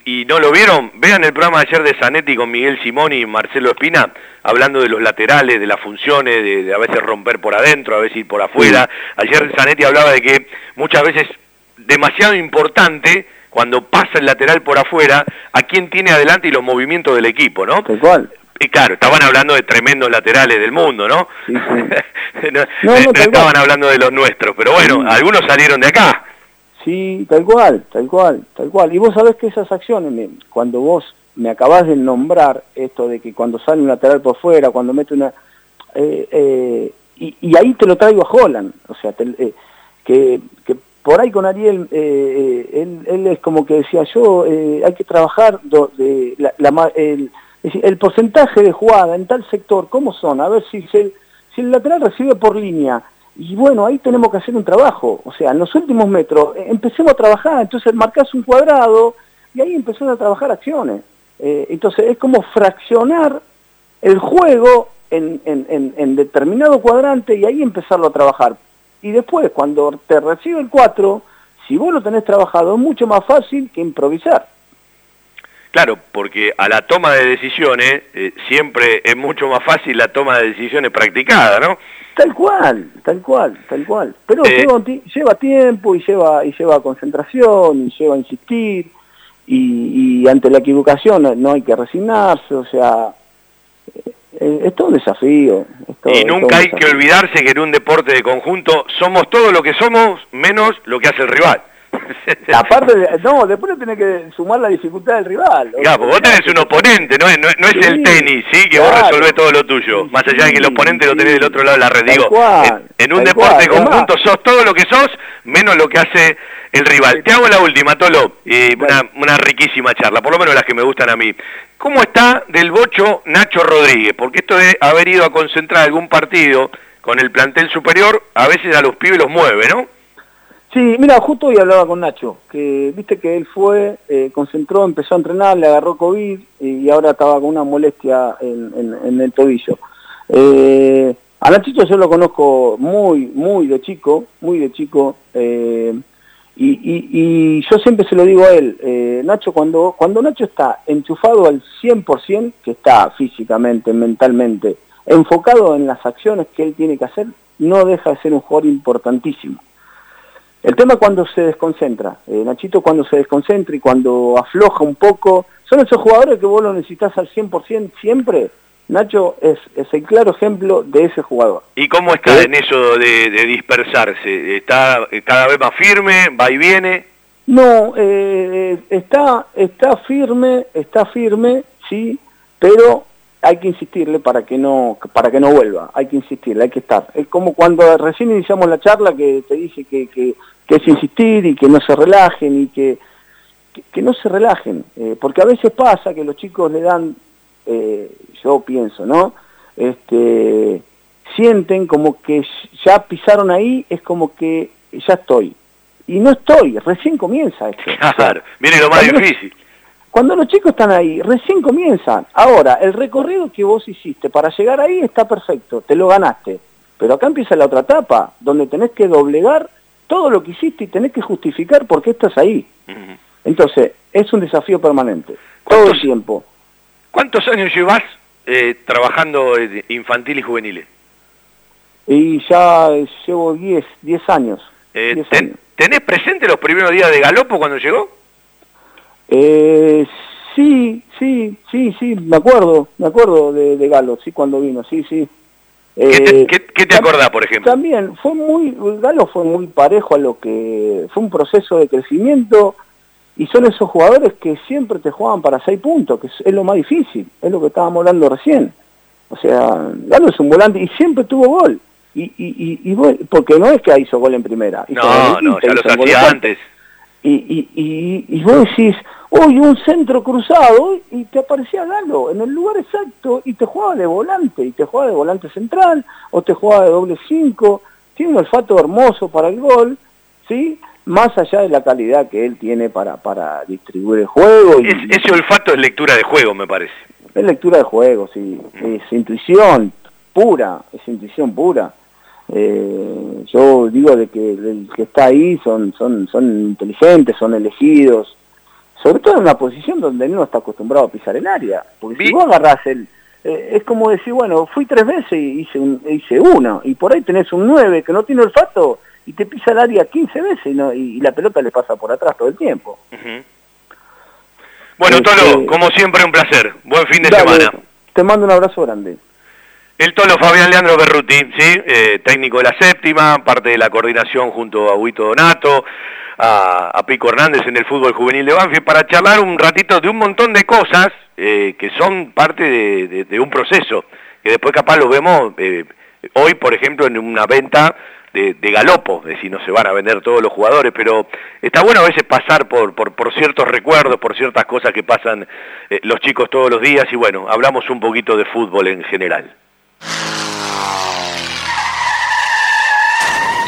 y no lo vieron, vean el programa de ayer de Zanetti con Miguel Simoni y Marcelo Espina, hablando de los laterales, de las funciones, de, a veces romper por adentro, a veces ir por afuera. Ayer Zanetti hablaba de que muchas veces demasiado importante cuando pasa el lateral por afuera, a quién tiene adelante y los movimientos del equipo, ¿no? cual. Y claro, estaban hablando de tremendos laterales del mundo, ¿no? Sí, no, estaban hablando de los nuestros, pero bueno, algunos salieron de acá. Sí, tal cual, tal cual, tal cual. Y vos sabés que esas acciones, cuando vos me acabás de nombrar esto de que cuando sale un lateral por fuera, cuando mete una... Eh, eh, y, ahí te lo traigo a Holland, o sea, eh, que, por ahí con Ariel, él, es como que decía yo, hay que trabajar el, porcentaje de jugada en tal sector, ¿cómo son? A ver si, si el lateral recibe por línea, y bueno, ahí tenemos que hacer un trabajo, o sea, en los últimos metros, empecemos a trabajar, entonces marcas un cuadrado, y ahí empezás a trabajar acciones. entonces es como fraccionar el juego en, en, en determinado cuadrante y ahí empezarlo a trabajar y después cuando te recibe el 4, si vos lo tenés trabajado es mucho más fácil que improvisar. Claro, porque a la toma de decisiones eh, siempre es mucho más fácil la toma de decisiones practicada, ¿no? Tal cual, tal cual, tal cual. Pero eh, lleva, tiempo y lleva, y lleva concentración y lleva insistir y, y ante la equivocación no hay que resignarse, o sea, eh, es todo un desafío. y nunca hay que olvidarse que en un deporte de conjunto somos todo lo que somos menos lo que hace el rival. Aparte, de, no, después tenés que sumar la dificultad del rival. Claro, vos tenés un oponente, no es, no, es el tenis, ¿sí? Que vos resolvés todo lo tuyo. Más allá de que el oponente lo tenés del otro lado de la red. Digo, en, un deporte de conjunto sos todo lo que sos, menos lo que hace el rival. Te hago la última, Tolo, y una, una riquísima charla, por lo menos las que me gustan a mí. ¿Cómo está del bocho Nacho Rodríguez? Porque esto de haber ido a concentrar algún partido con el plantel superior, a veces a los pibes los mueve, ¿no? Sí, mira, justo hoy hablaba con Nacho, que viste que él fue, eh, concentró, empezó a entrenar, le agarró COVID y ahora estaba con una molestia en, el tobillo. Eh, a Nachito yo lo conozco muy, muy de chico, muy de chico, eh, y, yo siempre se lo digo a él, Nacho, cuando, cuando Nacho está enchufado al 100%, que está físicamente, mentalmente, enfocado en las acciones que él tiene que hacer, no deja de ser un jugador importantísimo. El tema cuando se desconcentra, eh, Nachito cuando se desconcentra y cuando afloja un poco, son esos jugadores que vos lo necesitas al 100% siempre, Nacho es, es, el claro ejemplo de ese jugador. ¿Y cómo está en eso de, dispersarse? ¿Está cada vez más firme? ¿Va y viene? No, eh, está, está firme, está firme, sí, pero hay que insistirle para que no para que no vuelva, hay que insistirle, hay que estar. Es como cuando recién iniciamos la charla que te dije que, que, es insistir y que no se relajen y que, que, no se relajen, eh, porque a veces pasa que los chicos le dan eh, yo pienso, ¿no? Este, sienten como que ya pisaron ahí, es como que ya estoy. Y no estoy, recién comienza esto. Claro, viene lo más difícil. Cuando los chicos están ahí, recién comienzan. Ahora, el recorrido que vos hiciste para llegar ahí está perfecto, te lo ganaste. Pero acá empieza la otra etapa, donde tenés que doblegar todo lo que hiciste y tenés que justificar por qué estás ahí. Entonces, es un desafío permanente, todo el tiempo. ¿Cuántos años llevas eh, trabajando infantil y juveniles? Y ya llevo 10 10 años, eh, ¿Tenés presente los primeros días de Galopo cuando llegó? Eh, sí, sí, sí, sí, me acuerdo, me acuerdo de, de Galo, sí, cuando vino, sí, sí. ¿Qué te, eh, qué, te acordás, por ejemplo? También fue muy, Galo fue muy parejo a lo que fue un proceso de crecimiento y son esos jugadores que siempre te juegan para seis puntos, que es, lo más difícil, es lo que estábamos hablando recién. O sea, Galo es un volante y siempre tuvo gol. Y, y, y, porque no es que hizo gol en primera. no, no, ya lo hacía antes. Y, y, y, vos decís, uy, un centro cruzado, y te aparecía Galo en el lugar exacto, y te jugaba de volante, y te jugaba de volante central, o te jugaba de doble cinco, tiene un olfato hermoso para el gol, ¿sí? más allá de la calidad que él tiene para, para distribuir el juego. Y, ese olfato es lectura de juego, me parece. Es lectura de juego, sí, es intuición, pura, es intuición pura. Eh, yo digo de que el que está ahí son, son, son inteligentes, son elegidos, sobre todo en una posición donde no está acostumbrado a pisar el área. Porque si vos agarrás el... eh, es como decir, bueno, fui tres veces y hice, un, hice uno, y por ahí tenés un 9 que no tiene olfato y te pisa el área 15 veces y, no- y- y la pelota le pasa por atrás todo el tiempo. Bueno, Este- Tolo, como siempre, un placer. Buen fin de Dale, semana. Te mando un abrazo grande. El Tolo Fabián Leandro Berruti, ¿sí? Eh, técnico de la séptima, parte de la coordinación junto a Huito Donato, a, a Pico Hernández en el fútbol juvenil de Banfield, para charlar un ratito de un montón de cosas eh, que son parte de, un proceso, que después capaz lo vemos eh, hoy, por ejemplo, en una venta de, de galopo, es decir, no se van a vender todos los jugadores, pero está bueno a veces pasar por, por, por ciertos recuerdos, por ciertas cosas que pasan eh, los chicos todos los días, y bueno, hablamos un poquito de fútbol en general.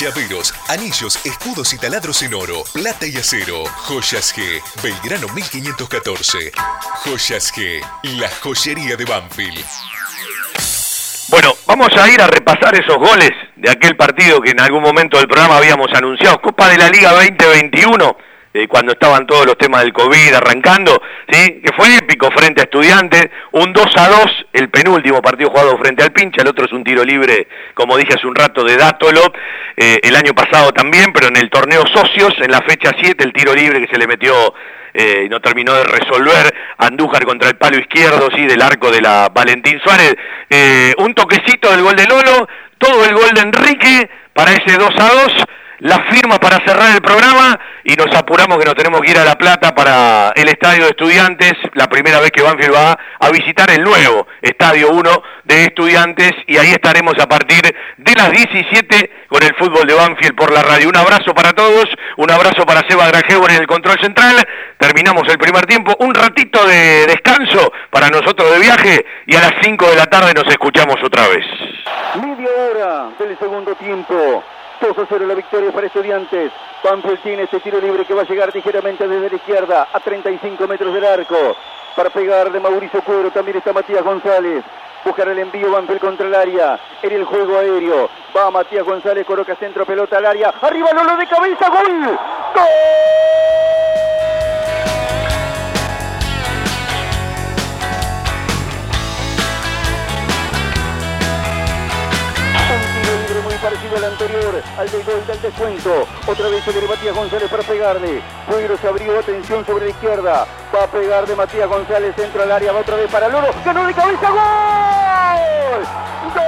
Llaveros, anillos, escudos y taladros en oro, plata y acero. Joyas G, Belgrano 1514. Joyas G, la joyería de Banfield. Bueno, vamos a ir a repasar esos goles de aquel partido que en algún momento del programa habíamos anunciado, Copa de la Liga 2021, eh, cuando estaban todos los temas del COVID arrancando, ¿sí? que fue épico frente a Estudiantes, un 2 a 2, el penúltimo partido jugado frente al Pincha, el otro es un tiro libre, como dije hace un rato, de Dátolo, eh, el año pasado también, pero en el torneo Socios, en la fecha 7, el tiro libre que se le metió eh, no terminó de resolver Andújar contra el palo izquierdo, sí, del arco de la Valentín Suárez. Eh, un toquecito del gol de Lolo, todo el gol de Enrique para ese 2 a 2, la firma para cerrar el programa y nos apuramos que nos tenemos que ir a La Plata para el estadio de estudiantes, la primera vez que Banfield va a visitar el nuevo estadio 1 de estudiantes y ahí estaremos a partir de las 17 con el fútbol de Banfield por la radio. Un abrazo para todos, un abrazo para Seba Granjeo en el control central. Terminamos el primer tiempo, un ratito de descanso para nosotros de viaje y a las 5 de la tarde nos escuchamos otra vez. Media hora del segundo tiempo. 2 a 0 la victoria para Estudiantes. Banfield tiene ese tiro libre que va a llegar ligeramente desde la izquierda a 35 metros del arco. Para pegar de Mauricio Cuero también está Matías González. Buscar el envío Banfield contra el área. En el juego aéreo. Va Matías González, coloca centro, pelota al área. Arriba Lolo de cabeza, gol. ¡Gol! Parecido al anterior, al del gol del descuento. Otra vez de Matías González para pegarle. Puigro se abrió, atención sobre la izquierda. Va a pegar de Matías González, centro al área, va otra vez para Loro. ¡Ganó de cabeza! ¡Gol! ¡Gol!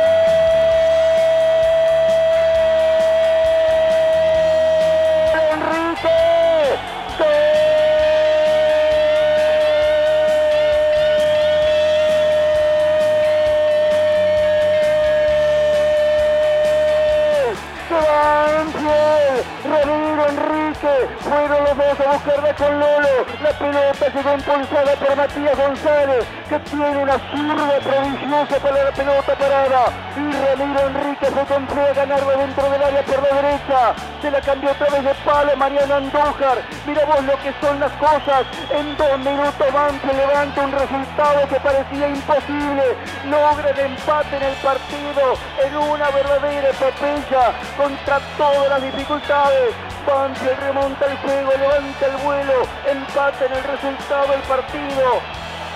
Enrique, dos a buscarla con Lolo, la pelota llegó impulsada por Matías González, que tiene una zurda prodigiosa para la pelota parada, y Ramiro Enrique se compró a ganarlo dentro del área por la derecha, se la cambió otra vez de palo Mariano Andújar, mira vos lo que son las cosas, en dos minutos Banfield levanta un resultado que parecía imposible, logra el empate en el partido, en una verdadera epopeya, contra todas las dificultades. Banfield remonta el juego, levanta el vuelo, empata en el resultado del partido.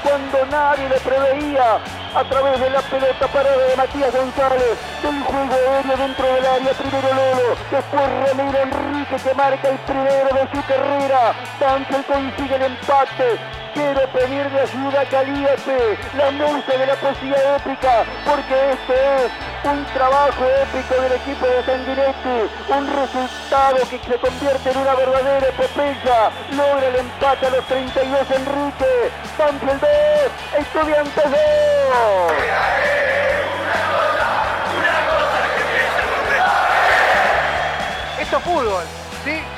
Cuando nadie le preveía, a través de la pelota parada de Matías González, del juego aéreo dentro del área, primero Lolo, después Ramiro Enrique que marca el primero de su carrera. Banfield consigue el empate. Quiero pedirle ayuda a Caliente, la musa de la poesía épica, porque este es un trabajo épico del equipo de Sanguinetti, un resultado que se convierte en una verdadera epopeya, logra el empate a los 32 Enrique, Banfield 2, Estudiantes 2. Esto es fútbol.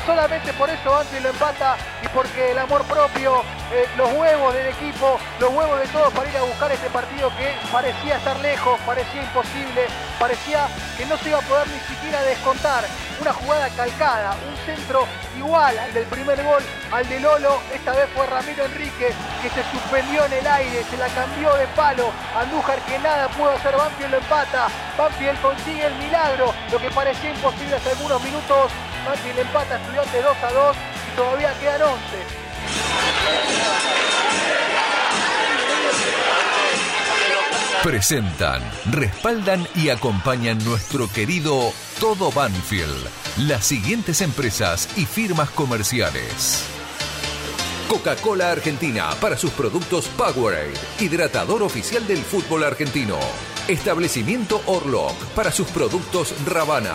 Solamente por eso Banfield lo empata y porque el amor propio, eh, los huevos del equipo, los huevos de todos para ir a buscar este partido que parecía estar lejos, parecía imposible, parecía que no se iba a poder ni siquiera descontar. Una jugada calcada, un centro igual al del primer gol, al de Lolo, esta vez fue Ramiro Enrique que se suspendió en el aire, se la cambió de palo, Andújar que nada pudo hacer, Banfield lo empata, Banfield consigue el milagro, lo que parecía imposible hace algunos minutos, Banfield empata Estudiantes 2 a 2 y todavía quedan 11. Presentan, respaldan y acompañan nuestro querido Todo Banfield, las siguientes empresas y firmas comerciales. Coca-Cola Argentina para sus productos Powerade, hidratador oficial del fútbol argentino. Establecimiento Orlock para sus productos Ravana.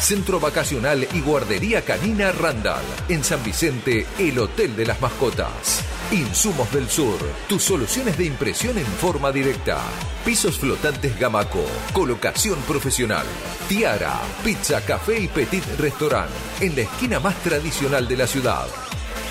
Centro Vacacional y Guardería Canina Randall. En San Vicente, el Hotel de las Mascotas. Insumos del Sur, tus soluciones de impresión en forma directa. Pisos flotantes Gamaco, colocación profesional. Tiara, pizza, café y petit restaurant. En la esquina más tradicional de la ciudad.